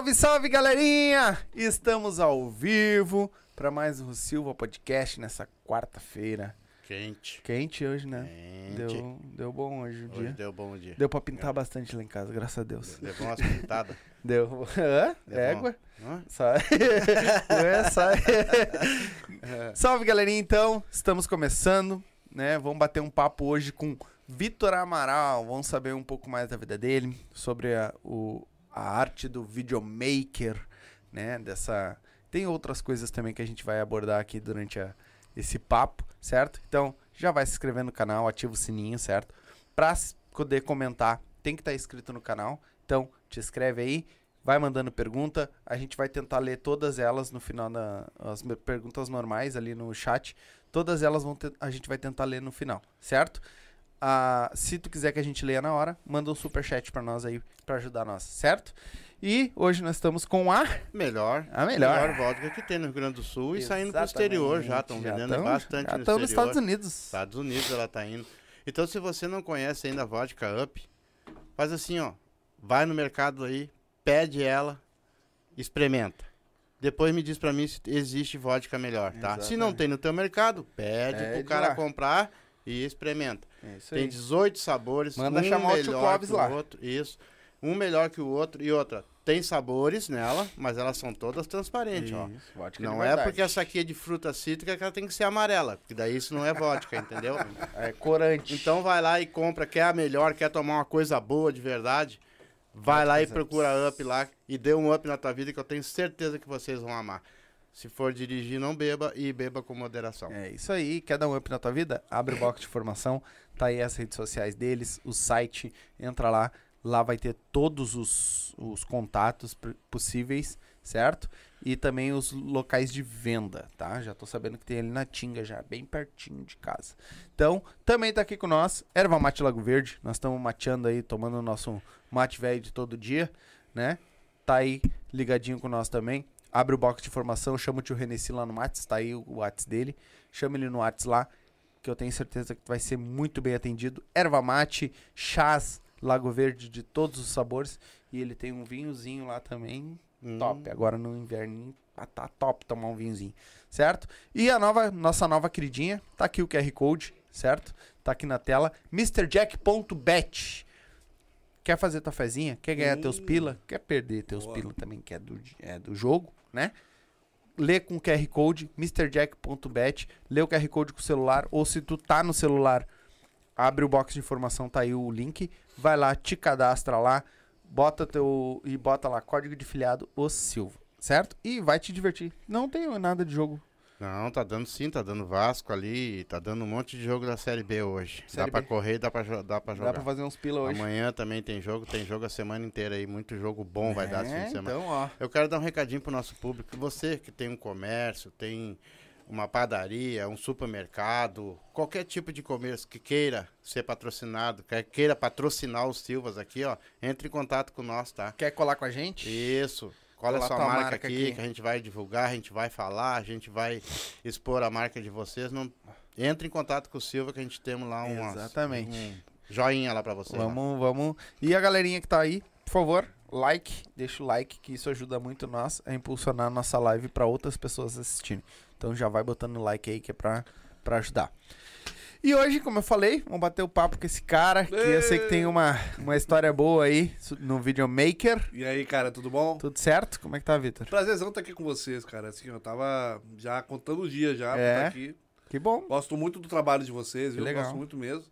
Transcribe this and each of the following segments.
Salve, salve, galerinha! Estamos ao vivo para mais um Silva Podcast nessa quarta-feira. Quente. Quente hoje, né? Quente. Deu, deu bom hoje o Hoje dia. deu bom dia. Deu pra pintar bastante lá em casa, graças a Deus. Levou umas pintadas. Deu. Hã? Levou Égua? Hã? Sai. é, sai. Salve, galerinha, então. Estamos começando, né? Vamos bater um papo hoje com Vitor Amaral. Vamos saber um pouco mais da vida dele, sobre a, o, a arte do videomaker, né? Dessa... Tem outras coisas também que a gente vai abordar aqui durante a- esse papo, certo? Então, já vai se inscrever no canal, ativa o sininho, certo? Pra poder comentar, tem que estar inscrito no canal. Então, te inscreve aí, vai mandando pergunta. A gente vai tentar ler todas elas no final da as me- perguntas normais ali no chat. Todas elas vão ter- a gente vai tentar ler no final, certo? Ah, se tu quiser que a gente leia na hora, manda um super chat para nós aí para ajudar nós, certo? E hoje nós estamos com a Melhor. A melhor. vodka que tem no Rio Grande do Sul e saindo pro exterior já. Estão Exatamente. vendendo tão- bastante já no tão exterior. nos Estados Unidos. Estados Unidos ela tá indo. Então, se você não conhece ainda a vodka Up, faz assim, ó. Vai no mercado aí, pede ela, experimenta. Depois me diz pra mim se existe vodka melhor, tá? Se não Exatamente. tem no teu mercado, pede Pede pro cara lá. comprar e experimenta. É isso Tem 18 sabores, Manda um chamar o melhor Clóvis o lá. outro. Isso. Um melhor que o outro e outra. Tem sabores nela, mas elas são todas transparentes, ó. Isso, de Não é porque essa aqui é de fruta cítrica que ela tem que ser amarela, porque daí isso não é vodka, entendeu? é corante. Então vai lá e compra, quer a melhor, quer tomar uma coisa boa de verdade, vai lá e procura up lá e dê um up na tua vida que eu tenho certeza que vocês vão amar. Se for dirigir, não beba e beba com moderação. É isso aí, quer dar um up na tua vida? Abre o box de informação, tá aí as redes sociais deles, o site, entra lá, lá vai ter todos os, os contatos possíveis, certo? E também os locais de venda, tá? Já tô sabendo que tem ali na Tinga, já bem pertinho de casa. Então, também tá aqui com nós, Erva Mate Lago Verde, nós estamos mateando aí, tomando o nosso mate velho de todo dia, né? Tá aí ligadinho com nós também. Abre o box de informação, chama o tio Renessi lá no Whats, tá aí o Whats dele. Chama ele no Whats lá, que eu tenho certeza que vai ser muito bem atendido. Erva mate, chás, Lago Verde de todos os sabores. E ele tem um vinhozinho lá também, Hum. top. Agora no inverno ah, tá top tomar um vinhozinho, certo? E a nova, nossa nova queridinha, tá aqui o QR Code, certo? Tá aqui na tela, MrJack.bet. Quer fazer tua fezinha? Quer ganhar Hum. teus pila? Quer perder teus Boa. pila também, que é do, é do jogo, né? Lê com QR Code, MrJack.bet. Lê o QR Code com o celular, ou se tu tá no celular, abre o box de informação, tá aí o link. Vai lá, te cadastra lá, bota teu. e bota lá, código de filiado, o Silva, certo? E vai te divertir. Não tem nada de jogo. Não, tá dando sim, tá dando Vasco ali, tá dando um monte de jogo da Série B hoje. Série dá pra B. correr, dá jo- dá pra jogar. Dá pra fazer uns pila hoje. Amanhã também tem jogo, tem jogo a semana inteira aí, muito jogo bom vai dar esse fim de semana. Então, ó. Eu quero dar um recadinho pro nosso público. Você que tem um comércio, tem uma padaria, um supermercado, qualquer tipo de comércio que queira ser patrocinado, que queira patrocinar os Silvas aqui, ó, entre em contato com nós, tá? Quer colar com a gente? Isso. Cola Colar sua tua marca, marca aqui, aqui. que a gente vai divulgar, a gente vai falar, a gente vai expor a marca de vocês. Não... Entre em contato com o Silva que a gente temos lá um Exatamente. um joinha lá pra você. lá. Vamos, vamos. E a galerinha que tá aí, por favor, like, deixa o like, que isso ajuda muito nós a impulsionar a nossa live para outras pessoas assistindo. Então já vai botando like aí que é pra, pra ajudar. E hoje, como eu falei, vamos bater o papo com esse cara, que eu sei que tem uma, uma história boa aí no Videomaker. E aí, cara, tudo bom? Tudo certo? Como é que tá, Vitor? Prazerzão estar aqui com vocês, cara. Assim, eu tava já contando os dias já pra É. estar aqui. Que bom. Gosto muito do trabalho de vocês, viu? legal. Gosto muito mesmo.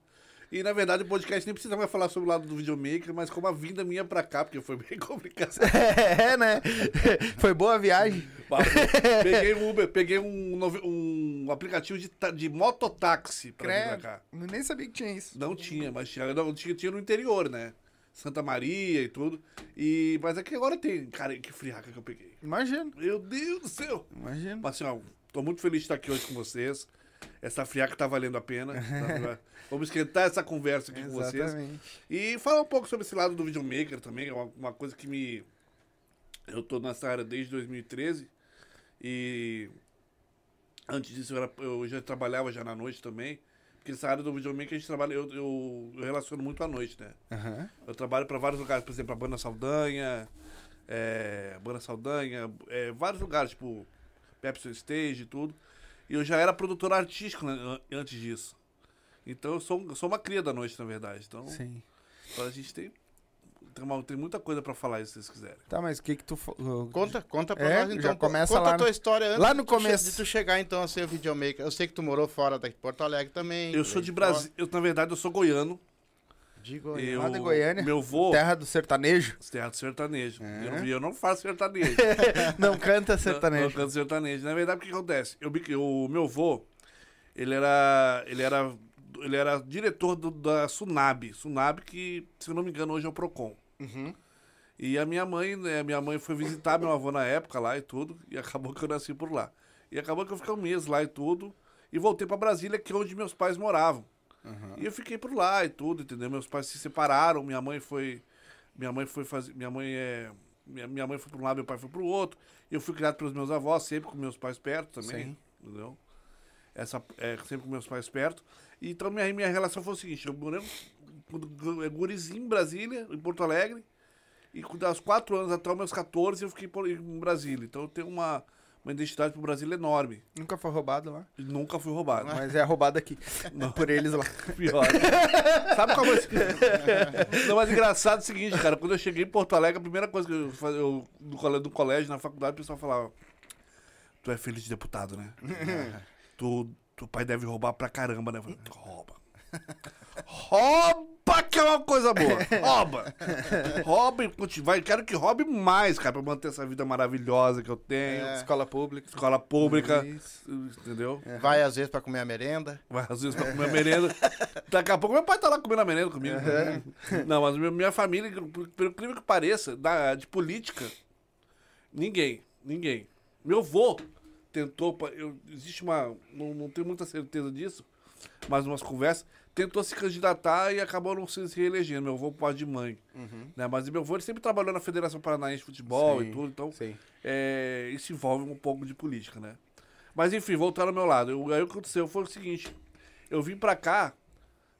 E, na verdade, o podcast nem precisa mais falar sobre o lado do videomaker, mas como a vinda minha pra cá, porque foi bem complicado. É, né? Foi boa a viagem. Peguei um Uber, peguei um, um aplicativo de, de mototáxi pra vir Credo. pra cá. Eu nem sabia que tinha isso. Não tinha, mas tinha, não, tinha, tinha no interior, né? Santa Maria e tudo. E, mas aqui agora tem. Cara, que friaca que eu peguei. Imagino, Meu Deus do céu! imagino. Mas, assim, ó, tô muito feliz de estar aqui hoje com vocês. Essa friaca tá valendo a pena. tá? Vamos esquentar essa conversa aqui com vocês. Exatamente. E falar um pouco sobre esse lado do videomaker também, é uma, uma coisa que me. Eu tô nessa área desde 2013 e antes disso eu, era- eu já trabalhava já na noite também. Porque essa área do videomaker a gente trabalha, eu, eu, eu relaciono muito à noite, né? Aham. Eu trabalho para vários lugares, por exemplo, a Banda Saldanha, é, Banda Saldanha, é, vários lugares, tipo Pepsi Stage e tudo. E eu já era produtor artístico né, an- antes disso. Então eu sou, eu sou uma cria da noite, na verdade. Então, Sim. então a gente tem, tem, uma- tem muita coisa pra falar aí, se vocês quiserem. Tá, mas o que que tu... Conta, conta pra É, nós então. já começa conta lá a no- tua história antes lá no de tu começo. de tu chegar então a ser videomaker. Eu sei que tu morou fora daqui de Porto Alegre também. Eu sou de. Brasil, eu, na verdade eu sou goiano. De Goiânia. Eu, Lá de Goiânia. Meu vô, Terra do sertanejo. terra do sertanejo. É. Eu, eu não faço sertanejo. Não canta Não, não sertanejo. canto sertanejo. Na verdade, o que acontece? Eu, o meu avô, ele era, ele era, ele era diretor do- da Sunab. Sunab, que, se eu não me engano, hoje é o Procon. Uhum. E a minha mãe, né, minha mãe foi visitar meu avô na época lá e tudo, e acabou que eu nasci por lá. E acabou que eu fiquei um mês lá e tudo, e voltei pra Brasília, que é onde meus pais moravam. E eu fiquei por lá e tudo, entendeu? Meus pais se separaram, minha mãe foi. Minha mãe foi fazer. Minha mãe é. Minha, minha mãe foi para um lado, meu pai foi pro outro. Eu fui criado pelos meus avós, sempre com meus pais perto também. Sim. Entendeu? Essa, é, sempre com meus pais perto. Então minha, minha relação foi o seguinte, eu morei quando- é, gurizinho em Brasília, em Porto Alegre. E aos 4 anos até os meus 14 eu fiquei por- em Brasília. Então eu tenho uma, uma identidade pro Brasil enorme. Nunca foi roubado lá. Nunca fui roubado. Mas é roubado aqui. Por eles lá. Pior. Sabe qual é o Não, mas engraçado é o seguinte, cara. Quando eu cheguei em Porto Alegre, a primeira coisa que eu fazia no, colégio, no colégio, na faculdade, o pessoal falava: Tu é filho de deputado, né? tu, tu pai deve roubar pra caramba, né? Eu falei, rouba. Rouba que é uma coisa boa. Rouba. E continua. Vai, quero que roube mais, cara, pra manter essa vida maravilhosa que eu tenho. Escola pública. Escola pública. Isso. Entendeu? Vai às vezes pra comer a merenda. Vai às vezes pra comer merenda. Daqui a pouco meu pai tá lá comendo a merenda comigo. Não, mas minha- família, pelo incrível que pareça, da, de política, ninguém. Ninguém. Meu vô tentou. Eu, existe uma. Não, não tenho muita certeza disso, mas umas conversas. Tentou se candidatar e acabou não se, reelegendo. Meu avô por parte de mãe. Né? Mas meu avô ele sempre trabalhou na Federação Paranaense de Futebol Sim, e tudo, então é, isso envolve um pouco de política, né? Mas enfim, voltando ao meu lado. Eu, aí o que aconteceu foi o seguinte: eu vim pra cá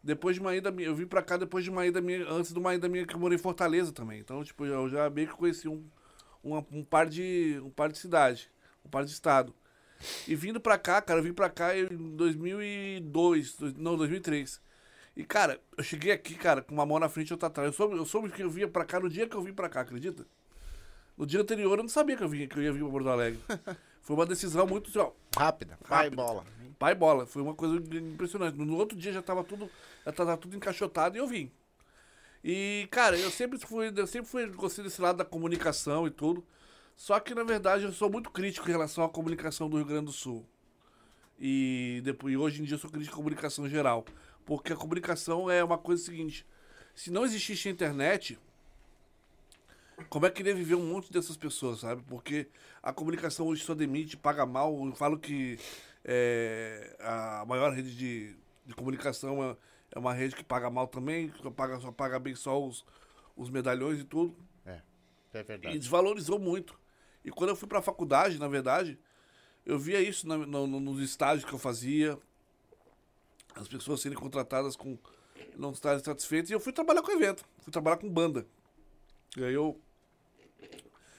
depois de uma ida minha. Eu vim pra cá depois de uma ida minha. Antes de uma ida minha que eu morei em Fortaleza também. Então, tipo, eu já meio que conheci um, um, um par de. um par de cidade, um par de estado. E vindo pra cá, cara, eu vim pra cá em 2002, dois- não, 2003. E, cara, eu cheguei aqui, cara, com uma mão na frente e outra atrás. Eu soube, eu soube que eu vinha pra cá no dia que eu vim pra cá, acredita? No dia anterior eu não sabia que eu, vinha, que eu ia vir pra Porto Alegre. Foi uma decisão muito. assim, ó, Rápida. Rápido. bola. pai bola. Foi uma coisa impressionante. No outro dia já tava tudo, já tava tudo encaixotado e eu vim. E, cara, eu sempre fui, eu sempre fui gostei desse lado da comunicação e tudo. Só que, na verdade, eu sou muito crítico em relação à comunicação do Rio Grande do Sul. E, depois, e hoje em dia eu sou crítico à comunicação geral. Porque a comunicação é uma coisa seguinte. Se não existisse a internet, como é que iria viver um monte dessas pessoas, sabe? Porque a comunicação hoje só demite, paga mal. Eu falo que é, a maior rede de, de comunicação é, é uma rede que paga mal também, só paga, só paga bem só os, os medalhões e tudo. É E verdade. desvalorizou muito. E quando eu fui pra faculdade, na verdade, eu via isso na- no- nos estágios que eu fazia. As pessoas serem contratadas com não estarem satisfeitas. E eu fui trabalhar com evento. Fui trabalhar com banda. E aí eu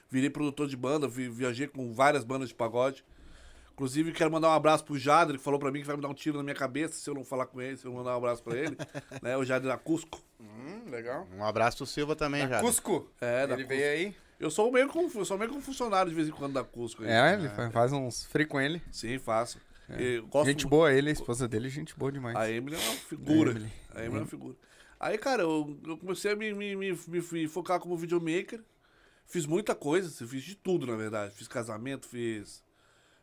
virei produtor de banda, vi- viajei com várias bandas de pagode. Inclusive, quero mandar um abraço pro Jader, que falou pra mim que vai me dar um tiro na minha cabeça se eu não falar com ele, se eu não mandar um abraço pra ele. né? O Jader da Cusco. Hum, legal. Um abraço pro Silva também, já. Cusco. É, da Ele Cusco. veio aí. Eu sou meio como, eu sou meio como funcionário de vez em quando da Cusco. aí. É, ele fa- faz uns free com ele. Sim, faço. Gosto gente mu- boa, ele, a esposa dele, gente boa demais. A Emily é uma figura. A Emily. A Emily é uma figura. Aí, cara, eu, eu comecei a me, me, me, me- focar como videomaker. Fiz muita coisa, fiz de tudo, na verdade. Fiz casamento, fiz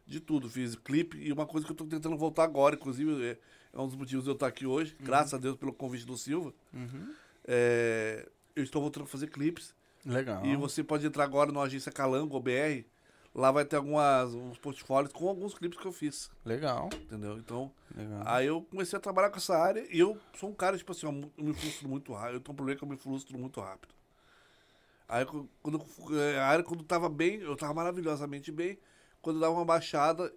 de tudo. Fiz clipe. E uma coisa que eu tô tentando voltar agora, inclusive, é, é um dos motivos de eu estar aqui hoje. Graças a Deus pelo convite do Silva. É, eu estou voltando a fazer clipes. Legal. E você pode entrar agora no Agência Calango, OBR. Lá vai ter algumas, uns portfólios com alguns clipes que eu fiz, Legal. entendeu? Então, Legal. aí eu comecei a trabalhar com essa área e eu sou um cara, tipo assim, eu me frustro muito rápido. Eu tenho um problema que eu me frustro muito rápido. Aí, quando, eh, a área, quando tava bem, eu tava maravilhosamente bem. Quando dava uma baixada,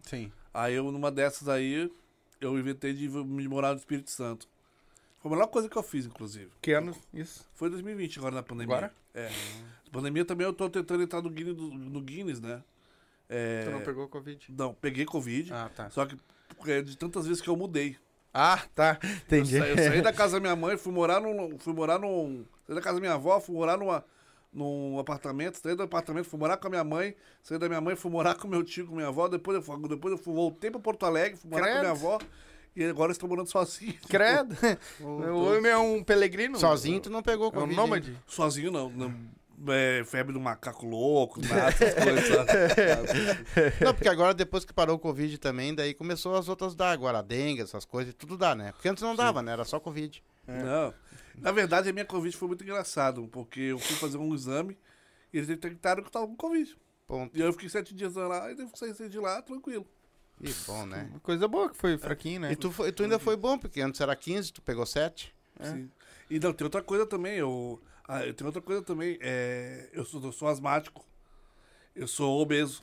Sim. aí eu, numa dessas aí, eu inventei de me morar no Espírito Santo. Foi a melhor coisa que eu fiz, inclusive. Que ano isso? Foi 2020, agora na pandemia. Agora? É. Pandemia também eu tô tentando entrar no Guinness, no Guinness né? É, Tu não pegou Covid? Não, peguei Covid. Ah, tá. Só que é de tantas vezes que eu mudei. Ah, tá. Entendi. Eu, sa- eu saí da casa da minha mãe, fui morar num. Fui morar num. Saí da casa da minha avó, fui morar numa, num apartamento, saí do apartamento, fui morar com a minha mãe, saí da minha mãe, fui morar com meu tio, com minha avó, depois eu, fui- depois eu fui, voltei pra Porto Alegre, fui morar com a minha Credo. avó, e agora eu estou morando sozinho. Credo. O homem é um pelegrino. Sozinho tu não pegou É um Covid. nômade. Sozinho não. não é, febre do macaco louco, nada, essas coisas. Não, porque agora depois que parou o Covid também, daí começou as outras dar. Agora a dengue, essas coisas, tudo dá, né? Porque antes não dava, né? Era só Covid. Não. Na verdade, a minha Covid foi muito engraçado, porque eu fui fazer um exame e eles detectaram que eu tava com Covid. Ponto. E eu fiquei sete dias lá e devo sair de lá tranquilo. E bom, né? Uma Coisa boa que foi fraquinho, né? E tu, foi- tu ainda foi bom, porque antes era 15, tu pegou 7. Sim. E não, tem outra coisa também, eu. Ah, eu tenho outra coisa também. É, eu, sou, eu sou asmático. Eu sou obeso.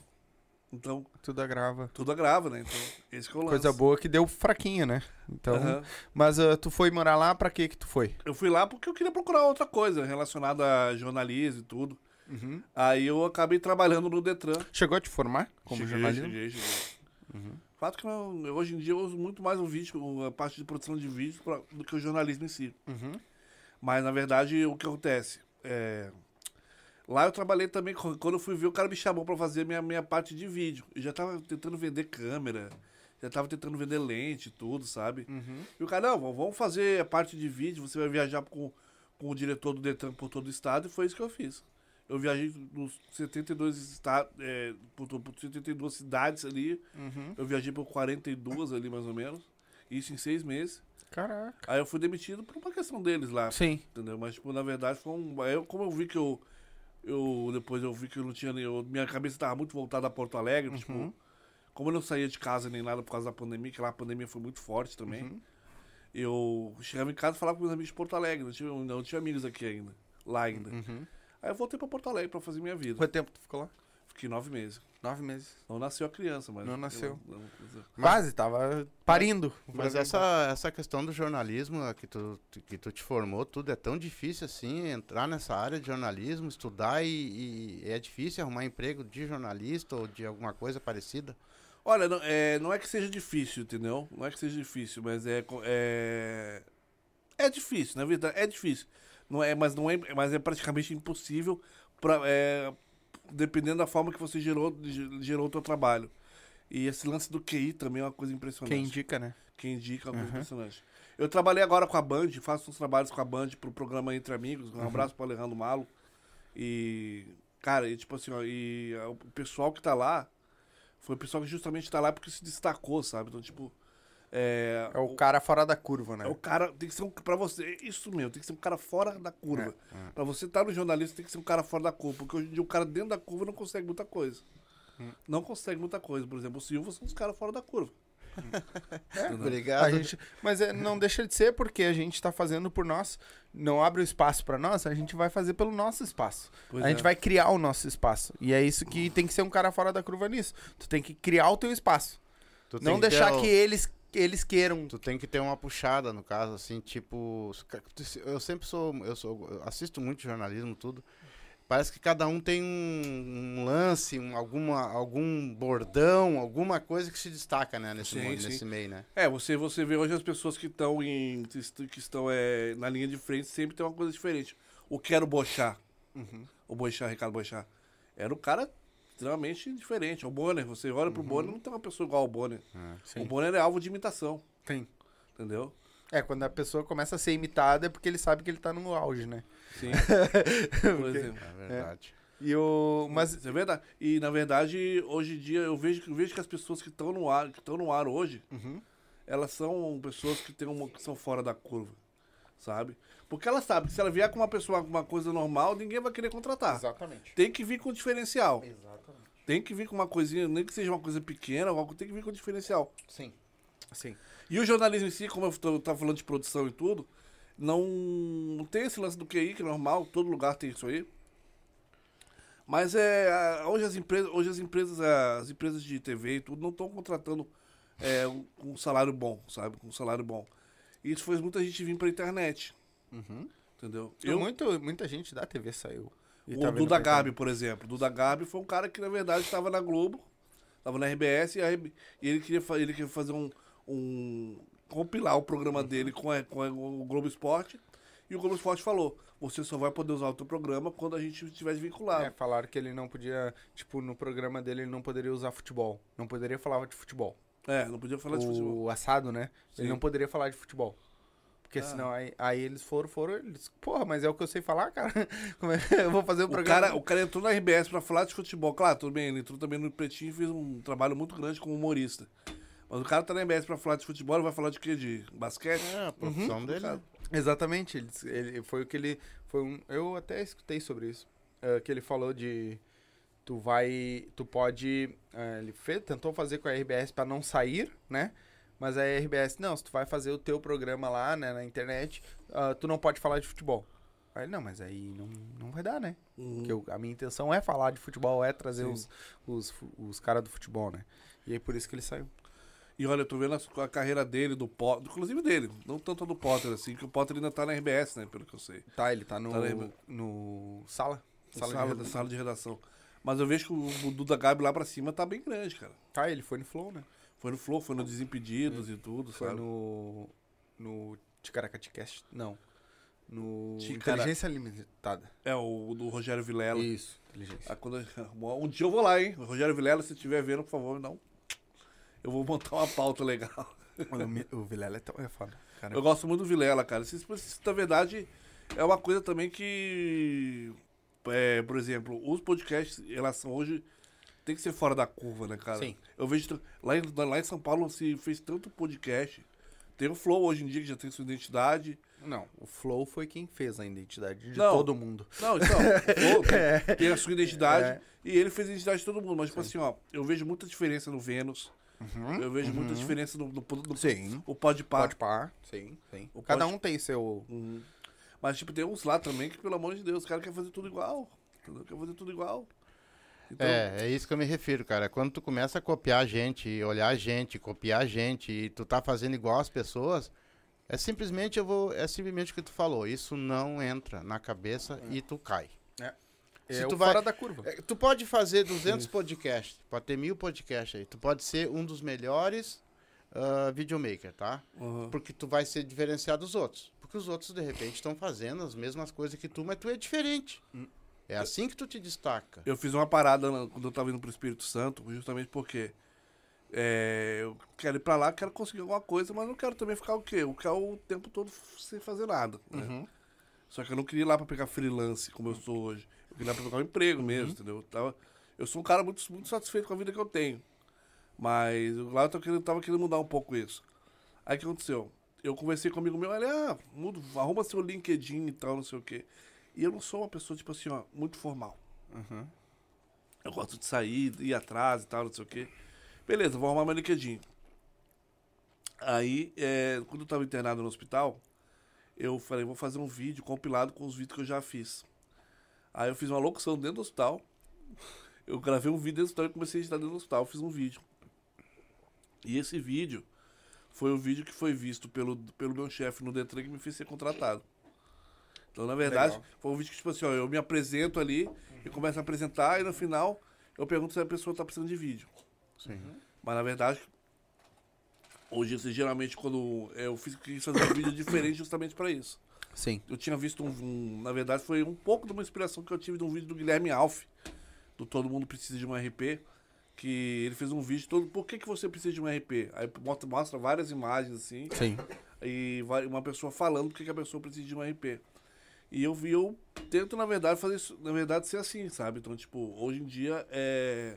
Então, Tudo agrava. tudo agrava, né? Então, esse que é o lance. Coisa boa que deu fraquinho, né? Então, Aham. mas ah, tu foi morar lá pra que que tu foi? Eu fui lá porque eu queria procurar outra coisa relacionada a jornalismo e tudo. Uhum. Aí eu acabei trabalhando no Detran. Chegou a te formar como Cheguei, jornalista? Cheguei, cheguei. Fato que não- eu- hoje em dia eu uso muito mais o vídeo, a parte de produção de vídeo, pra- do que o jornalismo em si. Uhum. Mas na verdade o que acontece? É, lá eu trabalhei também, quando eu fui ver, o cara me chamou pra fazer minha, minha parte de vídeo. Eu já tava tentando vender câmera, já tava tentando vender lente e tudo, sabe? Uhum. E o cara, não, vamos fazer a parte de vídeo, você vai viajar com, com o diretor do Detran por todo o estado, e foi isso que eu fiz. Eu viajei nos 72 estados, é, por, por 72 cidades ali, Uhum. eu viajei por 42 ali mais ou menos, isso em seis meses. Caraca. Aí eu fui demitido por uma questão deles lá, Sim. entendeu? Mas, tipo, na verdade foi um... Eu, como eu vi que eu... Eu, depois eu vi que eu não tinha nem... eu- minha cabeça estava muito voltada a Porto Alegre, tipo... Como eu não saía de casa nem nada por causa da pandemia, que lá a pandemia foi muito forte também. Eu chegava em casa e falava com meus amigos de Porto Alegre. Não tinha, não tinha amigos aqui ainda. Lá ainda. Uhum. Aí eu voltei pra Porto Alegre pra fazer minha vida. Quanto tempo tu ficou lá? Fiquei nove meses. Nove meses. Não nasceu a criança, mas. Não nasceu. eu- Quase, tava parindo. Mas essa, essa questão do jornalismo que tu, que tu te formou, tudo é tão difícil assim, entrar nessa área de jornalismo, estudar e, e é difícil arrumar emprego de jornalista ou de alguma coisa parecida. Olha, não é, não é que seja difícil, entendeu? Não é que seja difícil, mas é. É, é difícil, na verdade, é difícil. Não é, mas, não é, mas é praticamente impossível, pra, é, dependendo da forma que você gerou, ge- gerou o teu trabalho. E esse lance do QI também é uma coisa impressionante. Quem indica, né? Quem indica é uma coisa Uhum. impressionante. Eu trabalhei agora com a Band, faço uns trabalhos com a Band pro programa Entre Amigos. Uhum. Um abraço pro Alejandro Malo. E, cara, e tipo assim, ó, e ah, o pessoal que tá lá foi o pessoal que justamente tá lá porque se destacou, sabe? Então, tipo, é, É o cara fora da curva, né? é o cara, tem que ser um, pra você, é isso mesmo, tem que ser um cara fora da curva. É, Pra você estar no jornalista, tem que ser um cara fora da curva, porque hoje em dia o cara dentro da curva não consegue muita coisa. Hum. Não consegue muita coisa. Por exemplo, o Silvio são os caras fora da curva. Entendeu? Obrigado. A gente, mas é, não deixa de ser porque a gente tá fazendo por nós. Não abre o espaço pra nós, a gente vai fazer pelo nosso espaço. Pois a é. gente vai criar o nosso espaço. E é isso que tem que ser um cara fora da curva nisso. Tu tem que criar o teu espaço. Tu Não deixar o- que eles, eles queiram. Tu tem que ter uma puxada, no caso, assim, tipo. Eu sempre sou. Eu, sou, eu assisto muito jornalismo, tudo. Parece que cada um tem um, um lance, um, alguma, algum bordão, alguma coisa que se destaca, né, nesse, Sim, mundo, sim. nesse meio, né? É, você, você vê hoje as pessoas que estão em. que estão é, na linha de frente sempre tem uma coisa diferente. O Quero Bochar. Uhum. O Bochar, Ricardo Bochar. Era um cara extremamente diferente. O Bonner, você olha Uhum. pro Bonner, não tem uma pessoa igual ao Bonner. Sim. O Bonner é alvo de imitação, Tem. entendeu? É, quando a pessoa começa a ser imitada é porque ele sabe que ele tá no auge, né? Sim. Por exemplo. É verdade. E o. Mas. Isso é verdade. E na verdade, hoje em dia, eu vejo, eu vejo que as pessoas que estão no ar, que estão no ar hoje, Uhum. elas são pessoas que, têm uma, que são fora da curva, sabe? Porque ela sabe que se ela vier com uma pessoa com uma coisa normal, ninguém vai querer contratar. Exatamente. Tem que vir com diferencial. Exatamente. Tem que vir com uma coisinha, nem que seja uma coisa pequena, algo tem que vir com diferencial. Sim. Sim. E o jornalismo em si, como eu tô- tava falando de produção e tudo, não, não tem esse lance do QI, que é normal, todo lugar tem isso aí. Mas é, a- hoje as empresas, hoje as empresas, as empresas de TV e tudo não estão contratando é, um, um salário bom, sabe? Com um salário bom. E isso fez muita gente vir pra internet, Uhum. entendeu? Eu... Muito, muita gente da TV saiu. O tá Duda. Gabi, por exemplo. Duda Gabi foi um cara que, na verdade, estava na Globo, estava na RBS, e, RB e ele, queria, ele queria fazer um, um- compilar o programa dele com, a- com a- o Globo Esporte. E o Globo Esporte falou: você só vai poder usar o teu programa quando a gente estiver vinculado. É, falaram que ele não podia, tipo, no programa dele ele não poderia usar futebol. Não poderia falar de futebol. É, não podia falar de futebol. o assado, né? Ele Sim. não poderia falar de futebol. Porque Ah. senão aí, aí eles foram, foram, eles, porra, mas é o que eu sei falar, cara. Como é eu vou fazer o O programa? cara, o cara entrou na RBS pra falar de futebol. Claro, tudo bem, ele entrou também no Pretinho e fez um trabalho muito grande como humorista. Mas o cara tá na RBS pra falar de futebol, ele vai falar de quê? De basquete? É, a profissão dele. Cara, Exatamente, ele, ele- foi o que ele foi um, eu até escutei sobre isso, é, que ele falou de tu vai, tu pode, é, ele fez, tentou fazer com a RBS pra não sair, né? Mas a RBS, não, se tu vai fazer o teu programa lá, né, na internet, ah, tu não pode falar de futebol. Aí, não, mas aí não, não vai dar, né? uhum. Porque eu- a minha intenção é falar de futebol, é trazer Sim. os, os, os caras do futebol, né? E aí por isso que ele saiu. E olha, eu tô vendo a, a carreira dele, do Potter, inclusive dele, não tanto a do Potter, assim, que o Potter ainda tá na RBS, né, pelo que eu sei. Tá, ele tá no, Tá no sala. Sala, Sala, de de, redação. sala de redação. Mas eu vejo que o, o Duda Gabi lá pra cima tá bem grande, cara. Tá, ele foi no Flow, né? Foi no Flow, foi no Desimpedidos e tudo, Foi sabe? no. No Ticaracaticast. Não. No. Ticara- Inteligência Limitada. É, o do Rogério Vilela. Isso, inteligência. Ah, quando- um dia eu vou lá, hein? Rogério Vilela, se estiver vendo, por favor, não. Eu vou montar uma pauta legal. o, Vilela é, tão, é foda. Cara, Eu gosto muito do Vilela, cara. Isso, isso, na verdade, é uma coisa também que. É, por exemplo, os podcasts, elas são hoje. Tem que ser fora da curva, né, cara? Sim. Eu vejo. Lá em, lá em São Paulo se fez tanto podcast. Tem o Flow hoje em dia, que já tem sua identidade. Não, o Flow foi quem fez a identidade de Não. todo mundo. Não, então, o Flow tem, tem a sua identidade. É. E ele fez a identidade de todo mundo. Mas, tipo assim, ó, eu vejo muita diferença no Vênus. Uhum. Eu vejo muita diferença no, no, no, Sim. o Podpah. Pode par. Sim, sim. O Cada pode- um tem seu. Uhum. Mas, tipo, tem uns lá também que, pelo amor de Deus, os caras querem fazer tudo igual. Entendeu? Quer fazer tudo igual. Então, É, é isso que eu me refiro, cara. Quando tu começa a copiar a gente, olhar a gente, copiar a gente, e tu tá fazendo igual as pessoas, é simplesmente eu vou, é simplesmente o que tu falou. Isso não entra na cabeça e tu cai. Se é tu o vai- fora da curva. É, Tu pode fazer 200 podcasts, pode ter mil podcasts aí. Tu pode ser um dos melhores ah, videomaker, tá? uhum. Porque tu vai ser diferenciado dos outros. Porque os outros, de repente, estão fazendo as mesmas coisas que tu, mas tu é diferente. É assim que tu te destaca. Eu fiz uma parada quando eu tava indo pro Espírito Santo, justamente porque é, eu quero ir pra lá, quero conseguir alguma coisa, mas não quero também ficar o quê? Eu quero o tempo todo sem fazer nada. né? Uhum. Só que eu não queria ir lá pra pegar freelance, como eu sou hoje. Eu queria ir lá pra pegar um emprego mesmo, entendeu? Eu, tava, eu sou um cara muito, muito satisfeito com a vida que eu tenho. Mas lá eu tô querendo, tava querendo mudar um pouco isso. Aí o que aconteceu? Eu conversei com um amigo meu, ele, ah, muda, arruma seu LinkedIn e tal, não sei o quê. E eu não sou uma pessoa, tipo assim, ó, muito formal. Uhum. Eu gosto de sair, ir atrás e tal, não sei o quê. Beleza, vou arrumar meu LinkedIn. Aí, é, quando eu tava internado no hospital, eu falei, vou fazer um vídeo compilado com os vídeos que eu já fiz. Aí eu fiz uma locução dentro do hospital. Eu gravei um vídeo dentro do hospital e comecei a editar dentro do hospital. Fiz um vídeo. E esse vídeo foi o vídeo que foi visto pelo, pelo meu chefe no Detran que me fez ser contratado. Então, na verdade, Legal. foi um vídeo que, tipo assim, ó, eu me apresento ali e começo a apresentar e no final eu pergunto se a pessoa tá precisando de vídeo. Sim. Mas na verdade, hoje, assim, geralmente, quando eu fiz, quis fazer um vídeo diferente justamente para isso. Sim. Eu tinha visto um, um- Na verdade, foi um pouco de uma inspiração que eu tive de um vídeo do Guilherme Alf, do Todo Mundo Precisa de um RP. Que ele fez um vídeo todo. Por que, que você precisa de um RP? Aí mostra, mostra várias imagens assim Sim. e vai uma pessoa falando porque que a pessoa precisa de um RP. E eu vi, eu tento, na verdade, fazer isso, na verdade, ser assim, sabe? Então, tipo, hoje em dia, é...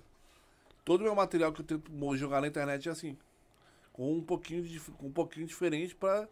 todo o meu material que eu tento jogar na internet é assim. Com um pouquinho, de, com um pouquinho diferente pra,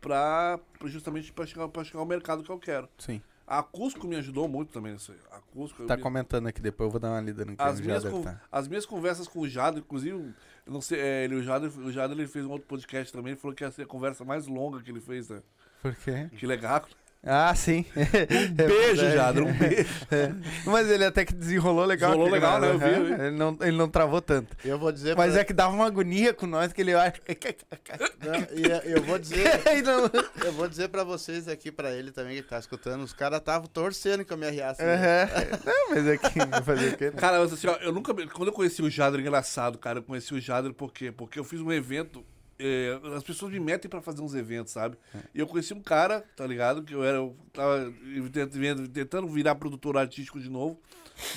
pra justamente pra chegar, pra chegar ao mercado que eu quero. Sim. A Cusco me ajudou muito também nisso aí. A Cusco... eu Tá me- comentando aqui, depois eu vou dar uma lida no que as ele minhas, con- tá. as minhas conversas com o Jado, inclusive, eu não sei, é, ele, o Jado, o Jado ele fez um outro podcast também, ele falou que ia ser a conversa mais longa que ele fez, né? Por quê? Que legal. Ah, sim. Um beijo, É, Jadra, um beijo. é. Mas ele até que desenrolou legal. Desenrolou legal, né? Eu vi, aham. eu vi. Ele não, ele não travou tanto. Eu vou dizer Mas pra... é que dava uma agonia com nós que ele. Não, e é- eu vou dizer... Não- Eu vou dizer pra vocês aqui, pra ele também que tá escutando, os caras estavam torcendo que eu me arriasse. né? Aham. Não, mas é que vai fazer o quê? né? Cara, mas assim, ó, eu nunca. Quando eu conheci o Jadro, engraçado, cara, eu conheci o Jadro por quê? Porque eu fiz um evento. É, as pessoas me metem pra fazer uns eventos, sabe? E eu conheci um cara, tá ligado? Que eu era. Eu tava tent- tentando virar produtor artístico de novo,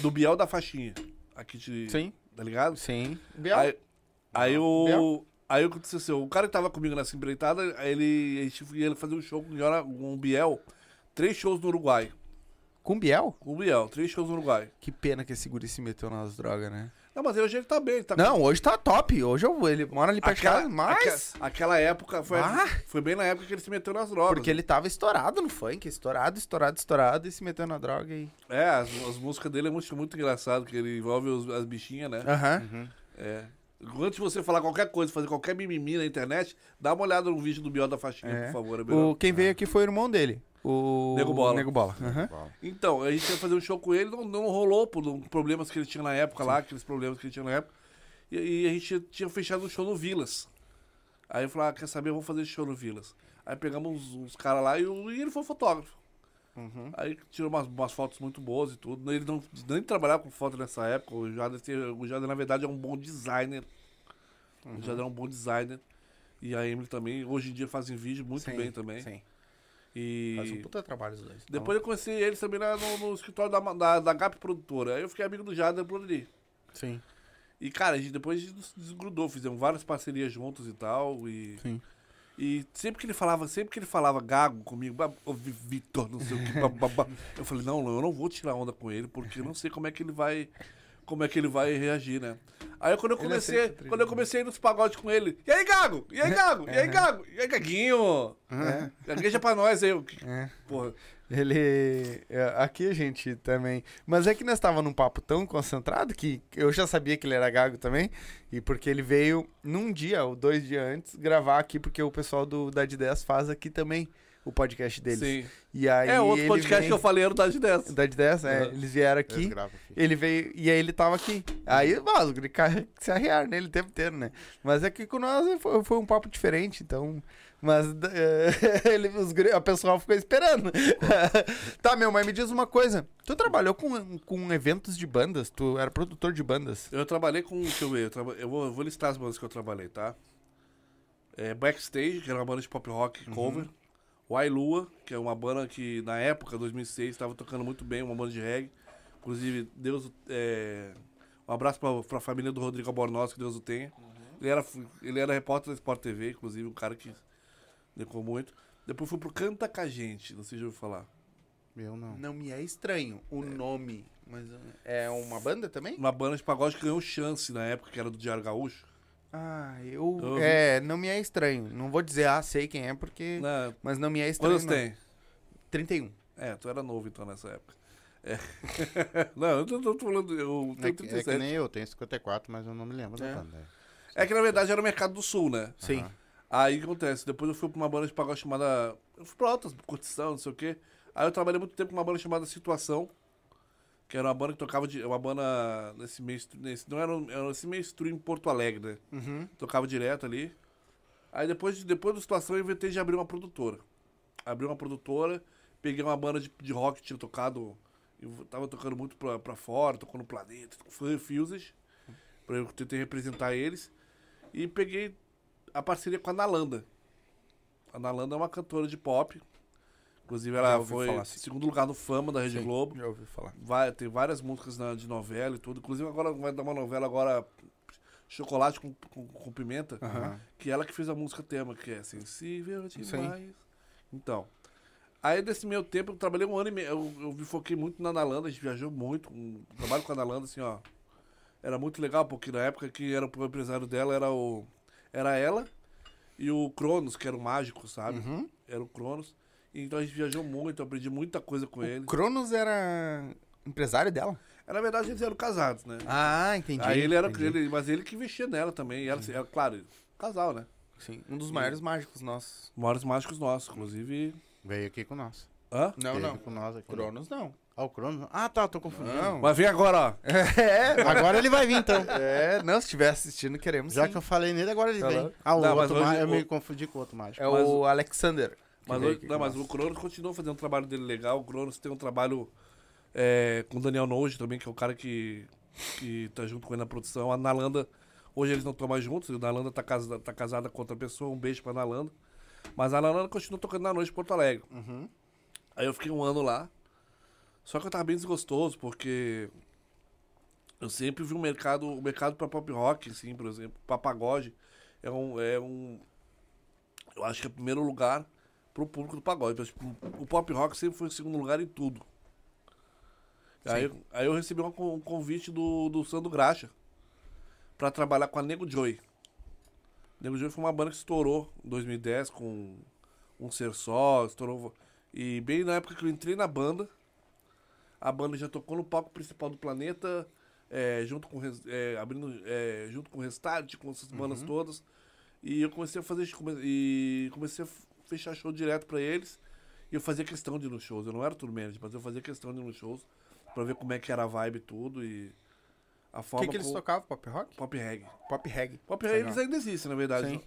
do Biel da Faixinha. Aqui de. Sim. Tá ligado? Sim. Aí, aí o. Biel? Aí o que aconteceu? O cara que tava comigo nessa empreitada, ele, a gente ia fazer um show com o o Biel. Três shows no Uruguai. Com Biel? Com o Biel, três shows no Uruguai. Que pena que esse guri se meteu nas drogas, né? Não, mas hoje ele tá bem, ele tá Não, hoje tá top. Hoje eu, ele mora ali perto de casa, mas... aque- aquela época foi, Ah! foi bem na época que ele se meteu nas drogas. Porque ele tava estourado no funk, estourado, estourado, estourado, e se meteu na droga e... É, as, as músicas dele é muito, muito engraçado, que ele envolve os- as bichinhas, né? Aham. É. Antes de você falar qualquer coisa, fazer qualquer mimimi na internet, dá uma olhada no vídeo do Biel da Faixinha, É. por favor. É. O, quem veio aqui foi o irmão dele. O... Nego Bola. Nego Bola. Aham. Então, a gente ia fazer um show com ele, não, não rolou por problemas que ele tinha na época lá, aqueles problemas que ele tinha na época. E, e a gente tinha fechado um show no Vilas. Aí eu falei, ah, quer saber, vamos fazer esse show no Vilas. Aí pegamos uns, uns caras lá e, e ele foi fotógrafo. Uhum. Aí tirou umas, umas fotos muito boas e tudo. Ele não nem trabalhava com foto nessa época. O Jader, o Jader, na verdade, é um bom designer. O Jader é um bom designer. E a Emily também. Hoje em dia fazem vídeo muito Sim, bem também. Sim. E Faz um puta trabalho os dois. depois eu conheci eles também no, no escritório da, da, da Gap Produtora. Aí eu fiquei amigo do Jader por ali. Sim. E, cara, a gente, depois a gente nos desgrudou, fizemos várias parcerias juntos e tal. E, Sim. e sempre que ele falava, sempre que ele falava gago comigo, "Bah, ô, Vi- Vitor, não sei o que, bababá", eu falei, não, eu não vou tirar onda com ele, porque eu não sei como é que ele vai. Como é que ele vai reagir, né? Aí quando eu Ele comecei, quando eu comecei a ir nos pagodes com ele, e aí, Gago? E aí, Gago? E aí, Gago? E aí, Gaguinho? É. Gagueja pra nós aí. eu- É. Porra. Ele. é, Aqui a gente também. Mas é que nós estávamos num papo tão concentrado que eu já sabia que ele era gago também. E porque ele veio num dia ou dois dias antes gravar aqui, porque o pessoal do Dade 10 faz aqui também o podcast deles. Sim. E aí. É, outro ele podcast vem- que eu falei era o das 10. Dade 10, é. Uhum. Eles vieram aqui. gravam. Ele veio. E aí ele tava aqui. Aí, mas, o guri ca- se arriaram nele o tempo inteiro, né? Mas é que com nós foi, foi um papo diferente, então. Mas é, ele, os, a pessoal ficou esperando. tá, meu, mas me diz uma coisa. Tu trabalhou com, com eventos de bandas? Tu era produtor de bandas? Eu trabalhei com. Deixa eu ver, eu, traba- eu vou, eu vou listar as bandas que eu trabalhei, tá? É, Backstage, que era uma banda de pop rock cover. Wailua, que é uma banda que na época, 2006, estava tocando muito bem, uma banda de reggae. Inclusive, Deus. É, um abraço pra, pra família do Rodrigo Albornoz, que Deus o tenha. Ele, era, ele era repórter da Sport TV, inclusive, um cara que decou muito. Depois fui pro Canta Com a Gente, não sei se já ouviu falar. Eu não. Não me é estranho o nome. Mas é uma banda também? Uma banda de pagode que ganhou chance na época, que era do Diário Gaúcho. Ah, eu. Eu- É, não me é estranho. Não vou dizer, ah, sei quem é, porque. Na, Mas não me é estranho. quantos não. tem? 31. É, tu era novo então nessa época. É. não, eu tô, tô falando, eu É, tenho que- é 37. que nem eu, tenho 54, mas eu não me lembro É. da banda. É que na verdade era o Mercado do Sul, né? Sim. Aham. Aí o que acontece? Depois eu fui pra uma banda de pagode chamada. Eu fui pra outras, curtição, não sei o quê. Aí eu trabalhei muito tempo com uma banda chamada Situação. Que era uma banda que tocava de. Uma banda nesse meio. Nesse, não era, um- era esse meio em Porto Alegre, né? Uhum. Tocava direto ali. Aí depois, de- depois da situação eu inventei de abrir uma produtora. Abri uma produtora, peguei uma banda de, de rock que tinha tocado. Eu tava tocando muito pra, pra fora, tocando no Planeta, foi Fuses. Pra eu tentar representar eles. E peguei a parceria com a Nalanda. A Nalanda é uma cantora de pop. Inclusive ela foi falar, sim. segundo lugar no Fama da Rede Sim, Globo. Já ouvi falar. Vai, tem várias músicas na- de novela e tudo. Inclusive agora vai dar uma novela agora Chocolate com, com, com Pimenta, Aham. que ela que fez a música tema, que é Sensível demais. Então, aí nesse meio tempo eu trabalhei um ano e meio, eu, eu me foquei muito na Nalanda, a gente viajou muito, um, trabalho com a Nalanda, assim, ó, era muito legal, porque na época que era o empresário dela era o, era ela e o Cronos, que era o mágico, sabe? Uhum. Era o Cronos. Então a gente viajou muito, eu aprendi muita coisa com ele. Cronos era empresário dela? Na verdade, eles eram casados, né? Ah, entendi. Aí ele era entendi. ele, mas ele que investia nela também. E ela, ela, claro, casal, né? Sim, um dos maiores mágicos nossos. Maiores mágicos nossos, inclusive. Veio aqui com nós. Hã? Não, Teve não. com nós aqui. Cronos não. Ah, o Cronos? Ah, tá, tô confundindo. Não. Mas vem agora, ó. É, Agora ele vai vir, então. é, não, se estiver assistindo, queremos Já sim. que eu falei nele, agora ele Tá vem. lá. Ah, o Não, outro hoje- ma- eu o- me confundi com o outro mágico. É Mas o Alexander. Que Mas, hoje- aqui não, mas o Cronos continua fazendo um trabalho dele legal. O Cronos tem um trabalho é, com o Daniel Noge também, que é o cara que, que tá junto com ele na produção. A Nalanda, hoje eles não estão mais juntos. A Nalanda tá casada, tá casada com outra pessoa. Um beijo pra Nalanda. Mas a Nalanda continua tocando na noite em Porto Alegre. Uhum. Aí eu fiquei um ano lá. Só que eu tava bem desgostoso, porque eu sempre vi um mercado, o mercado pra pop rock, assim, por exemplo, pra pagode, é um, é um. Eu acho que é o primeiro lugar pro público do pagode. Tipo, o pop rock sempre foi em segundo lugar em tudo. Aí, aí eu recebi um, con- convite do, do Sandro Graxa pra trabalhar com a Nego Joy. Nego Joy foi uma banda que estourou em 2010 com um ser só, estourou. E bem na época que eu entrei na banda, a banda já tocou no palco principal do planeta, é, junto com é, abrindo, é, junto com o Restart, com essas bandas todas. E eu comecei a fazer e comecei a fechar show direto pra eles. E eu fazia questão de ir nos shows. Eu não era tour manager, mas eu fazia questão de ir nos shows pra ver como é que era a vibe e tudo e a O forma que, que eles como- tocavam? Pop rock? pop reggae. Pop reggae. Pop reggae eles ainda existem, na verdade. Sim.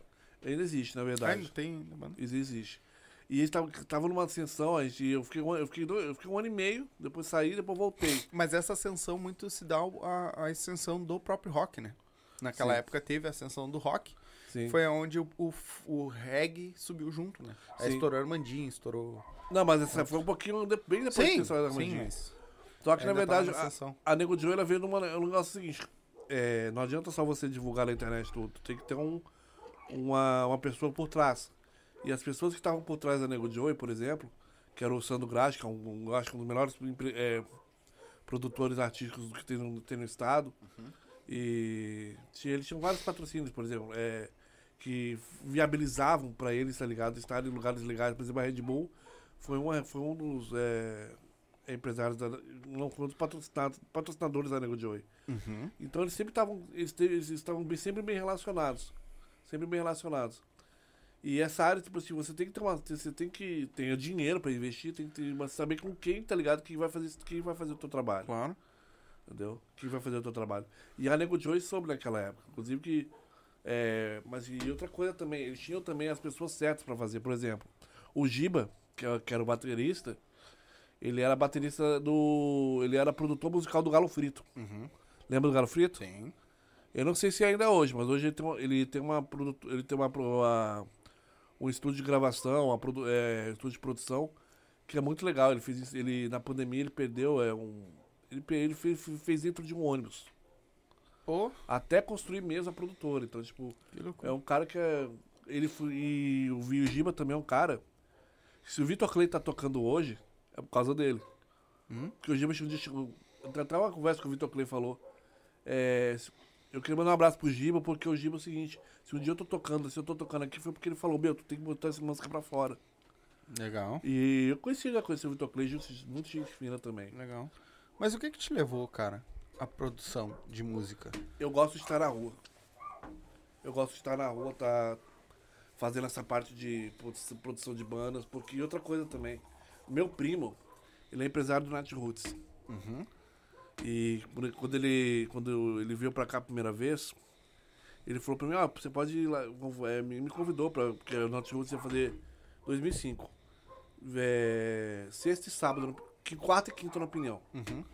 Ainda existe, na verdade. ainda tem banda. Isso existe. E eles estavam numa ascensão, a gente, eu, fiquei, um- eu, fiquei dois- eu fiquei um ano e meio, depois saí, depois voltei. Mas essa ascensão muito se dá a, a ascensão do próprio rock, né? Naquela Sim. época teve a ascensão do rock. Sim. Foi onde o, o, o reggae subiu junto, né? Aí Sim. estourou Armandinho, estourou... Não, mas essa foi um pouquinho de- bem depois sim, que sim, Armandinho. mas... Só que, na ainda verdade, tava na a, ascensão. a Nego Joe, ela veio numa, um negócio seguinte. é, não adianta só você divulgar na internet tudo. Tem que ter um, uma, uma pessoa por trás. E as pessoas que estavam por trás da Nego Joey, por exemplo, que era o Sandro Graça, que é um, um- acho que um dos melhores é, produtores artísticos que tem no, tem no estado. E eles tinham vários patrocínios, por exemplo, é, que viabilizavam para eles, tá ligado? Estar em lugares legais. Por exemplo, a Red Bull foi, uma, foi um dos é, empresários, da, não foi um dos patrocinados, patrocinadores da Nego Joey. Uhum. Então eles sempre estavam, eles, eles estavam bem- sempre bem relacionados, sempre bem relacionados. E essa área, tipo assim, você tem que ter uma, você tem que ter dinheiro para investir, tem que ter, saber com quem, tá ligado, quem vai fazer, quem vai fazer o teu trabalho, Claro. Entendeu? Quem vai fazer o teu trabalho. E a Nego Joy soube naquela época, inclusive que, é, mas e outra coisa também, eles tinham também as pessoas certas para fazer, por exemplo, o Giba, que, é- que era o baterista, ele era baterista do, ele era produtor musical do Galo Frito. Uhum. Lembra do Galo Frito? Sim. Eu não sei se ainda é hoje, mas hoje ele tem uma, ele tem uma, ele tem uma, uma- um estúdio de gravação, uma é, estúdio de produção que é muito legal. Ele fez ele na pandemia ele perdeu é um ele, ele fez, fez dentro de um ônibus Pô, até construir mesmo a produtora. Então tipo é um cara que é ele foi, e o Virgiba também é um cara. Se o Vitor Clay tá tocando hoje é por causa dele. Hum? Porque o Giba um dia chegou. Até uma conversa que o Vitor Clay falou. É, eu queria mandar um abraço pro Giba, porque o Giba é o seguinte: se um dia eu tô tocando, se eu tô tocando aqui, foi porque ele falou: Meu, tu tem que botar essa música pra fora. Legal. E eu conheci, já conheci o Vitor Clay, muito gente fina também. Legal. Mas o que que te levou, cara, à produção de música? Eu gosto de estar na rua. Eu gosto de estar na rua, tá fazendo essa parte de produ- produção de bandas, porque outra coisa também. Meu primo, ele é empresário do Nat Roots. Uhum. E quando- ele, quando ele veio pra cá a primeira vez, ele falou pra mim, ó, você pode ir lá, é, me convidou pra, porque o Nat Roots ia fazer 2005. É, sexta e sábado, no- que quarta e quinta na opinião. Uhum.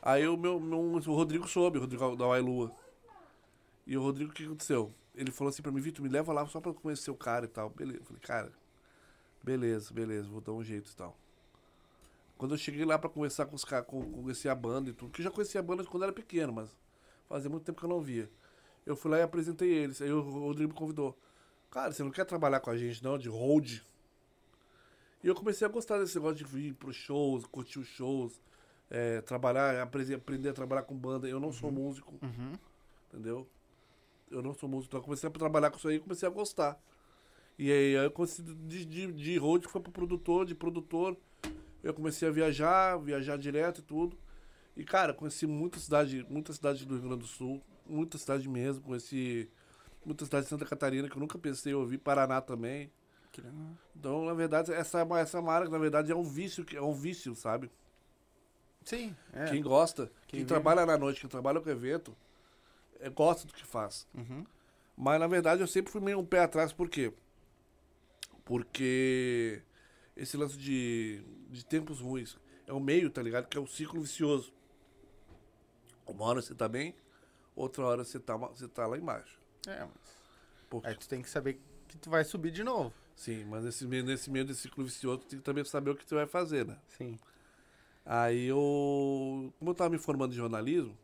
Aí o meu, meu o Rodrigo soube, o Rodrigo da Wailua. E o Rodrigo, o que aconteceu? Ele falou assim pra mim, Vitor, me leva lá só pra conhecer o cara e tal. Beleza. Eu falei, cara, beleza, beleza, vou dar um jeito e tal. Quando eu cheguei lá pra conversar com os caras, conhecer a banda e tudo, que eu já conhecia a banda quando era pequeno, mas fazia muito tempo que eu não via. Eu fui lá e apresentei eles. Aí o Rodrigo me convidou. Cara, você não quer trabalhar com a gente não, de hold? E eu comecei a gostar desse negócio de vir pros shows, curtir os shows, é, trabalhar, aprender, a trabalhar com banda. Eu não sou músico, Uhum. entendeu? Eu não sou músico, então eu comecei a trabalhar com isso aí e comecei a gostar. E aí eu comecei de, de, de road, foi pro produtor, de produtor, eu comecei a viajar, viajar direto e tudo. E, cara, conheci muita cidade, muita cidade do Rio Grande do Sul, muita cidade mesmo, conheci muita cidade de Santa Catarina que eu nunca pensei em ouvir, Paraná também. Legal. Então, na verdade, essa, essa marca, na verdade, é um vício, que- é um vício, sabe? Sim, é. Quem gosta, Quem quem, trabalha na noite, quem trabalha com evento, é, gosta do que faz. Uhum. Mas na verdade eu sempre fui meio um pé atrás, por quê? Porque esse lance de, de tempos ruins é o meio, tá ligado? Que é o ciclo vicioso. Uma hora você tá bem, outra hora você tá, você tá lá embaixo. É, mas Pô, aí tu tem que saber que tu vai subir de novo. Sim, mas nesse meio, nesse meio desse ciclo vicioso, tu tem que também saber o que tu vai fazer, né? Sim. Aí eu. Como eu tava me formando em jornalismo,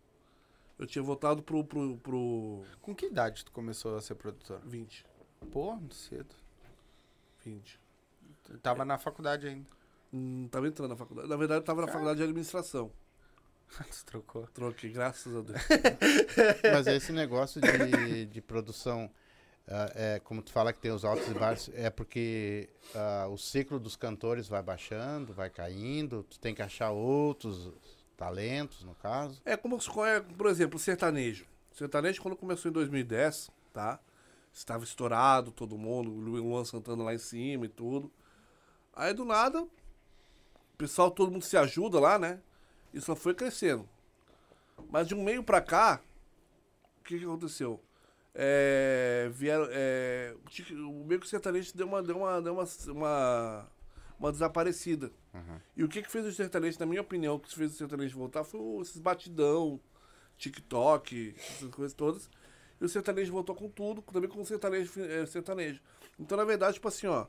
eu tinha voltado pro, pro, pro Com que idade tu começou a ser produtor? 20. Pô, cedo. 20. Tu tava na faculdade ainda. Hum, tava entrando na faculdade. Na verdade, eu tava na faculdade de administração. tu trocou. Troquei, graças a Deus. Mas esse negócio de, de produção, é, como tu fala que tem os altos e baixos, é porque ah, o ciclo dos cantores vai baixando, vai caindo, tu tem que achar outros talentos, no caso. É como, é, por exemplo, o sertanejo. O sertanejo, quando começou em 2010, tá? Estava estourado, todo mundo, o Luan Santana lá em cima e tudo. Aí, do nada, o pessoal, todo mundo se ajuda lá, né? E só foi crescendo. Mas de um meio pra cá, o que, que aconteceu? É, vieram, é, o meio que o sertanejo deu uma, deu uma, deu uma, uma, uma desaparecida. E o que, que fez o sertanejo, na minha opinião, o que fez o sertanejo voltar foi esses batidão, TikTok, essas coisas todas. E o sertanejo voltou com tudo, também com o sertanejo, é, sertanejo. Então, na verdade, tipo assim, ó,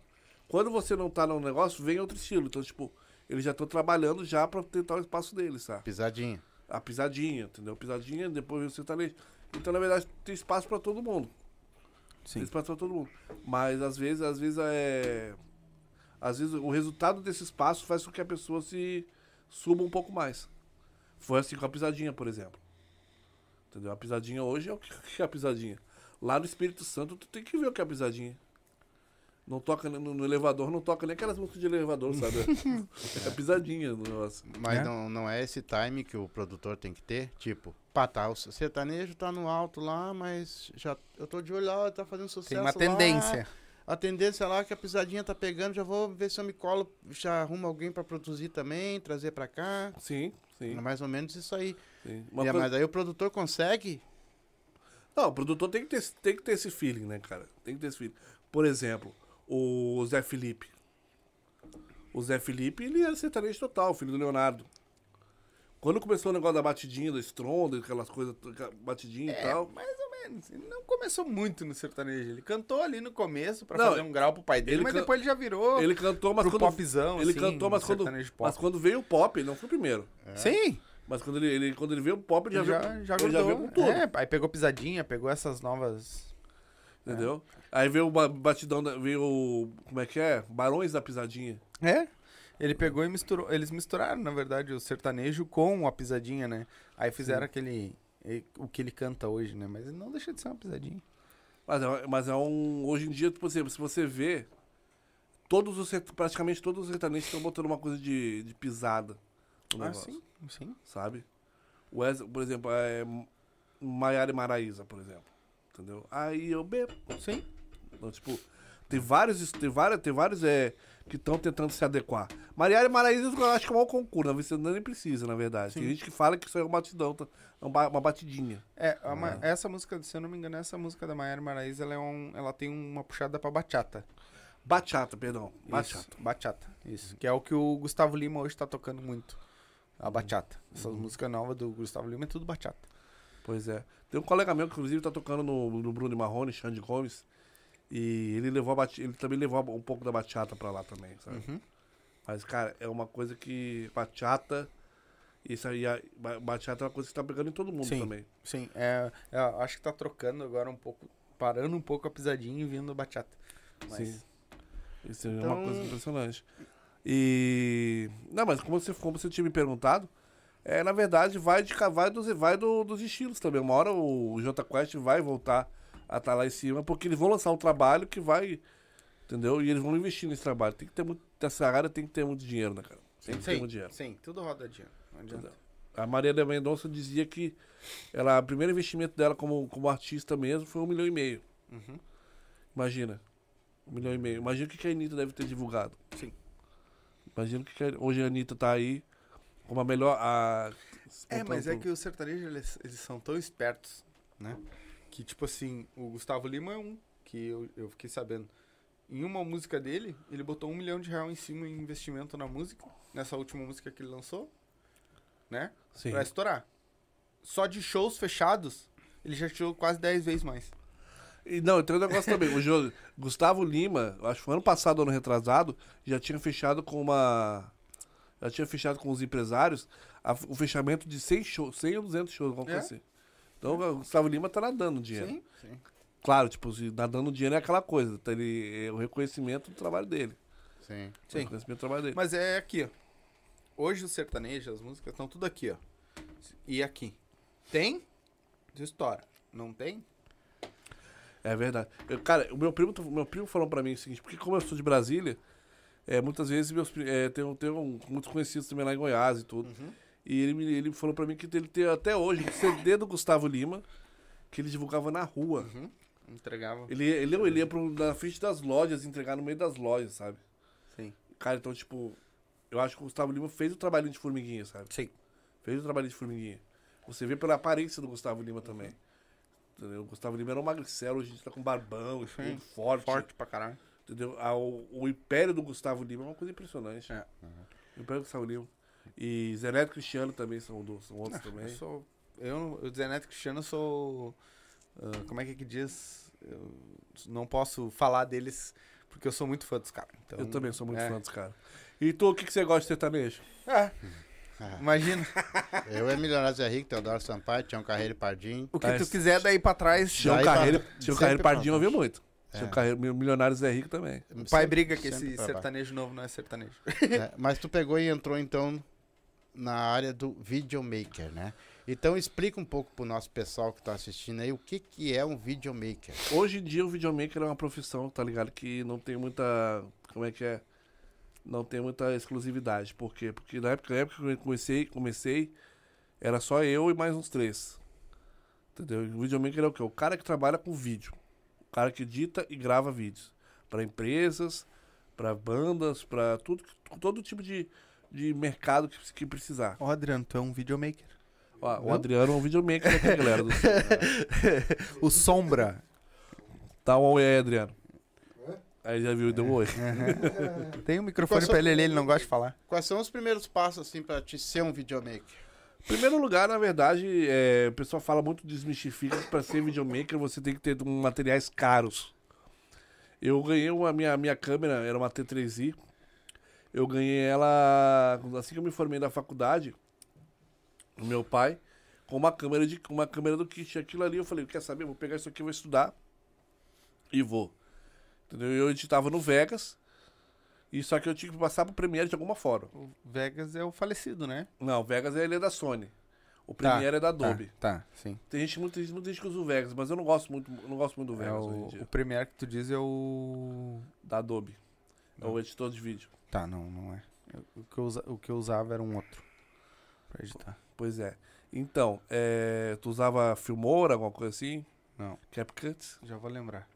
quando você não tá no negócio, vem outro estilo. Então, tipo, eles já estão trabalhando já pra tentar o espaço deles, sabe? Pisadinha. A pisadinha, entendeu? Pisadinha, depois vem o sertanejo. Então, na verdade, tem espaço pra todo mundo. Tem espaço pra todo mundo. Mas às vezes, às vezes é. Às vezes o resultado desse espaço faz com que a pessoa se suba um pouco mais. Foi assim com a pisadinha, por exemplo. Entendeu? A pisadinha hoje é o que que é a pisadinha. Lá no Espírito Santo, tu tem que ver o que é a pisadinha. Não toca no, no elevador, não toca nem aquelas músicas de elevador, sabe? é pisadinha no negócio. Mas É? não, não é esse time que o produtor tem que ter? Tipo, pá, tá, o sertanejo tá no alto lá, mas já eu tô de olho lá, tá fazendo sucesso Tem uma lá. tendência. A tendência lá que a pisadinha tá pegando, já vou ver se eu me colo, já arrumo alguém pra produzir também, trazer pra cá. Sim, sim. É mais ou menos isso aí. sim. Uma E é, Mas aí o produtor consegue Não, o produtor tem que, ter, tem que ter esse feeling, né, cara? Tem que ter esse feeling. Por exemplo, o Zé Felipe. O Zé Felipe, ele era sertanejo total, filho do Leonardo. Quando começou o negócio da batidinha, da estronda, aquelas coisas, batidinha e tal. Mais ou menos. Ele não começou muito no sertanejo. Ele cantou ali no começo pra Não, fazer um grau pro pai dele, ele mas can- depois ele já virou Ele cantou, mas pro quando. popzão, ele assim, cantou, mas quando, pop. mas quando veio o pop, ele não foi o primeiro. Sim, Mas quando ele, ele- quando ele veio o pop, ele já, já, veio, já, ele já veio com tudo. É, aí pegou pisadinha, pegou essas novas... Entendeu? Aí veio o ba- batidão, da- veio. o- Como é que é? Barões da Pisadinha. É? Ele pegou e misturou. Eles misturaram, na verdade, o sertanejo com a pisadinha, né? Aí fizeram aquele. e- O que ele canta hoje, né? Mas não deixa de ser uma pisadinha. Mas é, mas é um. Hoje em dia, por exemplo, se você vê, todos os, praticamente todos os sertanejos estão botando uma coisa de, de pisada no Ah, negócio, sim, sim. sabe? O Wes, por exemplo, é Maiara e Maraíza, por exemplo. Entendeu? Aí eu bebo. Sim. Então, tipo, tem vários, tem vários, tem vários é, que estão tentando se adequar. Maiara e Maraíza eu acho que é um concurso, né? você nem precisa, na verdade. Tem gente que fala que isso é uma batidão, tá? é uma, batidinha. É, Ma- essa música, se eu não me engano, essa música da Maiara Maraíza, ela, é um, ela tem uma puxada pra bachata. Bachata, perdão. Bachata. Isso, bachata. Isso. Que é o que o Gustavo Lima hoje tá tocando muito. A bachata. Essas músicas novas do Gustavo Lima é tudo bachata. Pois é. Tem um colega meu que inclusive tá tocando no, no Bruno Marrone, Xande Gomes. E ele levou a bati- ele também levou um pouco da bachata pra lá também, sabe? Uhum. Mas, cara, é uma coisa que. Bachata. Isso aí, a ba- bachata é uma coisa que tá pegando em todo mundo Sim. também. Sim, é, é, acho que tá trocando agora um pouco, parando um pouco a pisadinha e vindo a bachata. Mas, Sim. Isso é Então- uma coisa impressionante. E. Não, mas como você, como você tinha me perguntado, é, na verdade, vai, de, vai, dos, vai do- dos estilos também. Uma hora o J Quest vai voltar a estar lá em cima, porque eles vão lançar um trabalho que vai. Entendeu? E eles vão investir nesse trabalho. Tem que ter muito. Nessa área tem que ter muito dinheiro, né, cara? Tem que ter muito dinheiro. sim, tudo roda dinheiro. Não adianta. Entendeu? A Maria da Mendonça dizia que ela, o primeiro investimento dela como, como artista mesmo foi um milhão e meio. Uhum. Imagina. Um milhão e meio. Imagina o que que a Anitta deve ter divulgado. Sim. Imagina o que, que a- hoje a Anitta tá aí como a melhor. A, É, mas é que os sertanejos, eles, eles são tão espertos, né? Que, tipo assim, o Gustavo Lima é um, que eu, eu fiquei sabendo. Em uma música dele, ele botou um milhão de reais em cima em investimento na música, nessa última música que ele lançou, né? Sim. Pra estourar. Só de shows fechados, ele já tirou quase 10 vezes mais. E não, tem um negócio também. O Jo- Gustavo Lima, acho que foi ano passado, ano retrasado, já tinha fechado com uma. Já tinha fechado com os empresários a- o fechamento de 100 shows, 100 ou 200 shows, vamos É? assim. Então o Gustavo Lima tá nadando dinheiro. Sim. Sim. Claro, tipo, se nadando dinheiro é aquela coisa. Tá ele, é o reconhecimento do trabalho dele. Sim. O Sim. reconhecimento do trabalho dele. Mas é aqui, ó. Hoje os sertanejos, as músicas estão tudo aqui, ó. E aqui. Tem? Estoura. Não tem? É verdade. Eu, cara, o meu primo, meu primo falou pra mim o seguinte, porque como eu sou de Brasília, é, muitas vezes meus é, tem, tem um, muitos conhecidos também lá em Goiás e tudo. E ele, me- ele falou pra mim que ele tem até hoje um CD do Gustavo Lima, que ele divulgava na rua. Entregava. Ele, ele, ele ia pro, na frente das lojas, entregar no meio das lojas, sabe? Sim. Cara, então, tipo, eu acho que o Gustavo Lima fez o trabalhinho de formiguinha, sabe? Sim. Fez o trabalho de formiguinha. Você vê pela aparência do Gustavo Lima também. Entendeu? O Gustavo Lima era um magricelo, hoje a gente tá com barbão, tudo forte. Forte pra caralho. Entendeu? O, o império do Gustavo Lima é uma coisa impressionante. É. O império do Gustavo Lima. E Zé Neto e Cristiano também são, do- são outros Eu também. sou. Eu, o Zé Neto Cristiano, eu sou. ah, como é que é que diz? Eu não posso falar deles porque eu sou muito fã dos caras. Então, Eu também sou muito é. fã dos caras. E tu, o que, que você gosta de sertanejo? É. Imagina. Eu é Milionário Zé Rico, Teodoro Sampaio, Tião Carreiro e Pardinho. O que Mas- tu quiser daí pra trás. Tião Carreiro, pra- Tião sempre Carreiro Pardinho eu ouvi baixo. muito. Tião Carreiro, Milionários é rico também. O pai Sempre- briga que esse sertanejo novo não é sertanejo. É, mas tu pegou e entrou então na área do videomaker, né? Então explica um pouco pro nosso pessoal que tá assistindo aí o que que é um videomaker. Hoje em dia o videomaker é uma profissão, tá ligado? Que não tem muita. Como é que é? Não tem muita exclusividade. Por quê? Porque na época, na época que eu comecei, comecei, era só eu e mais uns três. Entendeu? O videomaker é o quê? O cara que trabalha com vídeo. O cara que edita e grava vídeos. Pra empresas, pra bandas, pra tudo, todo tipo de, de mercado que, que precisar. Ó, Adriano, tu é um videomaker. Ó, o Não? Adriano é um videomaker, né, galera? Do... o Sombra. Dá um oi aí, Adriano. Aí já viu, deu um oi. Tem um microfone pra são- ele ali, ele não gosta de falar. Quais são os primeiros passos assim para te ser um videomaker? Primeiro lugar, na verdade, é, o pessoal fala muito, desmistifica que para ser videomaker você tem que ter um materiais caros. Eu ganhei uma minha, minha câmera, era uma T3i. Eu ganhei ela assim que eu me formei da faculdade, do meu pai, com uma câmera de uma câmera do kit. Aquilo ali eu falei, quer saber? Vou pegar isso aqui, vou estudar e vou. Entendeu? Eu editava no Vegas. E só que eu tinha que passar pro Premiere de alguma forma. O Vegas é o falecido, né? Não, o Vegas ele é da Sony. O Premiere é da Adobe. Tá, tá, sim. Tem gente, muita, gente- muita gente que usa o Vegas, mas eu não gosto muito, não gosto muito do É Vegas hoje em o, dia. o Premiere que tu diz é o. Da Adobe. É o editor de vídeo. Tá, não, não é. O que eu, usa- o que eu usava era um outro. Pra editar. Pois é. Então, é, tu usava Filmora, alguma coisa assim? Não, CapCut? já vou lembrar.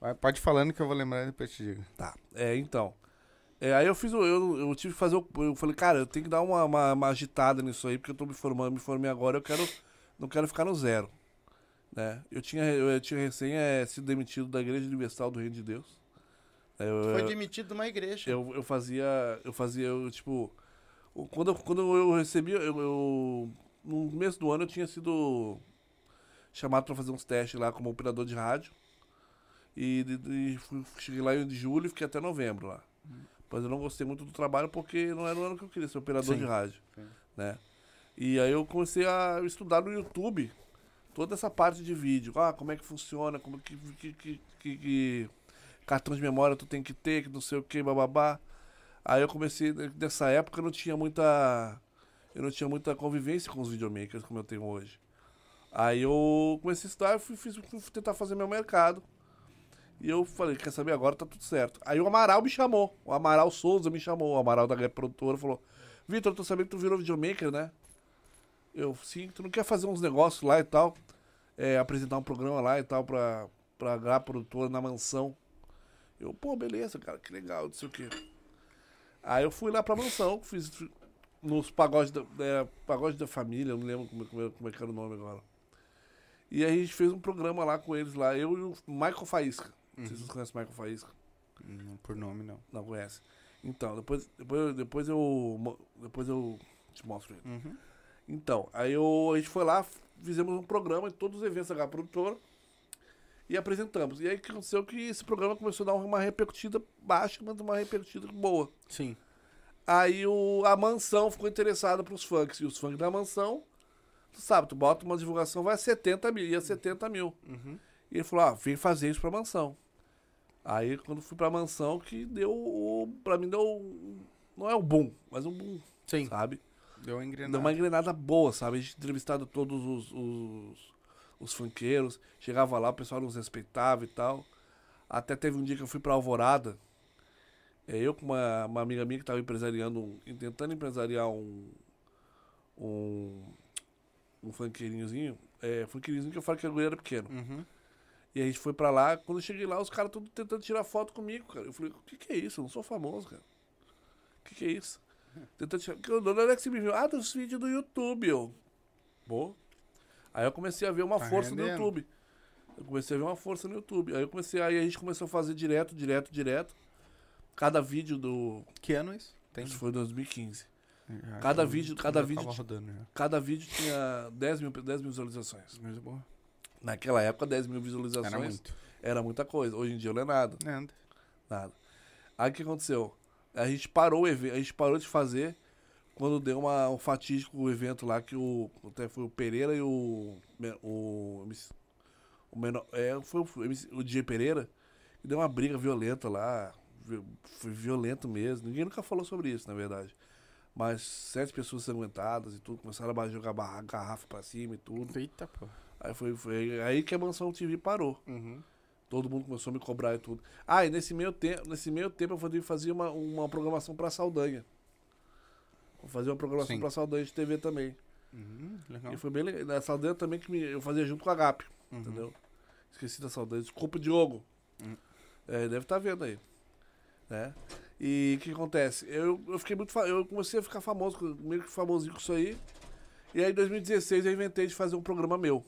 Vai, pode ir falando que eu vou lembrar e depois te digo. Tá. É, então. É, aí eu fiz o. Eu, eu tive que fazer o. Eu falei, cara, eu tenho que dar uma, uma, uma agitada nisso aí, porque eu tô me formando, me formei agora, eu quero. Não quero ficar no zero. Né? Eu tinha, eu tinha recém é, sido demitido da Igreja Universal do Reino de Deus. Eu- Foi demitido de uma igreja. eu, eu fazia. Eu fazia, eu, tipo. Quando, eu- quando eu recebi, eu, eu- No começo do ano eu tinha sido chamado pra fazer uns testes lá como operador de rádio. E, de- e fui- cheguei lá em julho e fiquei até novembro lá. Mas eu não gostei muito do trabalho porque não era o ano que eu queria ser operador Sim. de rádio. Sim. Né? E aí eu comecei a estudar no YouTube toda essa parte de vídeo. Ah, como é que funciona, como que, que, que, que- que cartão de memória tu tem que ter, que não sei o que, bababá. Aí eu comecei, nessa época eu não tinha muita. Eu não tinha muita convivência com os videomakers como eu tenho hoje. Aí eu comecei a estudar e fui, fiz- fui tentar fazer meu mercado. E eu falei, quer saber, agora tá tudo certo. Aí o Amaral me chamou. O Amaral Souza me chamou. O Amaral da Produtora falou: Vitor, eu tô sabendo que tu virou videomaker, né? Eu, sim, tu não quer fazer uns negócios lá e tal? É, apresentar um programa lá e tal pra, pra Gap Produtora na mansão. Eu, pô, beleza, cara, que legal, não sei o quê. Aí eu fui lá pra mansão, fiz nos pagodes da, é, pagode da família, eu não lembro como, como, como é que era o nome agora. E aí a gente fez um programa lá com eles lá, eu e o Michael Faísca. Não sei se vocês conhecem o Michael Faísca. Não, por nome, não. Não conhece. Então, depois, depois, depois eu. Depois eu te mostro ele. Uhum. Então, aí eu, a gente foi lá, fizemos um programa em todos os eventos da Produtora e apresentamos. E aí o que aconteceu que esse programa começou a dar uma repercutida baixa, mas uma repercutida boa. Sim. Aí o, a mansão ficou interessada pros funks. E os funks da mansão, tu sabe, tu bota uma divulgação, vai a 70 mil, ia 70 mil. Uhum. E ele falou, ah, vem fazer isso pra mansão. Aí quando fui pra mansão, que deu o. Pra mim deu. Não é o boom, mas um boom, Sim. sabe? Deu uma engrenada. Deu uma engrenada boa, sabe? A gente entrevistado todos os, os, os funkeiros. Chegava lá, o pessoal nos respeitava e tal. Até teve um dia que eu fui pra Alvorada. É, eu com uma, uma amiga minha que tava empresariando, tentando empresariar um. Um. Um funkeirinhozinho. É, funkeirinhozinho que eu falo que a agulha era pequeno. Uhum. E a gente foi pra lá. Quando eu cheguei lá, os caras todos tentando tirar foto comigo, cara. Eu falei, o que que é isso? Eu não sou famoso, cara. O que que é isso? Tentando tirar... Onde é que você me viu? Ah, dos vídeos do YouTube, eu. Boa. Aí eu comecei a ver uma Tá força no rendendo. YouTube. Eu comecei a ver uma força no YouTube. Aí eu comecei, aí a gente começou a fazer direto, direto, direto. Cada vídeo do. Que ano isso? Tem. Isso foi 2015. Já- Cada já- vídeo- cada vídeo- rodando. Cada vídeo tinha 10 mil, 10 mil visualizações. Mas boa. Naquela época, 10 mil visualizações Era muito. era muita coisa. Hoje em dia não é nada. Nada. Nada. Aí o que aconteceu? A gente parou o evento, a gente parou de fazer quando deu uma, um fatídico evento lá que o. Até foi o Pereira e o. O. O menor, é, foi o, o DJ Pereira, que deu uma briga violenta lá. Foi violento mesmo. Ninguém nunca falou sobre isso, na verdade. Mas sete pessoas sanguentadas e tudo, começaram a jogar barra, garrafa pra cima e tudo. Eita, pô. Aí foi, foi aí que a Mansão TV parou. Uhum. Todo mundo começou a me cobrar e tudo. Ah, e nesse meio tempo, nesse meio tempo eu fazia uma, uma programação pra Saldanha. Eu fazia uma programação Sim. pra Saldanha de TV também. Uhum. Legal. E foi bem legal. Na Saldanha também que me- eu fazia junto com a GAP, Uhum. entendeu? Esqueci da Saldanha. Desculpa, Diogo. Uhum. É, deve estar vendo aí. Né? E o que acontece? Eu, eu fiquei muito. Eu comecei a ficar famoso, meio que famosinho com isso aí. E aí em 2016 eu inventei de fazer um programa meu.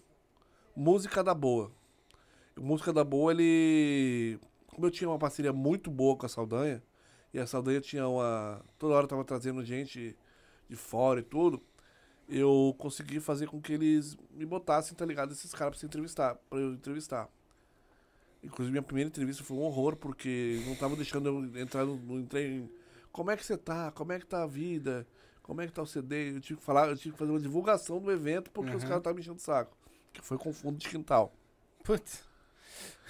Música da Boa. Música da Boa, ele. Como eu tinha uma parceria muito boa com a Saldanha, e a Saldanha tinha uma. Toda hora tava trazendo gente de fora e tudo, eu consegui fazer com que eles me botassem, tá ligado? Esses caras pra se entrevistar, pra eu entrevistar. Inclusive, minha primeira entrevista foi um horror, porque não tava deixando eu entrar no, no trem. Como é que você tá? Como é que tá a vida? Como é que tá o CD? Eu tive que falar, eu tive que fazer uma divulgação do evento, porque os Uhum. caras estavam me enchendo o saco. Que foi com fundo de quintal. Putz,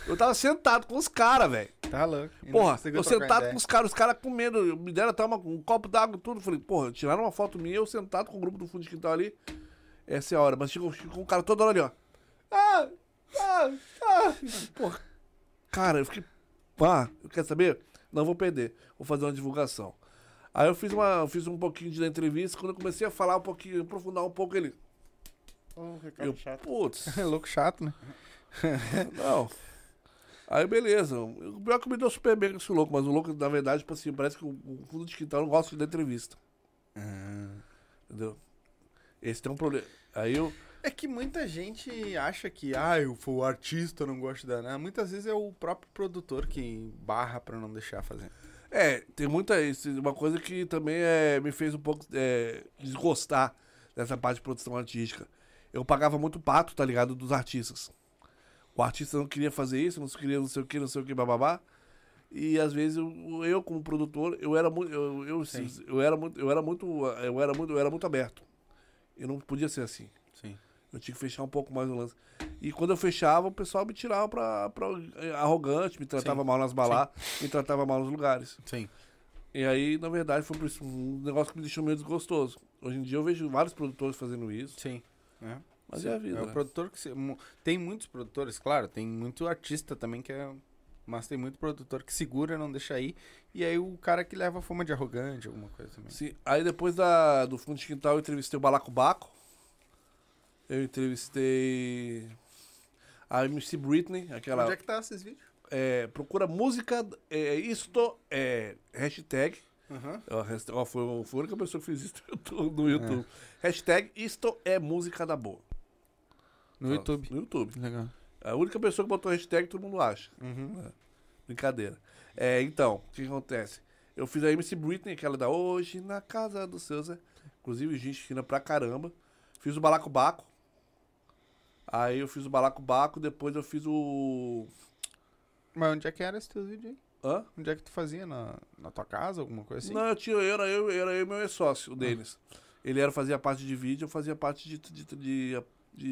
Eu tava sentado com os caras, velho. Tá louco. E Porra, eu sentado ideia. com os caras, os caras comendo, me deram até uma- um copo d'água e tudo. Falei, porra, tiraram uma foto minha, eu sentado com o grupo do fundo de quintal ali. Essa é a hora, mas ficou, ficou um cara toda hora ali, ó. Ah, ah, ah. Porra, cara, eu fiquei, pá, eu quero saber? Não vou perder, vou fazer uma divulgação. Aí eu fiz, uma, eu fiz um pouquinho de da entrevista, quando eu comecei a falar um pouquinho, aprofundar um pouco ele. Ricardo Eu, chato. putz, Louco chato, né? não. Aí beleza. O pior é que me deu super bem com esse louco, mas o louco, na verdade, tipo assim, parece que o, o fundo de quintal não gosta de dar entrevista. Ah. Entendeu? Esse tem um problema. Aí eu. É que muita gente acha que, ah, eu fui o artista, não gosto da nada. Muitas vezes é o próprio produtor que barra pra não deixar fazer. É, tem muita. isso, Uma coisa que também é, me fez um pouco é, desgostar dessa parte de produção artística. Eu pagava muito pato, tá ligado? Dos artistas. O artista não queria fazer isso, não queria não sei o que, não sei o que, bababá. E às vezes eu, eu como produtor, eu era muito. Eu, eu, eu era muito. Eu era muito. Eu era muito. Eu era muito aberto. Eu não podia ser assim. Sim. Eu tinha que fechar um pouco mais o lance. E quando eu fechava, o pessoal me tirava pra, pra eh, arrogante, me tratava Sim. mal nas baladas, me tratava mal nos lugares. Sim. E aí, na verdade, foi um negócio que me deixou meio desgostoso. Hoje em dia eu vejo vários produtores fazendo isso, Sim. É. mas Sim. é a vida. É o produtor que se... Tem muitos produtores, claro, tem muito artista também que é. Mas tem muito produtor que segura, não deixa ir. E aí o cara que leva a fama de arrogante, alguma coisa também. Sim. Aí depois da, do Fundo de Quintal eu entrevistei o Balacobaco. Eu entrevistei a MC Britney, aquela. Onde é que tá esses vídeos? é, procura música, é, isto, é, hashtag, Aham. ó, foi, foi a única pessoa que fez isso no YouTube. no YouTube. Hashtag, isto é música da boa. No YouTube. No YouTube. Legal. A única pessoa que botou hashtag, todo mundo acha. Uhum. É, Brincadeira. É, então, o que acontece? Eu fiz a MC Britney, aquela da Hoje na Casa do Seu Zé. Inclusive, gente fina pra caramba. Fiz o Balacobaco. Aí eu fiz o Balacobaco, depois eu fiz o. Mas onde é que era esse teu vídeo aí? Hã? Onde é que tu fazia? Na, na tua casa, alguma coisa assim? Não, eu tinha, era eu, era eu e meu ex-sócio, o Denis. Ele era, fazia parte de vídeo, eu fazia parte de, de, de, de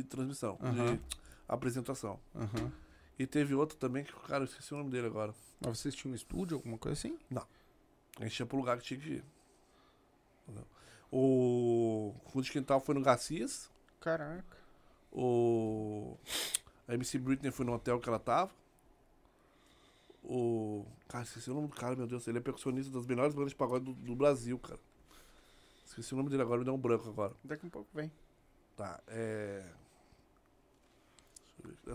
transmissão, Aham. de apresentação. E teve outro também, que, cara, eu esqueci o nome dele agora. Mas vocês tinham um estúdio, alguma coisa assim? A gente ia pro lugar que tinha que ir. Entendeu? O Fundo de Quintal foi no Garcias. Caraca. O. A MC Britney foi no hotel que ela tava. O. Cara, esqueci o nome do cara, meu Deus. Ele é percussionista das melhores bandas de pagode do, do Brasil, cara. Esqueci o nome dele agora, me deu um branco agora. Daqui a pouco vem. Tá, é.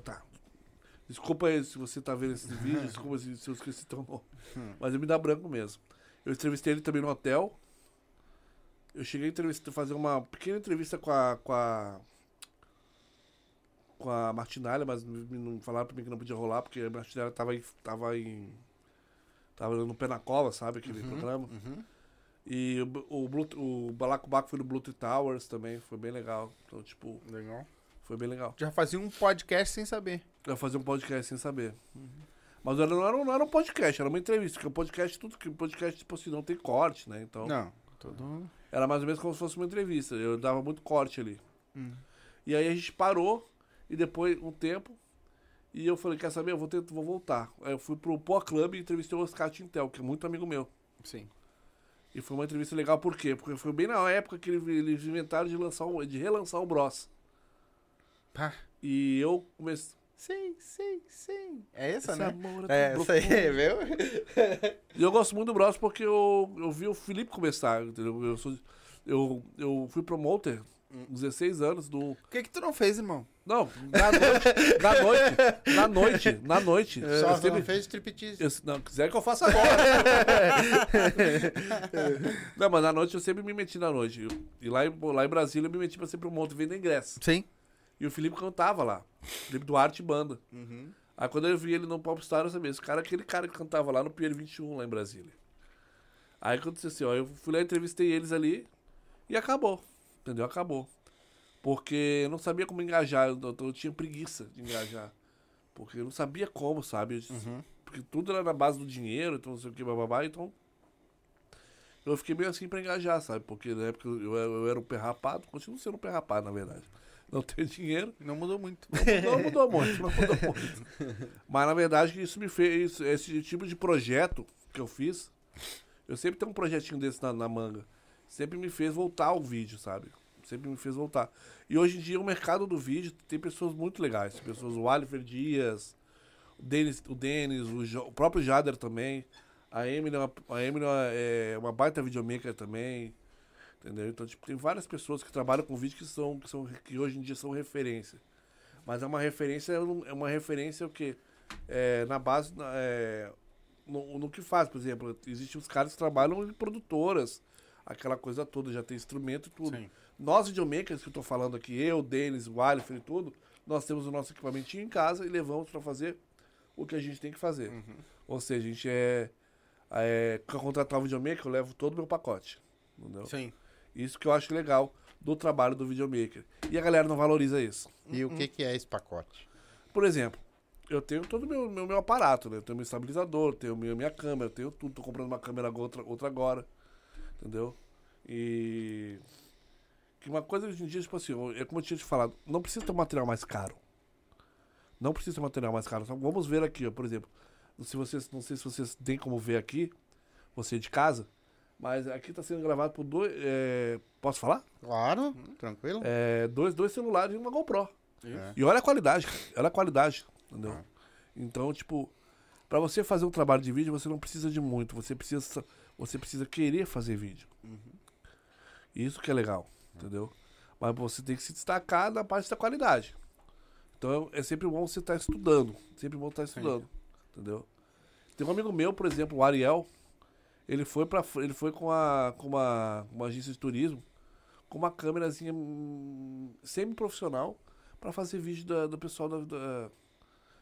Tá. Desculpa aí se você tá vendo esse vídeo, desculpa se, se eu esqueci teu nome. Mas eu me dá branco mesmo. Eu entrevistei ele também no hotel. Eu cheguei a entrevistar, fazer uma pequena entrevista com a. com a. com a Martinalha, mas não falaram pra mim que não podia rolar, porque a Martinalha tava em. tava em. tava no pé na cova, sabe? Aquele programa. Uhum. E o, o, Blue, o Balacobaco foi no Bluetooth Towers também, foi bem legal. Então, tipo, Legal. foi bem legal. Já fazia um podcast sem saber. Eu ia fazer um podcast sem saber. Mas era- não era, um- não era um podcast, era uma entrevista. Porque o podcast, tudo que podcast, tipo assim, não tem corte, né? Então, Não. Tudo. era mais ou menos como se fosse uma entrevista. Eu dava muito corte ali. Hum. E aí a gente parou, e depois, um tempo, e eu falei, quer saber, eu vou, tentar, vou voltar. Aí eu fui pro Pó Club e entrevistei o Oscar Tintel, que é muito amigo meu. Sim. E foi uma entrevista legal, por quê? Porque foi bem na época que ele- eles inventaram de, lançar de relançar o Bros. Pá. E eu comecei. Sim, sim, sim. É essa, Esse né? É, tão essa aí, viu? E eu gosto muito do Bros porque eu, eu vi o Felipe começar, entendeu? Eu, sou, eu, eu fui promoter, 16 anos, do. O que que tu não fez, irmão? Não, na noite, na noite, na noite, na noite. Só eu não sempre, fez striptease. eu, não, quiser que eu faça agora. não, mas na noite eu sempre me meti na noite. Eu- e lá em, lá em Brasília eu me meti pra ser promoter vender ingresso. Sim. E o Felipe cantava lá. Felipe Duarte Banda. Uhum. Aí quando eu vi ele no Popstar, eu sabia, esse cara é aquele cara que cantava lá no Pier 21, lá em Brasília. Aí aconteceu assim, ó, eu fui lá, entrevistei eles ali e acabou. Entendeu? Acabou. Porque eu não sabia como engajar, eu, eu- eu tinha preguiça de engajar. Porque eu não sabia como, sabe? Uhum. Porque tudo era na base do dinheiro, então não sei o que, bababá, então. Eu fiquei meio assim pra engajar, sabe? Porque na época eu, eu, era um pé rapado, continuo sendo um pé rapado, na verdade. Não tenho dinheiro. Não mudou muito. Não mudou muito, não mudou muito. Mas na verdade isso me fez, esse tipo de projeto que eu fiz, eu sempre tenho um projetinho desse na, na manga. Sempre me fez voltar ao vídeo, sabe? Sempre me fez voltar. E hoje em dia o mercado do vídeo tem pessoas muito legais. Pessoas, o Alifer Dias, o Denis, o, Denis, o, Jo- o próprio Jader também. A Emily, é a Emily é uma baita videomaker também. Entendeu? Então, tipo, tem várias pessoas que trabalham com vídeo que são, que são que hoje em dia são referência. Mas é uma referência, é uma referência o quê? É, na base, é, no, no que faz, por exemplo, existem os caras que trabalham em produtoras, aquela coisa toda, já tem instrumento e tudo. Sim. Nós, videomakers, que eu tô falando aqui, eu, o Denis, o Alifer e tudo, nós temos o nosso equipamentinho em casa e levamos para fazer o que a gente tem que fazer. Ou seja, a gente é, é. Pra contratar um videomaker, eu levo todo o meu pacote. Entendeu? Sim. Isso que eu acho legal do trabalho do videomaker. E a galera não valoriza isso. E o que, que é esse pacote? Por exemplo, eu tenho todo o meu, meu, meu aparato, né? Eu tenho meu estabilizador, tenho minha, minha câmera, eu tenho tudo. Tô comprando uma câmera agora, outra, outra agora. Entendeu? E. Que uma coisa hoje em dia, tipo assim, é como eu tinha te falado, não precisa ter um material mais caro. Não precisa ter um material mais caro. Só vamos ver aqui, ó, por exemplo. Se vocês, não sei se vocês têm como ver aqui, você de casa, mas aqui tá sendo gravado por dois. é, posso falar? Claro, tranquilo. É, dois, dois celulares e uma GoPro. É. E olha a qualidade. Olha a qualidade, entendeu? Ah. Então, tipo, pra você fazer um trabalho de vídeo, você não precisa de muito. Você precisa, você precisa querer fazer vídeo. Isso que é legal, entendeu? Mas você tem que se destacar na parte da qualidade. Então, é sempre bom você estar estudando. Sempre bom estar estudando. Entendeu? Tem um amigo meu, por exemplo, o Ariel, ele foi para ele foi com a com uma, uma agência de turismo com uma câmerazinha hum, semi-profissional para fazer vídeo da, do pessoal da, da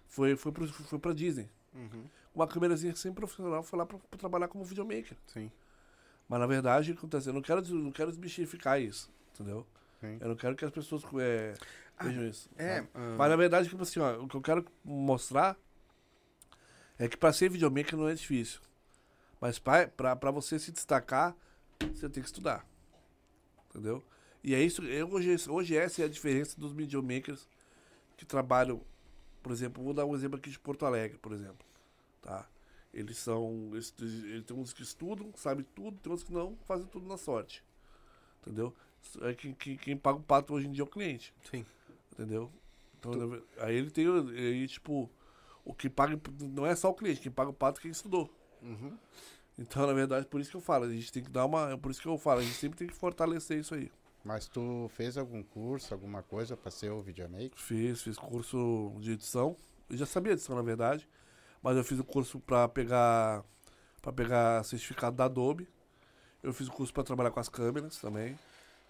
foi foi pro, foi para Disney. Uhum. Uma câmerazinha semi-profissional foi lá para trabalhar como videomaker. Sim. Mas na verdade, o que acontece? Eu não quero, não quero desmistificar isso, entendeu? Sim. Eu não quero que as pessoas é, vejam isso. É, ah, Mas na verdade, tipo assim, ó, o que eu quero mostrar é que pra ser videomaker não é difícil. Mas pra, pra, pra você se destacar, você tem que estudar. Entendeu? E é isso, eu, hoje, hoje essa é a diferença dos videomakers que trabalham, por exemplo, vou dar um exemplo aqui de Porto Alegre, por exemplo. Tá? Eles são. Eles, eles tem uns que estudam, sabem tudo, tem uns que não, fazem tudo na sorte. Entendeu? É quem, quem, quem paga o pato hoje em dia é o cliente. Sim. Entendeu? Então, ve- aí ele tem. Aí, tipo, o que paga. Não é só o cliente, quem paga o pato é quem estudou. Uhum. Então, na verdade, por isso que eu falo, a gente tem que dar uma. é Por isso que eu falo, a gente sempre tem que fortalecer isso aí. Mas tu fez algum curso, alguma coisa pra ser o videomaker? Fiz, fiz curso de edição. Eu já sabia edição, na verdade. Mas eu fiz o curso pra pegar. para pegar certificado da Adobe. Eu fiz o curso pra trabalhar com as câmeras também.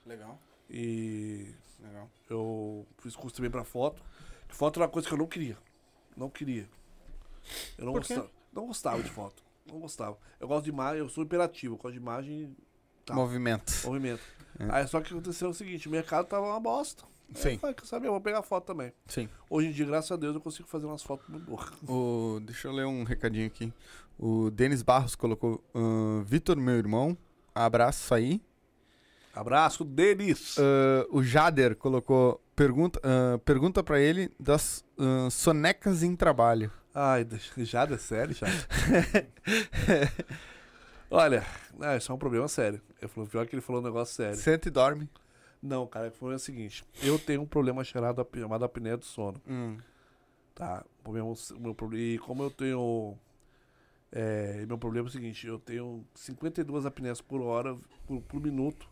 Legal, E legal. eu fiz curso também pra foto. Foto era uma coisa que eu não queria. Não queria. Eu não Por quê? gostava. Não gostava de foto. Não gostava. Eu gosto de imagem, eu sou imperativo, eu gosto de imagem Tá. Movimento. movimento. É. Aí só que aconteceu o seguinte, o mercado tava uma bosta. Sim. eu falei, quer saber, eu vou pegar foto também. Sim. Hoje em dia, graças a Deus, eu consigo fazer umas fotos muito boas. O, deixa eu ler um recadinho aqui. O Denis Barros colocou: "Ahn, Vitor, meu irmão, abraço aí. Abraço, Denis. Ah, o Jader colocou: pergunta, ah, pergunta pra ele das ah, sonecas em trabalho. Ai, já é sério, já. Olha, é, isso é um problema sério. Ele falou, pior que ele falou um negócio sério. Senta e dorme. Não, cara, foi o seguinte. Eu tenho um problema chamado, chamado apneia do sono. Hum. Tá? O meu problema, e como eu tenho. É, meu problema é o seguinte: eu tenho 52 apneias por hora, por, por minuto,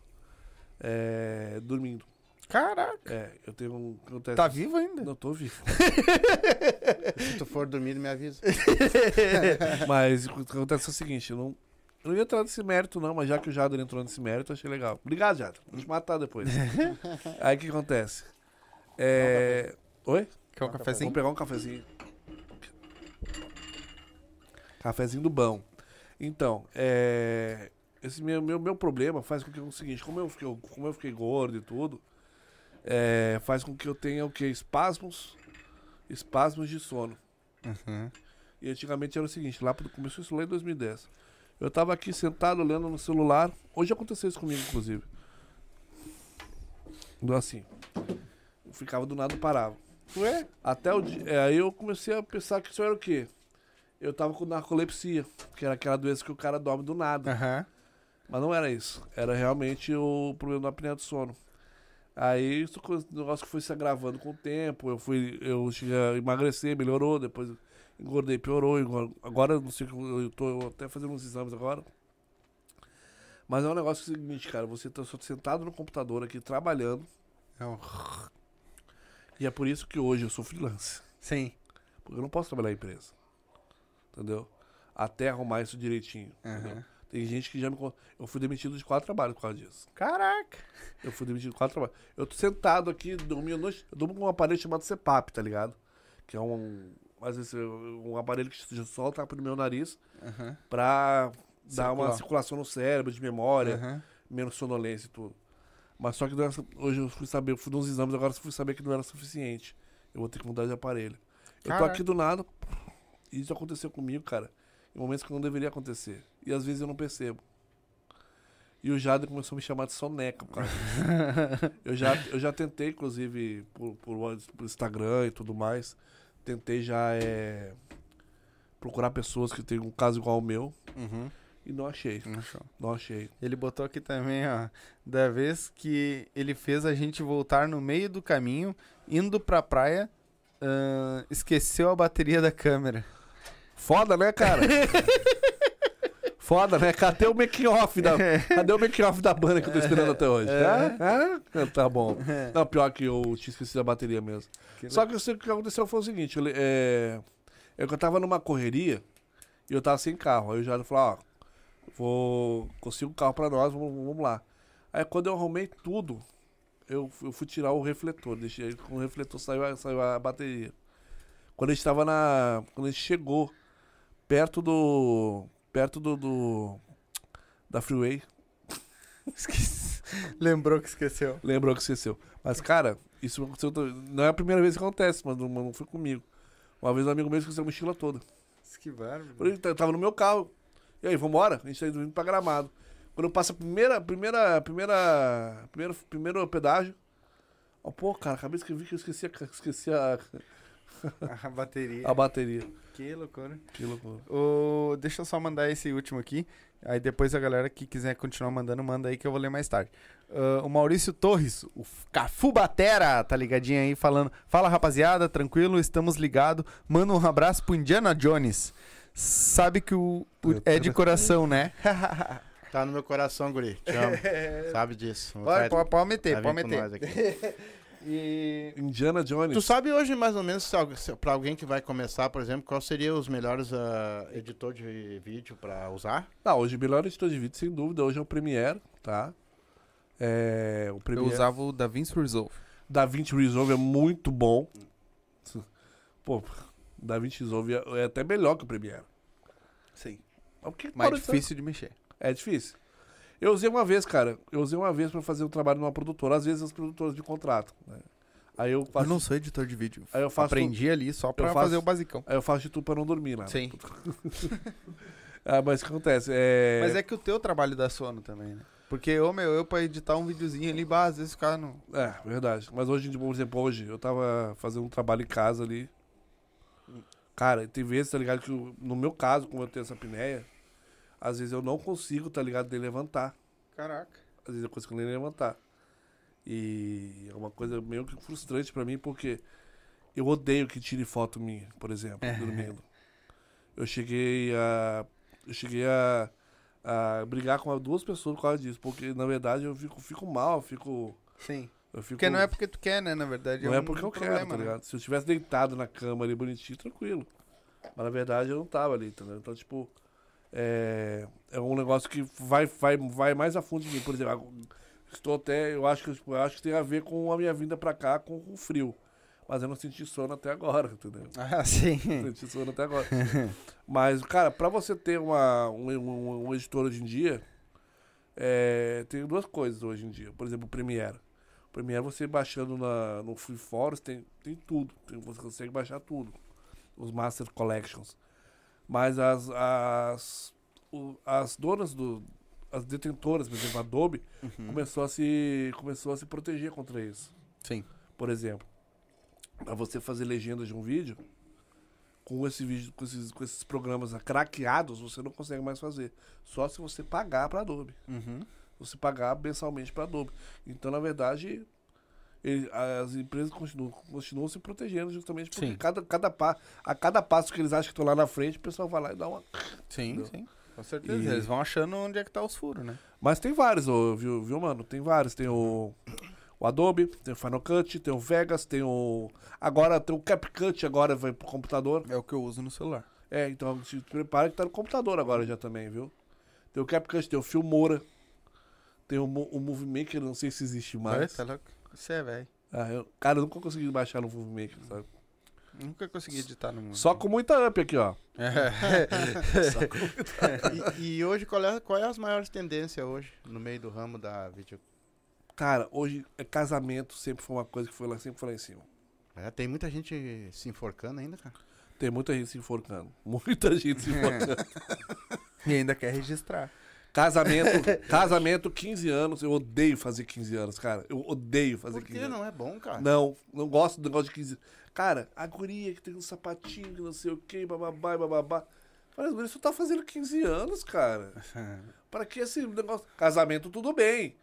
é, dormindo. Caraca. É, eu tenho um. Acontece, Tá vivo ainda? Não, tô vivo. Se tu for dormir, me avisa. Mas o que acontece é o seguinte: eu não, eu não ia entrar nesse mérito, não, mas já que o Jader entrou nesse mérito, eu achei legal. Obrigado, Jader. Vou te matar depois. Aí o que acontece? É. Oi? Quer um Vamos cafezinho? pegar um cafezinho. Cafezinho do bom. Então, é. Esse meu, meu, meu problema faz com que o seguinte, como eu fiquei, como eu fiquei gordo e tudo, é, faz com que eu tenha o que? Espasmos. Espasmos de sono. Uhum. E antigamente era o seguinte, lá começou isso lá em 2010. Eu tava aqui sentado olhando no celular. Hoje aconteceu isso comigo, inclusive. Do assim. Eu ficava do nada e parava. Ué? Até o dia. é, aí eu comecei a pensar que isso era o quê? Eu tava com narcolepsia, que era aquela doença que o cara dorme do nada. Aham. Mas não era isso. Era realmente o problema da apneia do sono. Aí isso o negócio que foi se agravando com o tempo. Eu fui. Eu cheguei a emagrecer, melhorou, depois engordei, piorou. Agora não sei como. Eu tô até fazendo uns exames agora. Mas é um negócio que é o seguinte, cara, você tá só sentado no computador aqui trabalhando. É um- E é por isso que hoje eu sou freelance. Sim. Porque eu não posso trabalhar em empresa. Entendeu? Até arrumar isso direitinho. Aham. Tem gente que já me. Eu fui demitido de quatro trabalhos por causa disso. Caraca. Eu fui demitido de quatro trabalhos. Eu tô sentado aqui, dormindo noite. Eu durmo com um aparelho chamado CPAP, tá ligado? Que é um. Às vezes um aparelho que solta pro meu nariz Aham. pra dar uma Circular. circulação no cérebro, de memória, Aham. menos sonolência e tudo. Mas só que era su- hoje eu fui saber, eu fui nos exames, agora eu fui saber que não era suficiente. Eu vou ter que mudar de aparelho. Eu tô Caraca. aqui do nada, e isso aconteceu comigo, cara, em momentos que não deveria acontecer. E às vezes eu não percebo. E o Jader começou a me chamar de soneca, disso. eu, já, eu já tentei, inclusive, por, por, por Instagram e tudo mais, tentei já é, procurar pessoas que têm um caso igual ao meu, Uhum. e não achei. Não. Não achei. Ele botou aqui também, ó, da vez que ele fez a gente voltar no meio do caminho, indo pra praia, ahn, esqueceu a bateria da câmera. Foda, né, cara? Foda, né? Cadê o making off da, cadê o off da banda que eu tô esperando até hoje? Ah, ah, tá bom. Não, pior que eu tinha esquecido a bateria mesmo. Que Só que o que aconteceu foi o seguinte, eu, é, É eu tava numa correria e eu tava sem carro. Aí o Jairo falou, ó, vou. Consigo um carro pra nós, vamos, vamos lá. Aí quando eu arrumei tudo, eu, eu fui tirar o refletor. Deixei com o refletor saiu, a- saiu a bateria. Quando a gente tava na. Quando a gente chegou perto do. Perto do. do da Freeway, Esqueci. Lembrou que esqueceu. lembrou que esqueceu. Mas, cara, isso aconteceu. Não é a primeira vez que acontece, mas não, não foi comigo. Uma vez um amigo meu esqueceu a mochila toda. Que bárbaro. Ele tava no meu carro. E aí, vambora? A gente tá indo pra gramado. Quando eu passo a primeira, primeira, primeira, primeiro, primeiro pedágio. Ó, pô, cara, acabei de escrever que eu esqueci, a, esqueci a, A bateria. a bateria. Que loucura. Que loucura. Ô, deixa eu só mandar esse último aqui. Aí depois a galera que quiser continuar mandando, manda aí que eu vou ler mais tarde. Ah, o Maurício Torres, o Cafu Batera, tá ligadinho aí falando. Fala rapaziada, tranquilo, estamos ligados. Manda um abraço pro Indiana Jones. Sabe que o, o- é de coração, né? Tá no meu coração, guri. Te amo. Sabe disso. Pode, pode, pode meter, pode meter. E Indiana Jones. Tu sabe hoje, mais ou menos, pra alguém que vai começar, por exemplo, qual seria os melhores ah, editor de vídeo pra usar? Ah, hoje o melhor editor de vídeo, sem dúvida, hoje é o Premiere, tá? É, o eu Premiere. usava o DaVinci Resolve. DaVinci Resolve é muito bom. Pô, DaVinci Resolve é, é até melhor que o Premiere. Sim. Mas ser- difícil de mexer. É difícil. Eu usei uma vez, cara. Eu usei uma vez pra fazer um trabalho numa produtora. Às vezes as produtoras me contratam. né? Aí eu faço, Eu não sou editor de vídeo. Aí eu faço- Aprendi ali só pra faço- fazer o basicão. aí eu faço de tudo pra não dormir lá. Sim. Ah, mas o que acontece? É... Mas é que o teu trabalho dá sono também, né? Porque, ô meu, eu pra editar um videozinho ali, bah, às vezes o cara não. É, verdade. Mas hoje, por exemplo, hoje eu tava fazendo um trabalho em casa ali. Cara, tem vezes, tá ligado? Que no meu caso, como eu tenho essa apneia, às vezes eu não consigo, tá ligado? De levantar. Caraca. Às vezes eu consigo nem levantar. E é uma coisa meio que frustrante pra mim, porque eu odeio que tire foto minha, por exemplo, dormindo. Eu cheguei a. Eu cheguei a, a brigar com duas pessoas por causa disso, porque na verdade eu fico, fico mal, eu fico. Sim. Eu fico Porque não é porque tu quer, né? Na verdade. não é, é um porque eu quero, problema, tá né? ligado? Se eu tivesse deitado na cama ali bonitinho, tranquilo. Mas na verdade eu não tava ali, entendeu? Então, tipo, é, é um negócio que vai, vai, vai mais a fundo de mim. Por exemplo, estou até. Eu acho que, tipo, eu acho que tem a ver com a minha vinda pra cá com o frio. Mas eu não senti sono até agora, entendeu? Ah, sim. Não senti sono até agora. Mas, cara, pra você ter uma, um, um, um editor hoje em dia, é, tem duas coisas hoje em dia. Por exemplo, o Premiere. O Premiere, você baixando na, no Free Forest, tem, tem tudo. Tem- você consegue baixar tudo. Os Master Collections. Mas as, as, o- as donas do. As detentoras, por exemplo, a Adobe, começou, a se, começou a se proteger contra isso. Sim. Por exemplo, para você fazer legendas de um vídeo, com, esse vídeo, com, esses, com esses programas craqueados, você não consegue mais fazer. Só se você pagar para Adobe. Uhum. Você pagar mensalmente para Adobe. Então, na verdade, ele- as empresas continuam, continuam se protegendo justamente porque Sim. cada, cada pa, a cada passo que eles acham que estão lá na frente, o pessoal vai lá e dá uma. Sim, Entendeu? sim. Com certeza. E- Eles vão achando onde é que tá os furos, né? Mas tem vários, viu, viu, mano? Tem vários. Tem o, o Adobe, tem o Final Cut, tem o Vegas, tem o. Agora tem o CapCut, agora vai pro computador. É o que eu uso no celular. É, então se prepara que tá no computador agora já também, viu? Tem o CapCut, tem o Filmora, tem o, o Movie Maker, não sei se existe mais. Tá louco? Você é velho. Ah, eu- cara, eu nunca consegui baixar no Movie Maker, sabe? Nunca consegui editar no mundo. Só com muita up aqui, ó. E, e hoje, qual é, qual é as maiores tendências hoje no meio do ramo da vídeo? Cara, hoje é casamento sempre foi uma coisa que foi lá, sempre foi lá em cima. É, tem muita gente se enforcando ainda, cara. Tem muita gente se enforcando. Muita gente se enforcando. E ainda quer registrar. Casamento, casamento, 15 anos. Eu odeio fazer 15 anos, cara. Eu odeio fazer Por 15 que anos. não é bom, cara? Não, não gosto do negócio de 15 Cara, a guria que tem um sapatinho, que não sei o que, bababá, bababá. Falei, guria, você tá fazendo 15 anos, cara. Pra que esse negócio? Casamento, tudo bem.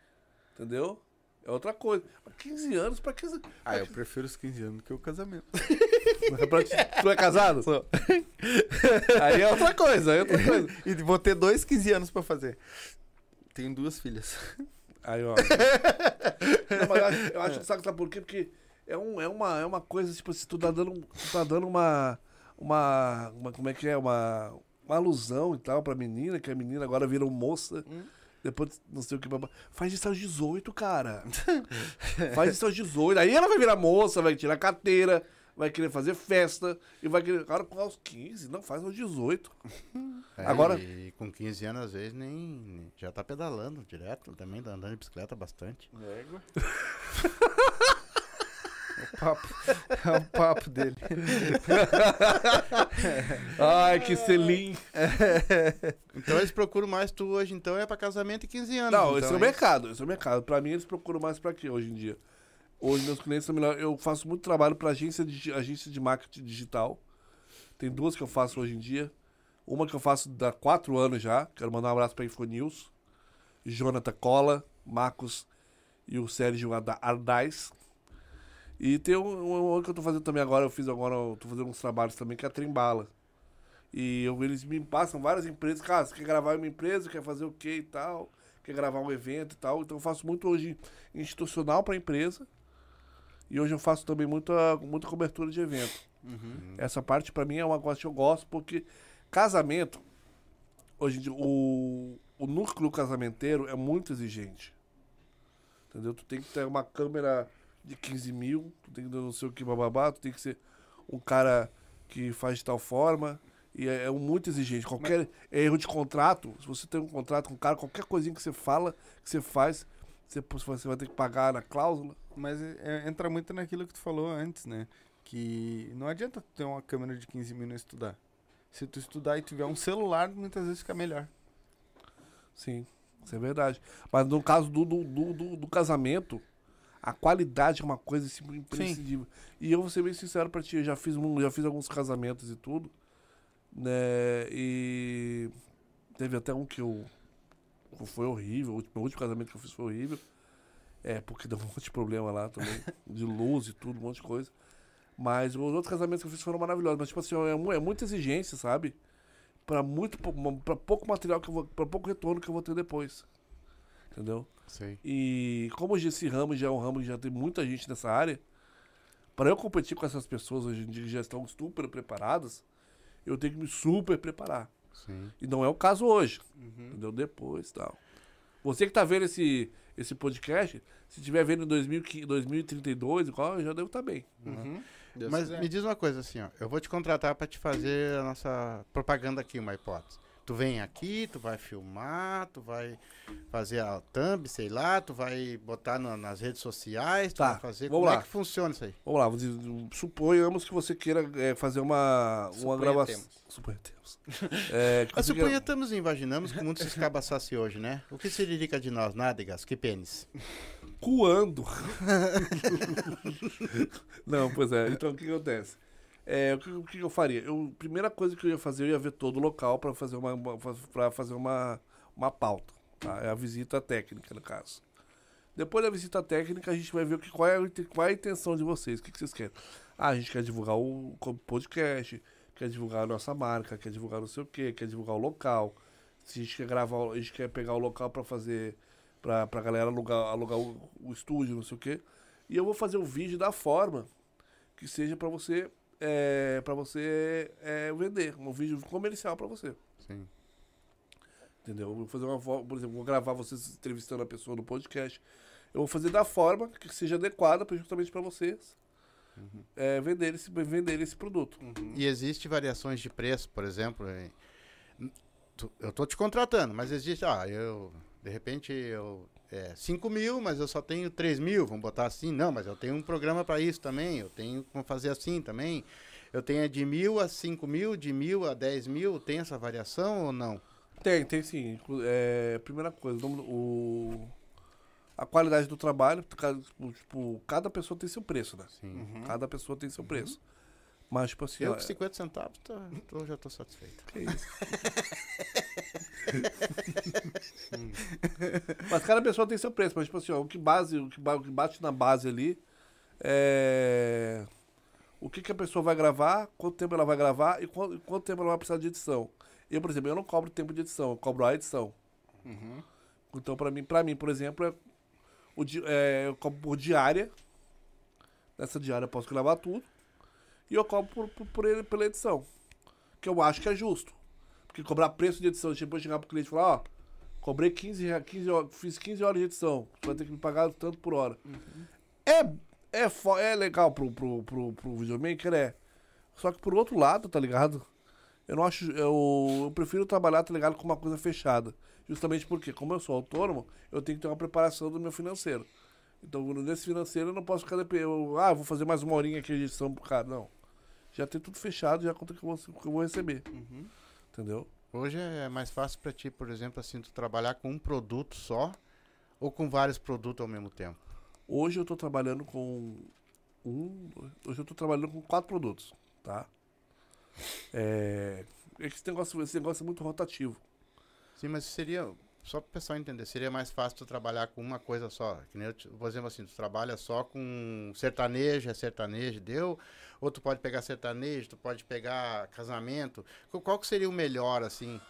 Entendeu? É outra coisa. Mas 15 anos, pra que. Ah, eu prefiro os 15 anos do que o casamento. tu é casado? Aí é outra coisa, aí é outra coisa. E vou ter dois 15 anos pra fazer. Tenho duas filhas. Aí, ó. Não, mas eu acho, eu acho que sabe, sabe por quê? Porque é, um, é, uma, é uma coisa, tipo, se tu tá dando, tu tá dando uma, uma, uma. Como é que é? Uma, uma alusão e tal pra menina, que a menina agora virou moça. Depois, não sei o que. babá. Faz isso aos 18, cara. Faz isso aos 18. Aí ela vai virar moça, vai tirar carteira, vai querer fazer festa. E vai querer. Cara, com aos 15, não, faz aos 18. É, Agora- E com 15 anos, às vezes, nem, nem- já tá pedalando direto. Também tá andando de bicicleta bastante. Égua. o papo. É o papo dele. Ai, que selim. Então eles procuram mais tu hoje, então, é pra casamento e 15 anos. Não, então, esse é o mercado, esse é o mercado. Pra mim, eles procuram mais pra quê hoje em dia? Hoje, meus clientes são melhores. Eu faço muito trabalho pra agência de, agência de marketing digital. Tem duas que eu faço hoje em dia. Uma que eu faço há quatro anos já. Quero mandar um abraço pra Infonews. Jonathan Cola, Marcos e o Sérgio Arda- Ardaz. E tem um, um, que eu tô fazendo também agora. Eu fiz agora, eu tô fazendo uns trabalhos também, que é a Trembala. E eu- eles me passam várias empresas. Cara, você quer gravar uma empresa, quer fazer o quê e tal, quer gravar um evento e tal. Então eu faço muito hoje institucional para empresa. E hoje eu faço também muita, muita cobertura de evento. Essa parte para mim é uma coisa que eu gosto, porque casamento, hoje o, o núcleo casamenteiro é muito exigente. Entendeu? Tu tem que ter uma câmera de 15 mil, tu tem que não sei o que bababá, tu tem que ser um cara que faz de tal forma. E é, é muito exigente. Qualquer erro de contrato, se você tem um contrato com um cara, qualquer coisinha que você fala, que você faz, você, você vai ter que pagar na cláusula. Mas é- é- entra muito naquilo que tu falou antes, né? Que não adianta tu ter uma câmera de 15 mil e não estudar. Se tu estudar e tiver um celular, muitas vezes fica melhor. Sim, isso é verdade. Mas no caso do, do, do, do- do casamento, a qualidade é uma coisa assim, imprescindível. E eu vou ser bem sincero pra ti, eu já fiz, um, já fiz alguns casamentos e tudo, né? E teve até um que eu. Foi horrível, o último, casamento que eu fiz foi horrível. É, porque deu um monte de problema lá também, de luz e tudo, um monte de coisa. Mas os outros casamentos que eu fiz foram maravilhosos. Mas, tipo assim, é, é muita exigência, sabe? Pra muito pra pouco material que eu vou. Pra pouco retorno que eu vou ter depois. Entendeu? Sei. E como esse ramo já é um ramo que já tem muita gente nessa área, para eu competir com essas pessoas hoje em dia que já estão super preparadas, eu tenho que me super preparar. Sim. E não é o caso hoje. Uhum. Entendeu? Depois tal. Você que tá vendo esse, esse podcast, se estiver vendo em 2015 2032, igual, eu já devo estar bem. Uhum. Deus Mas quiser. me diz uma coisa assim, ó. Eu vou te contratar pra te fazer a nossa propaganda aqui, uma hipótese. Tu vem aqui, tu vai filmar, tu vai fazer a thumb, sei lá, tu vai botar na- nas redes sociais, tu Tá, vai fazer. vamos Como lá. é que funciona isso aí? Vamos lá, suponhamos que você queira é, fazer uma, uma gravação. temos. Suponhamos. É, que Mas você queira- suponhamos e imaginamos que o mundo se escabaçasse hoje, né? O que seria de nós? Nádegas, que pênis. Coando. Não, pois é. Então, o que acontece? É, o, que, o que eu faria? Eu, primeira coisa que eu ia fazer, eu ia ver todo o local para fazer uma, pra fazer uma, uma pauta. Tá? É a visita técnica, no caso. Depois da visita técnica, a gente vai ver o que, qual, é, qual é a intenção de vocês. O que, que vocês querem? Ah, a gente quer divulgar o podcast, quer divulgar a nossa marca, quer divulgar não sei o quê, quer divulgar o local. Se a gente quer gravar, a gente quer pegar o local para fazer pra, pra galera alugar, alugar o, o estúdio, não sei o quê. E eu vou fazer o vídeo da forma que seja pra você é, para você é, vender, um vídeo comercial pra você, Sim. entendeu? Eu vou fazer uma por exemplo, vou gravar vocês entrevistando a pessoa no podcast. Eu vou fazer da forma que seja adequada justamente pra vocês é, vender, esse, vender esse produto. E existe variações de preço, por exemplo. em- tu- Eu tô te contratando, mas existe, ah, eu, de repente, eu, é, 5 mil, mas eu só tenho 3 mil, vamos botar assim, não, mas eu tenho um programa para isso também, eu tenho como fazer assim também. Eu tenho de mil a 5 mil, de mil a 10 mil, tem essa variação ou não? Tem, tem sim. É, primeira coisa, o, a qualidade do trabalho, cada, tipo, cada pessoa tem seu preço, né? Sim. Cada pessoa tem seu preço. Mas, tipo assim, Eu com 50 centavos tô, tô- já tô satisfeito. que isso? mas cada pessoa tem seu preço. Mas, tipo assim, ó, o que, base, o que, o que bate na base ali é o que, que a pessoa vai gravar, quanto tempo ela vai gravar e quanto, quanto tempo ela vai precisar de edição. Eu, por exemplo, eu não cobro tempo de edição, eu cobro a edição. Uhum. Então, pra mim, pra mim, por exemplo, é o é, eu cobro por diária. Nessa diária eu posso gravar tudo. E eu cobro por, por, por ele, pela edição. Que eu acho que é justo. Porque cobrar preço de edição, depois chegar pro cliente e falar, ó, cobrei 15, rea- 15 horas, fiz 15 horas de edição, tu vai ter que me pagar tanto por hora. É, é, fo- é legal pro, pro, pro, pro videomaker, é. Só que por outro lado, tá ligado? Eu não acho. Eu, eu prefiro trabalhar, tá ligado, com uma coisa fechada. Justamente porque, como eu sou autônomo, eu tenho que ter uma preparação do meu financeiro. Então, nesse financeiro, eu não posso ficar. dep- Eu, ah, vou fazer mais uma horinha aqui de edição pro cara. Não. Já tem tudo fechado, já conta que eu vou, que eu vou receber. Entendeu? Hoje é mais fácil pra ti, por exemplo, assim, tu trabalhar com um produto só ou com vários produtos ao mesmo tempo? Hoje eu tô trabalhando com um. Hoje eu tô trabalhando com quatro produtos, tá? É. Esse negócio, esse negócio é muito rotativo. Sim, mas seria, só para o pessoal entender, seria mais fácil tu trabalhar com uma coisa só. Que nem eu, por exemplo assim, tu trabalha só com sertanejo, é sertanejo, deu? Ou tu pode pegar sertanejo, tu pode pegar casamento. Qual, que seria o melhor, assim?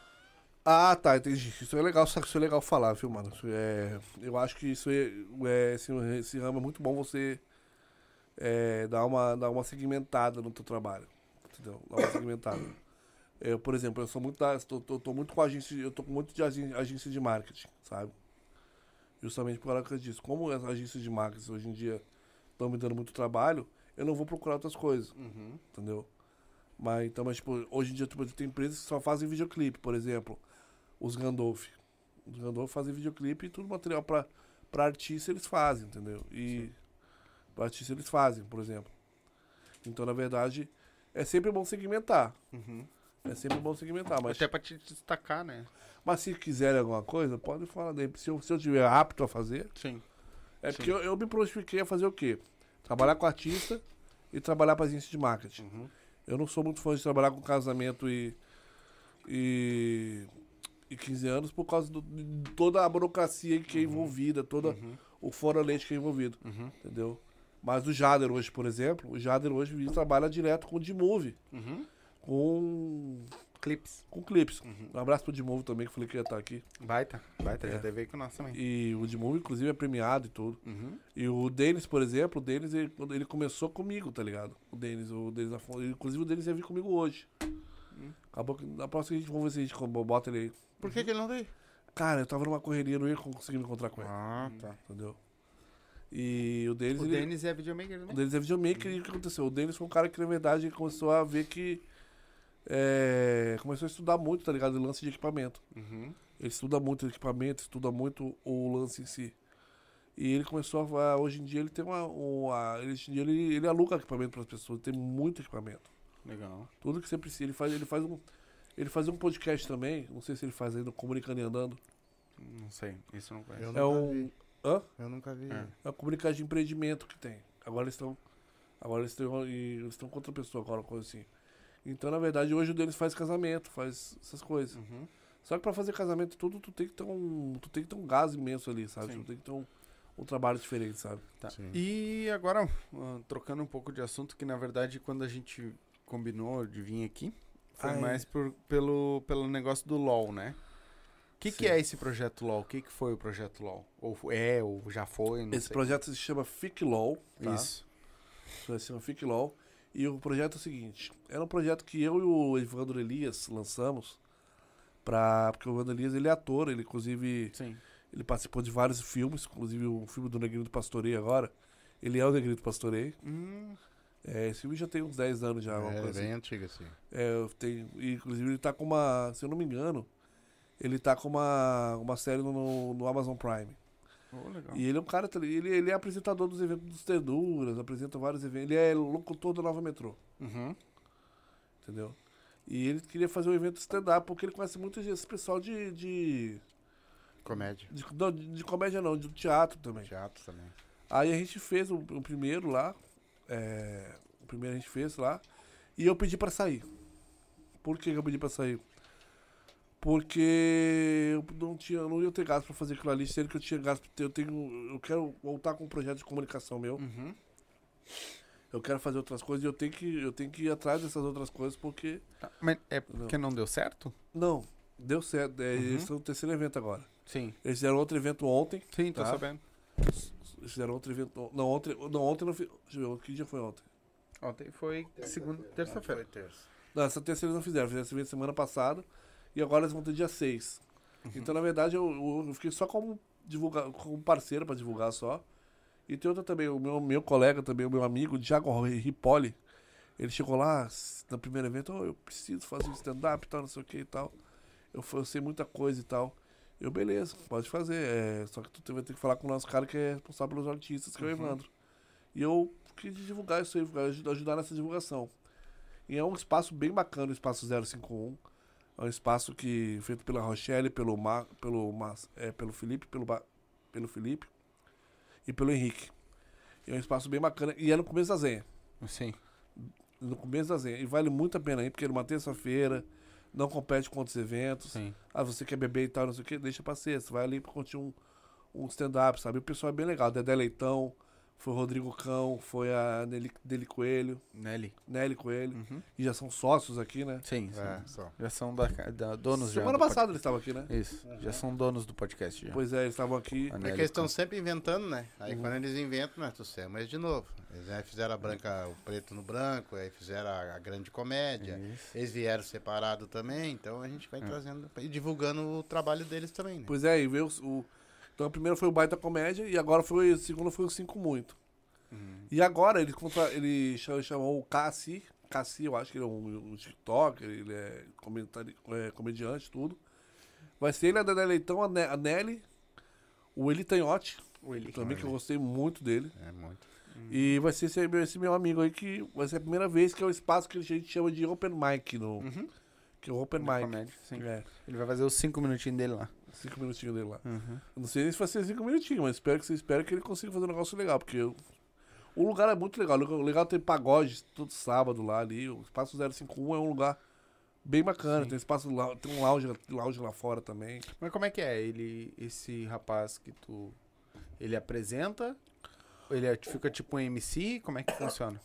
Ah, tá, entendi. Isso é legal, isso é legal falar, viu, mano? É, eu acho que isso é, é esse, esse ramo é muito bom você é, dar, uma, dar uma segmentada no teu trabalho. Entendeu? Dar uma segmentada. Eu, por exemplo, eu sou muito da, tô, tô, tô muito com agência, eu tô com muito de agência, de marketing, sabe? Justamente por causa disso. Como as agências de marketing hoje em dia estão me dando muito trabalho, eu não vou procurar outras coisas entendeu? Mas então, mas, tipo, hoje em dia tipo, tem empresas que só fazem videoclipe, por exemplo, os Gandolf. Os Gandolf fazem videoclipe e tudo material pra, pra artista eles fazem, entendeu? E pra artista eles fazem, por exemplo. Então, na verdade, é sempre bom segmentar. É sempre bom segmentar, mas, Até pra te destacar, né? mas se quiserem alguma coisa, pode falar daí. Se eu, se eu tiver apto a fazer, Sim. é Sim. porque eu, eu me prontifiquei a fazer o quê? Trabalhar com artista e trabalhar para agência de marketing. Uhum. Eu não sou muito fã de trabalhar com casamento e. e. e 15 anos por causa do- de toda a burocracia que é envolvida, todo Uhum. o fora leite que é envolvido. Uhum. Entendeu? Mas o Jader hoje, por exemplo, o Jader hoje trabalha direto com o D-Movie, Uhum. Com, Clips. com clipes. Uhum. Um abraço pro D-Movie também, que eu falei que ia estar aqui. Baita. Baita, É. já teve aí com nós também. E o D-Movie, inclusive, é premiado e tudo. Uhum. E o Denis, por exemplo, o Denis, ele, ele começou comigo, tá ligado? O Denis, o Denis Afonso. Inclusive o Denis ia vir comigo hoje. Acabou que. Na próxima a gente vamos ver se a gente bota ele aí. Por que, que ele não veio? Cara, eu tava numa correria, não ia conseguir me encontrar com ele. Ah, tá. Entendeu? E o Denis. O ele, Denis é videomaker o também? Denis é videomaker e o que aconteceu? O Denis foi um cara que, na verdade, começou a ver que. É, começou a estudar muito, tá ligado? O lance de equipamento. Uhum. Ele estuda muito o equipamento, estuda muito o lance em si. E ele começou a. Hoje em dia ele tem uma. uma ele, hoje em dia ele, ele aluga equipamento para as pessoas, tem muito equipamento. Legal. Tudo que você precisa. Ele faz, ele faz um. Ele faz um podcast também, não sei se ele faz ainda, Comunicando e Andando. Não sei, isso eu não conheço. Eu É um. vi. Hã? Eu nunca vi. É. É uma comunicagem de empreendimento que tem. Agora eles estão. Agora eles estão. Eles estão com outra pessoa agora, coisa assim. Então, na verdade, hoje o deles faz casamento, faz essas coisas. Uhum. Só que pra fazer casamento tudo, tu tem que ter um. Tu tem que ter um gás imenso ali, sabe? Sim. Tu tem que ter um, um trabalho diferente, sabe? Tá. E agora, ah, trocando um pouco de assunto, que na verdade quando a gente combinou de vir aqui, foi é. mais por, pelo, pelo negócio do LOL, né? O que, que é esse projeto LOL? O que, que foi o projeto LOL? Ou é, ou já foi? Não Esse sei. projeto se chama FICLAW, tá? Isso. Se chama FICLAW. E o projeto é o seguinte: era um projeto que eu e o Evandro Elias lançamos. Pra, porque o Evandro Elias ele é ator, ele inclusive Sim. ele participou de vários filmes, inclusive o filme do Negrito Pastorei agora. Ele é o Negrito Pastorei. Hum, É, esse filme já tem uns 10 anos já. É, coisa bem assim. antigo, assim. É, e, inclusive ele tá com uma, se eu não me engano, ele tá com uma, uma série no, no Amazon Prime. Oh, legal. E ele é um cara, ele, ele é apresentador dos eventos dos Terduras, apresenta vários eventos. Ele é locutor do Nova Metrô, Uhum. entendeu? E ele queria fazer um evento stand-up, porque ele conhece muito esse pessoal de. de, Comédia. de, não, de- de comédia não, de teatro também. Teatro também. Aí a gente fez o, o primeiro lá. é, o primeiro a gente fez lá. E eu pedi pra sair. Por que que eu pedi pra sair? Porque eu não tinha, não ia ter gasto pra fazer aquilo ali, sendo que eu tinha gasto. Eu tenho. Eu quero voltar com um projeto de comunicação meu. Uhum. Eu quero fazer outras coisas e eu tenho que, eu tenho que ir atrás dessas outras coisas porque. Tá, Mas é porque não deu certo? Não, deu certo. É, Uhum. Eles estão no terceiro evento agora. Sim. Eles fizeram outro evento ontem. Sim, tô Tá. sabendo. Eles fizeram outro evento. Não, ontem. Não, ontem não fiz. Deixa eu ver, que dia foi ontem? Ontem foi segunda, terça-feira. Foi terça. Não, essa terceira eles não fizeram, fizeram esse evento semana passada e agora eles vão ter dia 6. Então, na verdade, eu, eu fiquei só como, divulga, como parceiro pra divulgar só. E tem outra também, o meu, meu colega também, o meu amigo, Thiago Ripoli. Ele chegou lá no primeiro evento, oh, eu preciso fazer um stand-up e tal, não sei o que e tal. Eu, eu sei muita coisa e tal. Eu, beleza, pode fazer. é, só que tu vai ter que falar com o nosso cara que é responsável pelos artistas, que é o Evandro. E eu quis divulgar isso aí, ajudar nessa divulgação. E é um espaço bem bacana, o espaço 051. É um espaço que feito pela Rochelle, pelo Mar, pelo Mar, é, pelo Felipe, pelo Ba- pelo Felipe e pelo Henrique. E é um espaço bem bacana e é no começo da Zenha. Sim. No começo da Zenha. E vale muito a pena ir, porque é uma terça-feira, não compete com outros eventos. Sim. Ah, você quer beber e tal, não sei o que, deixa pra ser. Você vai ali pra curtir um, um stand-up, sabe? O pessoal é bem legal. Dedé Leitão, foi o Rodrigo Cão, foi a Nelly, Deli Coelho, Nelly. Nelly Coelho. Uhum. E já são sócios aqui, né? Sim, sim. É, só. Já são da, da- donos já. Semana do passada eles estavam aqui, né? Isso. Já são donos do podcast já. Pois é, eles estavam aqui. A Porque Nelly eles estão sempre inventando, né? Aí Uhum. quando eles inventam, nós trouxemos eles de novo. Eles né, fizeram a branca, o preto no branco, aí fizeram a, a grande comédia. Isso. Eles vieram separado também, então a gente vai É. trazendo e divulgando o trabalho deles também, né? Pois é, e veio o, o- Então, a primeira foi o Baita Comédia e agora foi. A segunda foi o Cinco Muito. Uhum. E agora ele, contra, ele cha- chamou o Cassi. Cassi, eu acho que ele é um, um TikToker, ele é, comentari, é comediante, tudo. Vai ser ele, a Dedé Leitão, a, Ne- a Nelly, o Eli Tanhote, O Eli. também que eu gostei muito dele. É muito. E vai ser esse, meu- esse meu amigo aí que vai ser a primeira vez que é o espaço que a gente chama de Open Mic, no, Uhum. Que é o Open Mic. comédia, sim. É, Ele vai fazer os cinco minutinhos dele lá. cinco minutinhos dele lá. Uhum. Eu Não sei nem se vai ser cinco minutinhos, mas espero que você espere que ele consiga fazer um negócio legal, porque eu- o lugar é muito legal. O legal tem pagode todo sábado lá ali. O Espaço 051 é um lugar bem bacana. Sim. Tem espaço lá, tem um lounge, lounge lá fora também. Mas como é que é? Ele, esse rapaz que tu. Ele apresenta? Ele é- fica tipo um MC? Como é que funciona?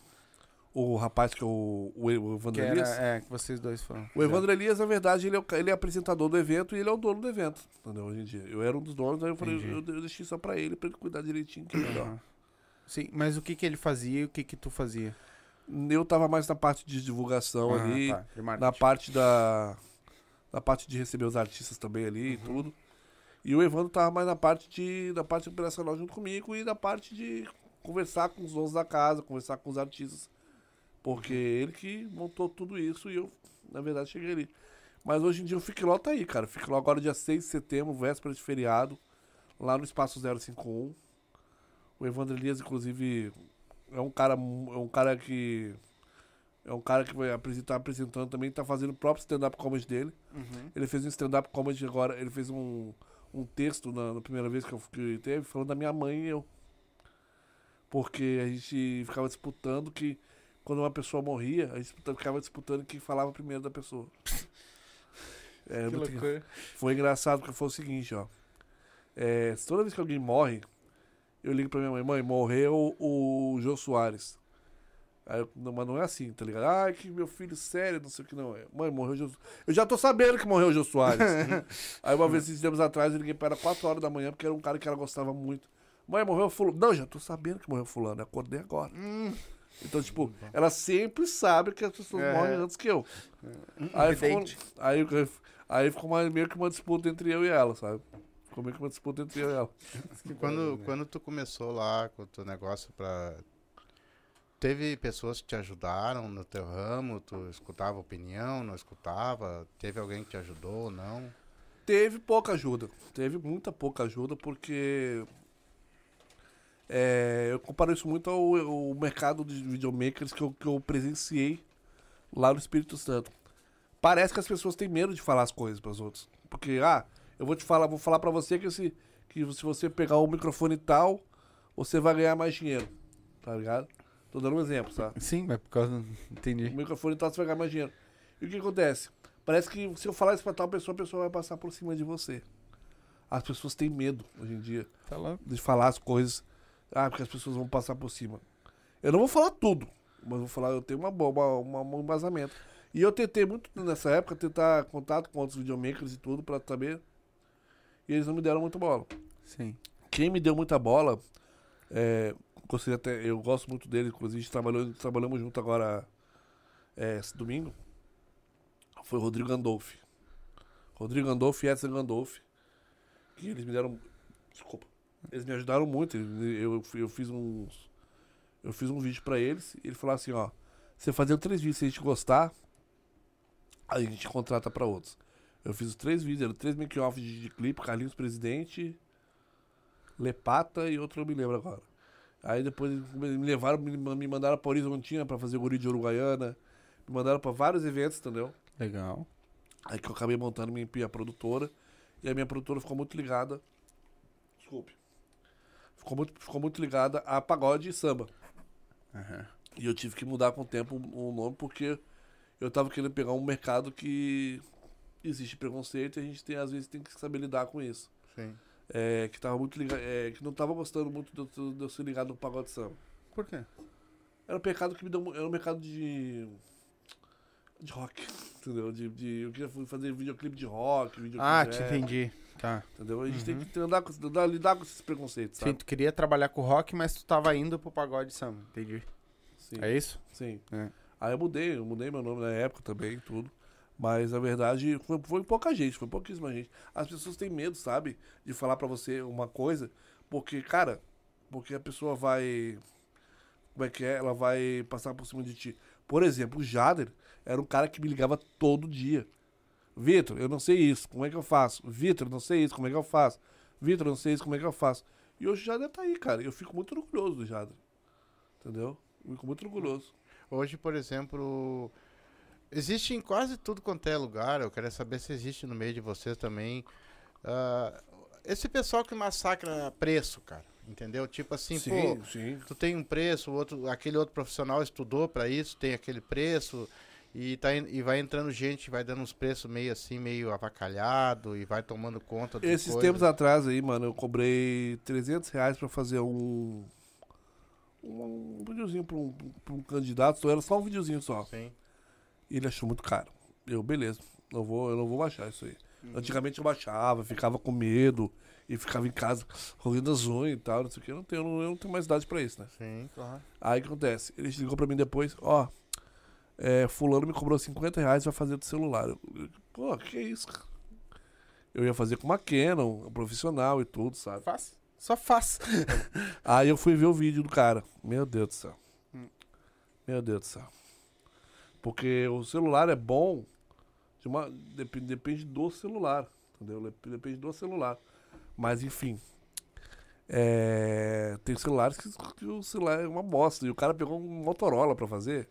O rapaz que é o, o, Evandro Elias. é, que vocês dois foram. O Evandro Elias, na verdade, ele é, o, ele é apresentador do evento e ele é o dono do evento. Entendeu? Hoje em dia. Eu era um dos donos, aí eu falei, Entendi. eu, eu deixei só pra ele, pra ele cuidar direitinho, que é melhor. Aham. Sim, mas o que que ele fazia e o que que tu fazia? Eu tava mais na parte de divulgação Ah, ali. tá, de marketing. na parte da na parte de receber os artistas também ali e tudo. E o Evandro tava mais na parte de da parte operacional junto comigo e da parte de conversar com os donos da casa, conversar com os artistas. Porque ele que montou tudo isso e eu, na verdade, cheguei ali. Mas hoje em dia o Ficló tá aí, cara. Ficló agora dia 6 de setembro, véspera de feriado, lá no Espaço 051. O Evandro Elias, inclusive, é um cara, é um cara que é um cara que vai apresentar apresentando também, tá fazendo o próprio stand-up comedy dele. Uhum. Ele fez um stand-up comedy agora, ele fez um, um texto na, na primeira vez que eu que teve, falando da minha mãe e eu. Porque a gente ficava disputando que quando uma pessoa morria, a gente disputa- ficava disputando quem falava primeiro da pessoa. É, Que muito- loucura. foi engraçado porque foi o seguinte, ó. É, toda vez que alguém morre, eu ligo pra minha mãe, mãe, morreu o Jô Soares. Aí eu, não, mas não é assim, tá ligado? Ai, que meu filho sério, não sei o que não é. Mãe, morreu o Jô Eu já tô sabendo que morreu o Jô Soares. Aí uma vez, esses tempos atrás, eu liguei pra ela 4 horas da manhã, porque era um cara que ela gostava muito. Mãe, morreu fulano. Não, já tô sabendo que morreu fulano, eu acordei agora. Então, tipo, ela sempre sabe que as pessoas É. morrem antes que eu. Aí ficou, aí, aí ficou uma- meio que uma disputa entre eu e ela, sabe? Ficou meio que uma disputa entre eu e ela. Quando, quando tu começou lá com o teu negócio pra. Teve pessoas que te ajudaram no teu ramo, tu escutava opinião, não escutava? Teve alguém que te ajudou ou não? Teve pouca ajuda. Teve muita pouca ajuda, porque. É, eu comparo isso muito ao, ao mercado de videomakers que eu, que eu presenciei lá no Espírito Santo. Parece que as pessoas têm medo de falar as coisas para os outros. Porque, ah, eu vou te falar, vou falar para você que se, que se você pegar o microfone tal, você vai ganhar mais dinheiro. Tá ligado? Tô dando um exemplo, tá? Sim, mas por causa. O Entendi. microfone tal, você vai ganhar mais dinheiro. E o que acontece? Parece que se eu falar isso pra tal pessoa, a pessoa vai passar por cima de você. As pessoas têm medo hoje em dia Tá de falar as coisas. Ah, porque as pessoas vão passar por cima. Eu não vou falar tudo, mas vou falar, eu tenho uma boa, uma, uma- um embasamento. E eu tentei muito nessa época tentar contato com outros videomakers e tudo pra saber. E eles não me deram muita bola. Sim. Quem me deu muita bola, é, até, eu gosto muito dele, inclusive a gente trabalhou, trabalhamos junto agora é, esse domingo. Foi o Rodrigo Gandolfi. Rodrigo Gandolfi e Edson Gandolfi. Que eles me deram. Desculpa. Eles me ajudaram muito. Eu, eu fiz uns. Eu fiz um vídeo pra eles. E ele falou assim, ó. Você fazendo três vídeos, se a gente gostar, aí a gente contrata pra outros. Eu fiz os três vídeos, eram três make-off de, de clipe, Carlinhos Presidente, Lepata e outro eu me lembro agora. Aí depois me levaram, me, me mandaram pra Horizontina pra fazer o guri de Uruguaiana. Me mandaram pra vários eventos, entendeu? Legal. Aí que eu acabei montando minha, minha produtora. E a minha produtora ficou muito ligada. Desculpe. Ficou muito, ficou muito ligada a pagode e samba. Uhum. E eu tive que mudar com o tempo o nome porque eu tava querendo pegar um mercado que existe preconceito e a gente tem, às vezes tem que saber lidar com isso. É, que tava muito ligado, é, que não tava gostando muito de eu- de eu ser ligado no pagode samba. Por quê? Era um mercado que me deu. Era um mercado de. de rock. Entendeu? De, de, eu queria fazer videoclipe de rock, videoclipe Ah, te rap, entendi. Tá. Entendeu? A gente tem que andar com, andar- lidar com esses preconceitos, Sim, sabe? tu queria trabalhar com rock, mas tu tava indo pro pagode samba. Entendi. Sim. É isso? Sim. É. Aí eu mudei, eu mudei meu nome na época também, tudo. Mas na verdade foi, foi pouca gente, foi pouquíssima gente. As pessoas têm medo, sabe? De falar pra você uma coisa, porque, cara, porque a pessoa vai. Como é que é? Ela vai passar por cima de ti. Por exemplo, o Jader era um cara que me ligava todo dia. Vitor, eu não sei isso, como é que eu faço? Vitor, não sei isso, como é que eu faço? Vitor, não sei isso, como é que eu faço? E hoje o Jader tá aí, cara. Eu fico muito orgulhoso do Jader. Entendeu? Eu fico muito orgulhoso. Hoje, por exemplo, existe em quase tudo quanto é lugar. Eu quero saber se existe no meio de vocês também. ah, esse pessoal que massacra preço, cara. Entendeu? Tipo assim, pô, sim. tu tem um preço, o outro, aquele outro profissional estudou pra isso, tem aquele preço. E, tá, e vai entrando gente, vai dando uns preços meio assim, meio avacalhado e vai tomando conta de Esses coisa. tempos atrás aí, mano, eu cobrei 300 reais pra fazer um. Um, um videozinho pra um, pra um candidato, então era só um videozinho só. Sim. E ele achou muito caro. Eu, beleza, não vou, eu não vou baixar isso aí. Uhum. Antigamente eu baixava, ficava com medo e ficava em casa roendo as unhas e tal, não sei o que. Eu não tenho, eu não tenho mais idade pra isso, né? Sim, claro. Aí o que acontece? Ele ligou pra mim depois, ó. É, fulano me cobrou 50 reais vai fazer do celular. Eu, eu, Pô, que isso? Eu ia fazer com uma Canon, um profissional e tudo, sabe? Faz. Só faz. Aí eu fui ver o vídeo do cara. Meu Deus do céu. Hum. Meu Deus do céu. Porque o celular é bom. De uma, depende, depende do celular. Entendeu? Dep- Depende do celular. Mas enfim. É, tem celulares que, que o celular é uma bosta. E o cara pegou um Motorola pra fazer.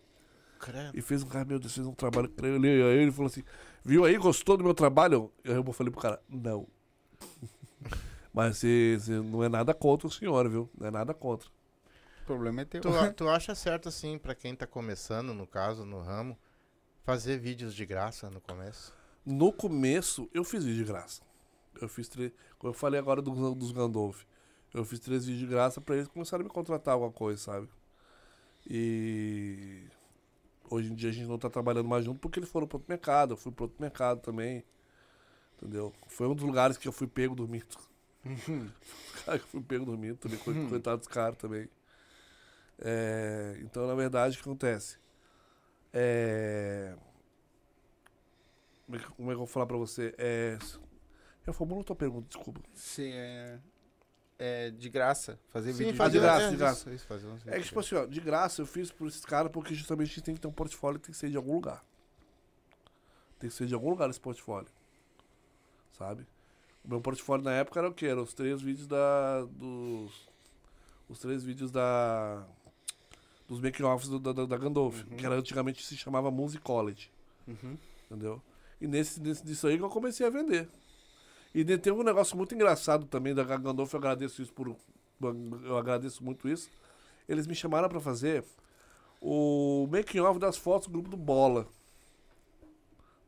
Credo. E fez um cara, meu Deus, fez um trabalho. incrível. Aí ele falou assim: Viu aí, gostou do meu trabalho? Aí eu falei pro cara: Não. Mas você, você não é nada contra o senhor, viu? Não é nada contra. O problema é teu. Tu, a- tu acha certo, assim, pra quem tá começando, no caso, no ramo, fazer vídeos de graça no começo? No começo, eu fiz vídeo de graça. Eu fiz três. Como eu falei agora dos, dos Gandolf. Eu fiz três vídeos de graça pra eles começarem a me contratar alguma coisa, sabe? E. Hoje em dia a gente não tá trabalhando mais junto porque eles foram pro outro mercado. Eu fui pro outro mercado também. Entendeu? Foi um dos lugares que eu fui pego dormindo. Cara, que eu fui pego dormindo também. co- Coitado dos caras também. É, então, na verdade, o que acontece? É. Como é que, como é eu vou falar pra você? É. Eu formulo tua pergunta, desculpa. Sim, é. É de graça. Fazer vídeo fazer- de graça. graça, de graça. Isso, fazer É que, tipo assim, ó, de graça eu fiz por esses caras porque justamente a gente tem que ter um portfólio e tem que ser de algum lugar. Tem que ser de algum lugar esse portfólio. Sabe? O meu portfólio na época era o quê? Eram os três vídeos da. dos. Os três vídeos da. Dos making-offs da, da, da Gandolf. Que era, antigamente se chamava Music College. Uhum. Entendeu? E nesse, nesse, disso aí que eu comecei a vender. E tem um negócio muito engraçado também da Gandolf, eu agradeço isso por. Eu agradeço muito isso. Eles me chamaram pra fazer o making off das fotos do grupo do Bola.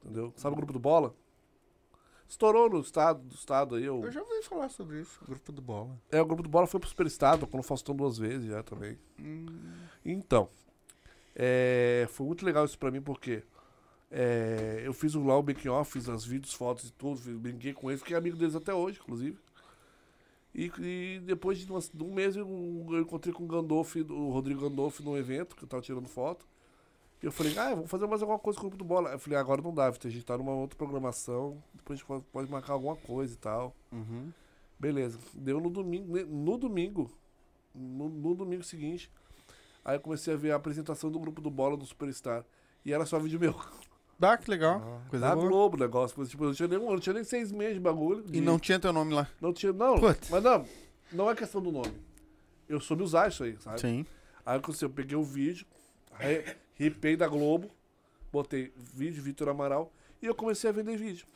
Entendeu? Sabe o grupo do Bola? Estourou no estado, do estado aí. o- Eu já ouvi falar sobre isso. Grupo do Bola. É, o grupo do Bola foi pro Superestado, com o Faustão duas vezes já também. Então, é, foi muito legal isso pra mim, porque é, eu fiz lá o making off, fiz as vídeos, fotos e tudo, fiz- brinquei com eles, fiquei amigo deles até hoje, inclusive. E, e depois de, umas- de um mês eu, eu encontrei com o Gandolf, o Rodrigo Gandolf, num evento, que eu tava tirando foto. E eu falei, ah, vamos fazer mais alguma coisa com o grupo do bola. Eu falei, agora não dá, a gente tá numa outra programação, depois a gente pode, pode marcar alguma coisa e tal. Uhum. Beleza. Deu no domingo, no domingo, no, no domingo seguinte, aí eu comecei a ver a apresentação do grupo do bola do Superstar. E era só vídeo meu. Dá, que legal. Coisa Da boa. Globo o negócio. Tipo, eu não tinha nem, eu não tinha nem seis meses de bagulho. E de- não tinha teu nome lá. Não tinha, não. Putz. Mas não, não é questão do nome. Eu soube usar isso aí, sabe? Sim. Aí o que aconteceu? eu peguei o vídeo, aí, ripei da Globo, botei vídeo Vitor Amaral e eu comecei a vender vídeo.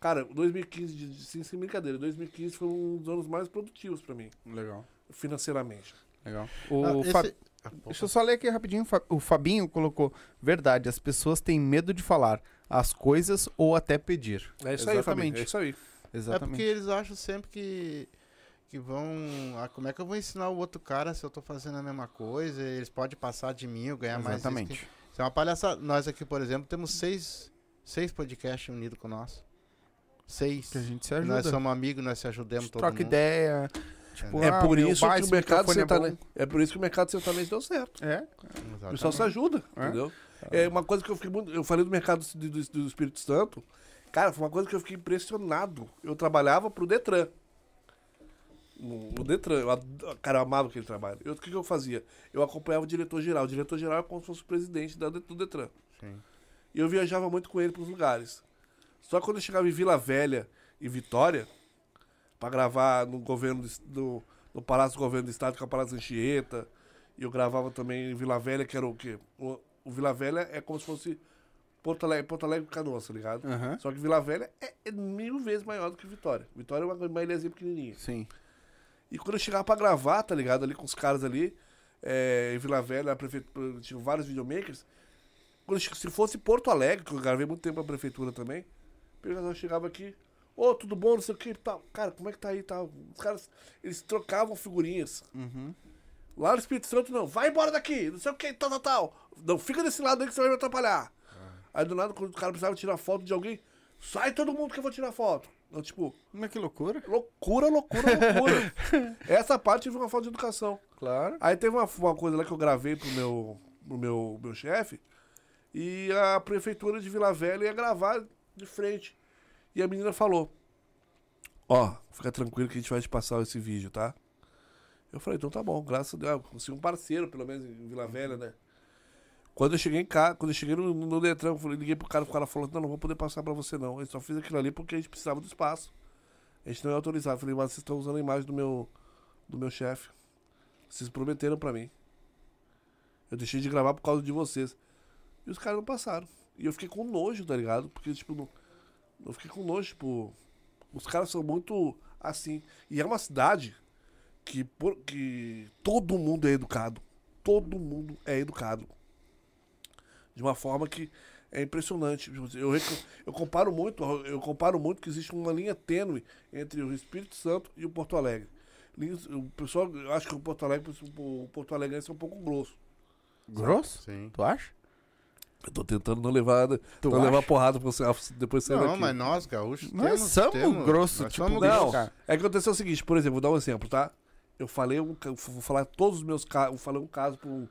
Cara, 2015, de, de- sem, sem brincadeira, 2015 foi um dos anos mais produtivos pra mim, Legal. financeiramente. Legal. Ah, O esse- Ah, pô. Deixa eu só ler aqui rapidinho. o Fa- O Fabinho colocou: Verdade, as pessoas têm medo de falar as coisas ou até pedir. É isso aí, Exatamente. Fabinho, é isso aí. É Exatamente. porque eles acham sempre que, que vão. Ah, como é que eu vou ensinar o outro cara se eu tô fazendo a mesma coisa? Eles podem passar de mim ou ganhar mais. isso Exatamente. Isso é uma palhaçada. Nós aqui, por exemplo, temos seis, seis podcasts unidos com nós. Seis. Que a gente se Nós ajuda. somos amigos, nós se ajudamos todo troca mundo. ideia. Tipo, É ah, por isso que o mercado é sertanejo. bom. É, por isso que o mercado sertanejo deu certo. É. O pessoal se ajuda, É. entendeu? É uma coisa que eu fiquei muito. Eu falei do mercado do, do- Espírito Santo. Cara, foi uma coisa que eu fiquei impressionado. Eu trabalhava pro Detran. No, no Detran. Eu, cara, eu amava aquele trabalho. Eu- O que, que eu fazia? Eu acompanhava o diretor-geral. O diretor-geral é como se fosse o presidente da, do Detran. Sim. E eu viajava muito com ele pros lugares. Só que quando eu chegava em Vila Velha e Vitória, pra gravar no governo do, do- no Palácio do Governo do Estado, que é o Palácio Anchieta, e eu gravava também em Vila Velha, que era o quê? O, o Vila Velha é como se fosse Porto Alegre, Porto Alegre Canoas, tá ligado? Aham. Só que Vila Velha é, é mil vezes maior do que Vitória. Vitória é uma, uma ilhazinha pequenininha. Sim. E quando eu chegava pra gravar, tá ligado? Ali com os caras ali, é, em Vila Velha, a prefeitura, tinha vários videomakers. Quando, eu se fosse Porto Alegre, que eu gravei muito tempo na prefeitura também, pessoal chegava aqui, ô, tudo bom, não sei o que, tal. Cara, como é que tá aí, tal? Os caras, eles trocavam figurinhas. Uhum. Lá no Espírito Santo, não, vai embora daqui, não sei o que, tal, tal, tal. Não, fica desse lado aí que você vai me atrapalhar. Aí do nada, quando o cara precisava tirar foto de alguém, sai todo mundo que eu vou tirar foto. Eu, tipo, Mas que loucura. loucura, loucura, loucura. Essa parte foi uma falta de educação. Claro. Aí teve uma, uma coisa lá que eu gravei pro meu, pro meu, meu chefe, e a prefeitura de Vila Velha ia gravar de frente. E a menina falou: Ó, fica tranquilo que a gente vai te passar esse vídeo, tá? Eu falei, então tá bom, graças a Deus. Eu consegui um parceiro, pelo menos, em Vila Velha, né? Quando eu cheguei em casa, quando eu cheguei no, no Detran, eu falei, liguei pro cara, o cara falou, não, não vou poder passar pra você não. Eu só fiz aquilo ali porque a gente precisava do espaço. A gente não é autorizado. Eu falei, mas vocês estão usando a imagem do meu, do meu chefe. Vocês prometeram pra mim. Eu deixei de gravar por causa de vocês. E os caras não passaram. E eu fiquei com nojo, tá ligado? Porque, tipo, não, eu fiquei com nojo, tipo. Os caras são muito assim. E é uma cidade que, por, que todo mundo é educado. Todo mundo é educado. De uma forma que é impressionante. Tipo, Eu, eu comparo muito, eu comparo muito que existe uma linha tênue entre o Espírito Santo e o Porto Alegre. O pessoal, eu acho que o Porto Alegre, o Porto Alegre é um pouco grosso. Grosso? Sim. Tu acha? Eu tô tentando não levar, Tu não levar porrada pra você depois sair Não, daqui. mas nós, gaúchos, Nós temos, somos temos- grosso, nós tipo, somos não. grossos. cara. É que aconteceu o seguinte, por exemplo, vou dar um exemplo, tá? Eu falei, um, ca- vou falar todos os meus casos, vou falar um caso pra um,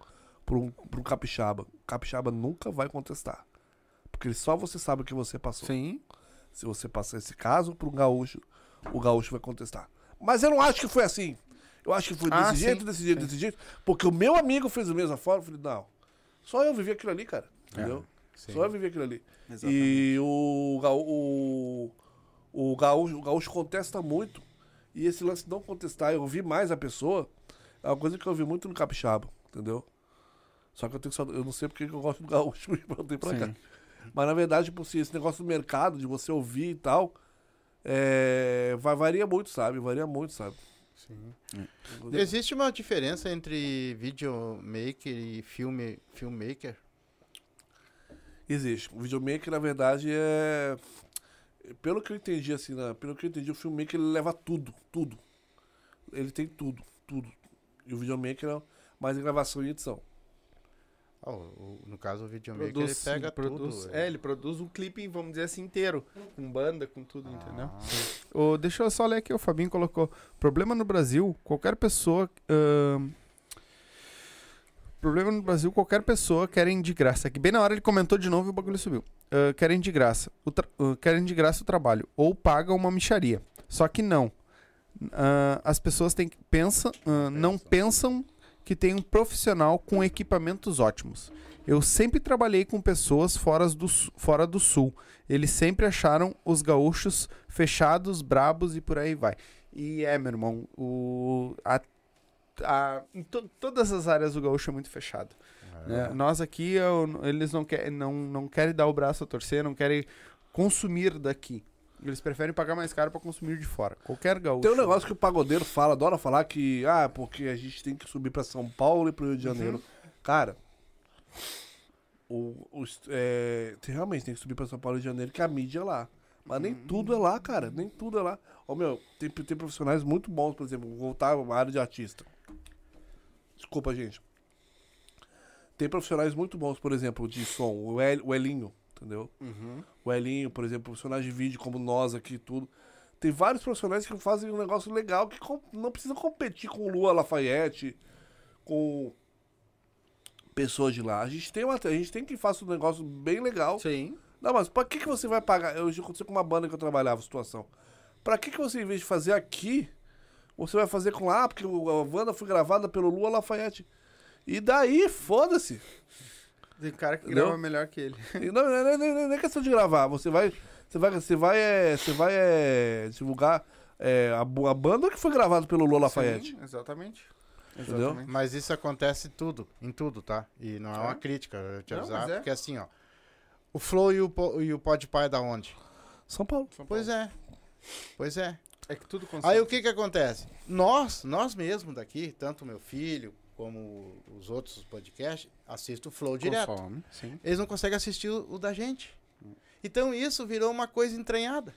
pra um, pra um capixaba. O capixaba nunca vai contestar. Porque só você sabe o que você passou. Sim. Se você passar esse caso pra um gaúcho, o gaúcho vai contestar. Mas eu não acho que foi assim. Eu acho que foi desse Ah, jeito, sim, desse jeito, desse jeito. Porque o meu amigo fez da mesma forma. Eu falei, não. Só eu vivi aquilo ali, cara. Entendeu? Sim. Só eu vivi aquilo ali. Exatamente. E o, o, o, gaúcho, o gaúcho contesta muito. E esse lance de não contestar, eu ouvir mais a pessoa, é uma coisa que eu ouvi muito no capixaba, entendeu? Só que eu tenho só, eu não sei porque que eu gosto do gaúcho e pra cá. Sim. Mas na verdade, tipo assim, esse negócio do mercado, de você ouvir e tal, é, vai, varia muito, sabe? Varia muito, sabe? Sim. Entendeu? Existe uma diferença entre videomaker e filme, filmmaker? Existe. O videomaker, na verdade, é. Pelo que eu entendi, assim, né? pelo que eu entendi, o filmmaker ele leva tudo, tudo. Ele tem tudo, tudo. E o videomaker é mais gravação e edição. Ah, o- no caso, o videomaker, ele pega produz, tudo. É, ele produz um clipe, vamos dizer assim, inteiro. Com banda, com tudo, entendeu? Ah, Ô, deixa eu só ler aqui, o Fabinho colocou. Problema no Brasil, qualquer pessoa. ahn, Problema no Brasil, qualquer pessoa querem de graça. Aqui bem na hora ele comentou de novo e o bagulho subiu. Ah, querem de graça. Ah, querem de graça o trabalho. Ou pagam uma micharia. Só que não. Ah, as pessoas têm que pensa, não pensam que tem um profissional com equipamentos ótimos. Eu sempre trabalhei com pessoas fora do, fora do sul. Eles sempre acharam os gaúchos fechados, brabos e por aí vai. E é, meu irmão, o, a, a- em to- todas as áreas o gaúcho é muito fechado. né? Nós aqui, eu- eles não, quer, não, não querem dar o braço a torcer, não querem consumir daqui. Eles preferem pagar mais caro para consumir de fora. Qualquer gaúcho. Tem um negócio que o pagodeiro fala, adora falar que, ah, porque a gente tem que subir pra São Paulo e pro Rio de Janeiro. Cara, o, os- é, tem- realmente tem que subir pra São Paulo e Rio de Janeiro, que a mídia é lá. Mas nem tudo é lá, cara. Nem tudo é lá. Ó, meu, tem, tem profissionais muito bons, por exemplo, voltar à área de artista. Desculpa, gente. Tem profissionais muito bons, por exemplo, de som. O, El, o Elinho, entendeu? Uhum. o Elinho, por exemplo, profissionais de vídeo como nós aqui e tudo. Tem vários profissionais que fazem um negócio legal que com- não precisa competir com o Lua Lafayette, com pessoas de lá. A gente tem, uma, a gente tem que fazer um negócio bem legal. Sim. Não, mas pra que, que você vai pagar? Eu já aconteceu com uma banda que eu trabalhava, situação. Pra que, que você, em vez de fazer aqui, você vai fazer com lá, porque o- a banda foi gravada pelo Lua Lafayette. E daí, foda-se. Tem cara que grava melhor que ele. Não, não, não, não, não é questão de gravar. Você vai. Você vai, você vai, é, você vai é, divulgar é, a, a banda que foi gravada pelo Lola Lafayette. Sim, exatamente. Entendeu? Exatamente. Mas isso acontece tudo, em tudo, tá? E não é uma crítica, eu te Não, avisar, é. porque assim, ó. O Flow e o, e o Podpah é da onde? São Paulo. Pois é. Pois é. É que tudo Aí o que que acontece? Nós, nós mesmos daqui, tanto meu filho como os outros podcasts, assistem o Flow direto. Consome, sim. Eles não conseguem assistir o, o da gente. Então isso virou uma coisa entranhada.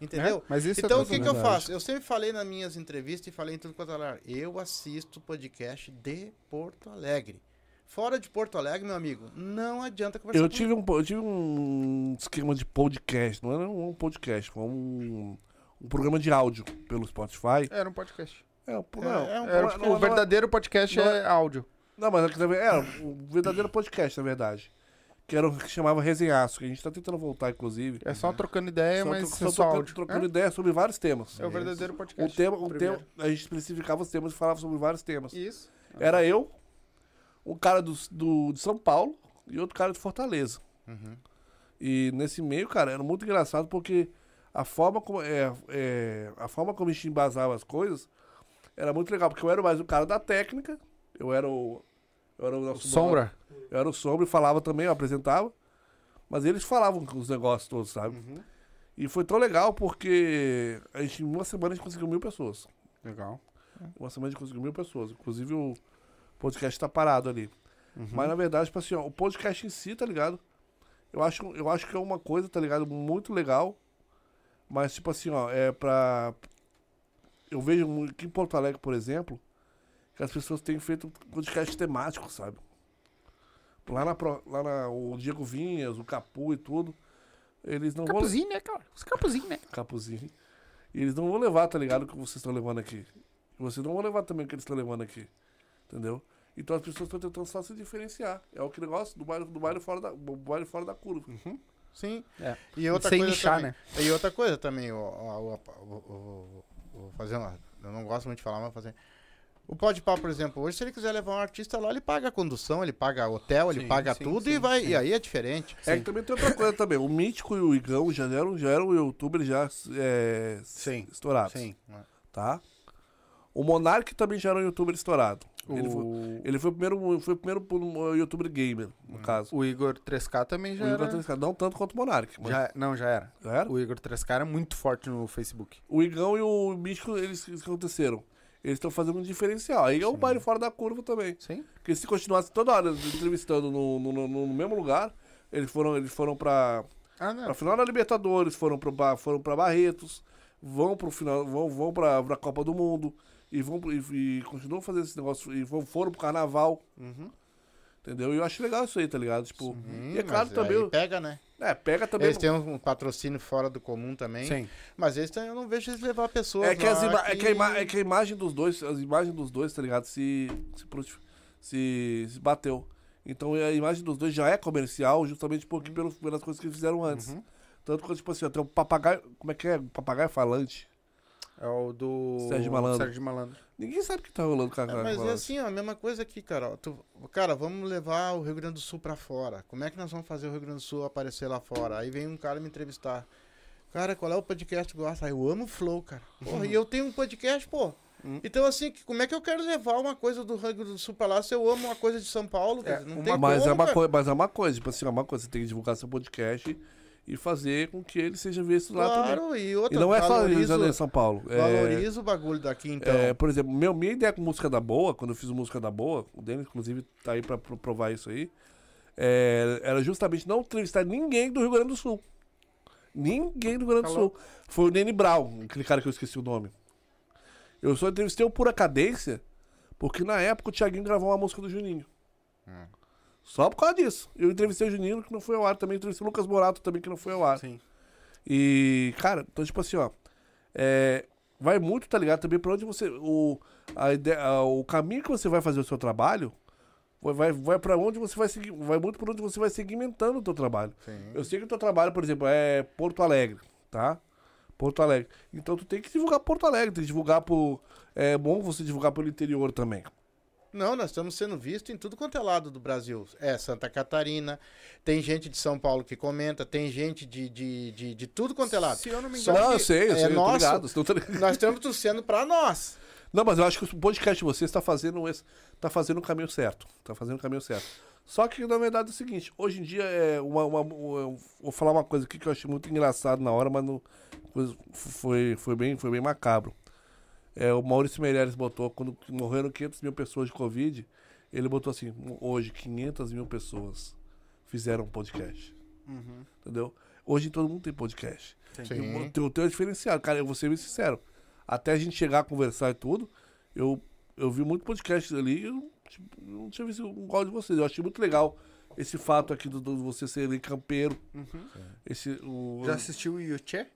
Entendeu? É, é então o coisa que, que eu faço? Eu sempre falei nas minhas entrevistas e falei em tudo quanto é lugar. Eu assisto podcast de Porto Alegre. Fora de Porto Alegre, meu amigo, não adianta conversar Eu tive, um, eu tive um esquema de podcast. Não era um podcast, foi um, um programa de áudio pelo Spotify. Era um podcast. É, um É, não, é um não, Era, não, tipo, não, o verdadeiro podcast não é áudio. Não, mas aqui também era um verdadeiro podcast, na verdade. Que era o que chamava Resenhaço, que a gente tá tentando voltar, inclusive. É só trocando ideia, Só mas é só só trocando, áudio. trocando É? ideia sobre vários temas. É o verdadeiro O podcast. tema, o tema, a gente especificava os temas e falava sobre vários temas. Isso. Era eu, um cara do, do, de São Paulo e outro cara de Fortaleza. Uhum. E nesse meio, cara, era muito engraçado porque a forma como, é, é, a forma como a gente embasava as coisas era muito legal, porque eu era mais o cara da técnica, eu era o. Eu era o nosso Sombra. Eu era o Sombra e falava também, eu apresentava. Mas eles falavam os negócios todos, sabe? Uhum. E foi tão legal porque a gente, em uma semana a gente conseguiu mil pessoas. Legal. Uma semana a gente conseguiu mil pessoas. Inclusive o podcast tá parado ali. Uhum. Mas na verdade, tipo assim, ó, o podcast em si, tá ligado? Eu acho, eu acho que é uma coisa, tá ligado? Muito legal. Mas, tipo assim, ó, é pra. Eu vejo aqui em Porto Alegre, por exemplo, que as pessoas têm feito podcast temático, sabe? Lá na, lá na. O Diego Vinhas, o Capu e tudo. Eles não vão. Capuzinho, né, cara? Os capuzinhos, né? Capuzinho. E eles não vão levar, tá ligado? O que vocês estão levando aqui. E vocês não vão levar também o que eles estão levando aqui. Entendeu? Então as pessoas estão tentando só se diferenciar. É o que negócio do baile, do baile, fora, da, do baile fora da curva. Sim. É. E outra Sem coisa nichar, também, né? E outra coisa também, o, fazer uma, eu não gosto muito de falar, mas vou fazer. O Podpah, por exemplo, hoje se ele quiser levar um artista lá, ele paga a condução, ele paga hotel, ele Sim, paga sim, tudo sim, e vai, sim. e aí é diferente. É que também tem outra coisa também. O Mítico e o Igão já eram, já eram youtubers já é, Sim. estourados. Sim. Tá? O Monark também já era um youtuber estourado. Ele, foi, O, ele foi o primeiro, foi o primeiro youtuber gamer, no caso. o Igor 3K também O já Igor era. 3K, não tanto quanto o Monark. Mas Já, não, já era. já era? O Igor 3K era muito forte no Facebook. O Igão e o Mítico, eles o que aconteceram? Eles estão fazendo um diferencial. Aí é o baile fora da curva também. Sim. Porque se continuasse toda hora entrevistando no, no, no- no mesmo lugar, eles foram, eles foram pra, Ah, pra final da Libertadores, foram pra, foram pra Barretos, vão pro final, vão, vão pra, pra Copa do Mundo e vão e, e continuam fazendo esse negócio e vão, foram pro carnaval. Uhum. Entendeu? E eu acho legal isso aí, tá ligado? Tipo, Hum, e é claro também. Pega, né? É, pega também. Eles têm um, patrocínio fora do comum também. Sim. Mas eles têm, eu não vejo eles levar pessoas. É que, as ima- é, que a é que a imagem dos dois, as imagens dos dois, tá ligado? Se, se, se, se bateu. Então a imagem dos dois já é comercial, justamente porque pelos, pelas coisas que eles fizeram antes. Uhum. Tanto que, tipo assim, até o papagaio. Como é que é? Papagaio falante. É o do. Sérgio Malandro. Sérgio Malandro. Ninguém sabe o que tá rolando com a É, mas é assim, ó, a mesma coisa aqui, cara. ó, tu- cara, vamos levar o Rio Grande do Sul pra fora. Como é que nós vamos fazer o Rio Grande do Sul aparecer lá fora? Aí vem um cara me entrevistar. Cara, qual é o podcast que? Ah, eu amo o Flow, cara. Porra, e eu tenho um podcast, pô. Uhum. Então, assim, como é que eu quero levar uma coisa do Rio Grande do Sul pra lá se eu amo uma coisa de São Paulo? É, não uma- tem Mas, como, é uma cara. coi- mas é uma coisa, tipo assim, é uma coisa, você tem que divulgar seu podcast e fazer com que ele seja visto lá também. Claro, e E outra, não é só Rio de Janeiro, São Paulo. É, valorizo o bagulho daqui, então. É, por exemplo, meu, minha ideia com música da boa, quando eu fiz música da boa, o Denis, inclusive, tá aí pra pro- provar isso aí, é, era justamente não entrevistar ninguém do Rio Grande do Sul. Ninguém do Rio Grande do Sul. Foi o Nene Brown, aquele cara que eu esqueci o nome. Eu só entrevistei o Pura Cadência, porque na época o Thiaguinho gravou uma música do Juninho. Hum. Só por causa disso. Eu entrevistei o Juninho, que não foi ao ar também. Entrevistei o Lucas Morato também, que não foi ao ar. Sim. E, cara, então, tipo assim, ó. é, vai muito, tá ligado? Também pra onde você. O, a ideia, a- o caminho que você vai fazer o seu trabalho vai, vai, vai pra onde você vai seguir. Vai muito pra onde você vai segmentando o teu trabalho. Sim. Eu sei que o teu trabalho, por exemplo, é Porto Alegre, tá? Porto Alegre. Então tu tem que divulgar Porto Alegre, tem que divulgar pro. É bom você divulgar pelo interior também. Não, nós estamos sendo vistos em tudo quanto é lado do Brasil. É Santa Catarina, tem gente de São Paulo que comenta, tem gente de, de, de, de tudo quanto é lado. Se eu não me engano. não, eu sei, eu é sei, nosso. ligado. tô ligado. Nós estamos torcendo para nós. Não, mas eu acho que o podcast de vocês está fazendo, esse- tá fazendo o caminho certo. Tá fazendo o caminho certo. Só que, na verdade, é o seguinte, hoje em dia é uma. uma- uma- eu vou falar uma coisa aqui que eu achei muito engraçado na hora, mas não, foi, foi, bem, foi bem macabro. É, o Maurício Meirelles botou, quando morreram 500 mil pessoas de Covid, ele botou assim, hoje 500 mil pessoas fizeram podcast. Uhum. Entendeu? Hoje todo mundo tem podcast. Sim. E O teu, o teu é diferenciado. Cara, eu vou ser bem sincero. Até a gente chegar a conversar e tudo, eu, eu vi muito podcast ali e eu, tipo, não tinha visto um igual de vocês. Eu achei muito legal esse fato aqui do, do você ser campeiro. Uhum. Esse, o, Já assistiu o Yuchê?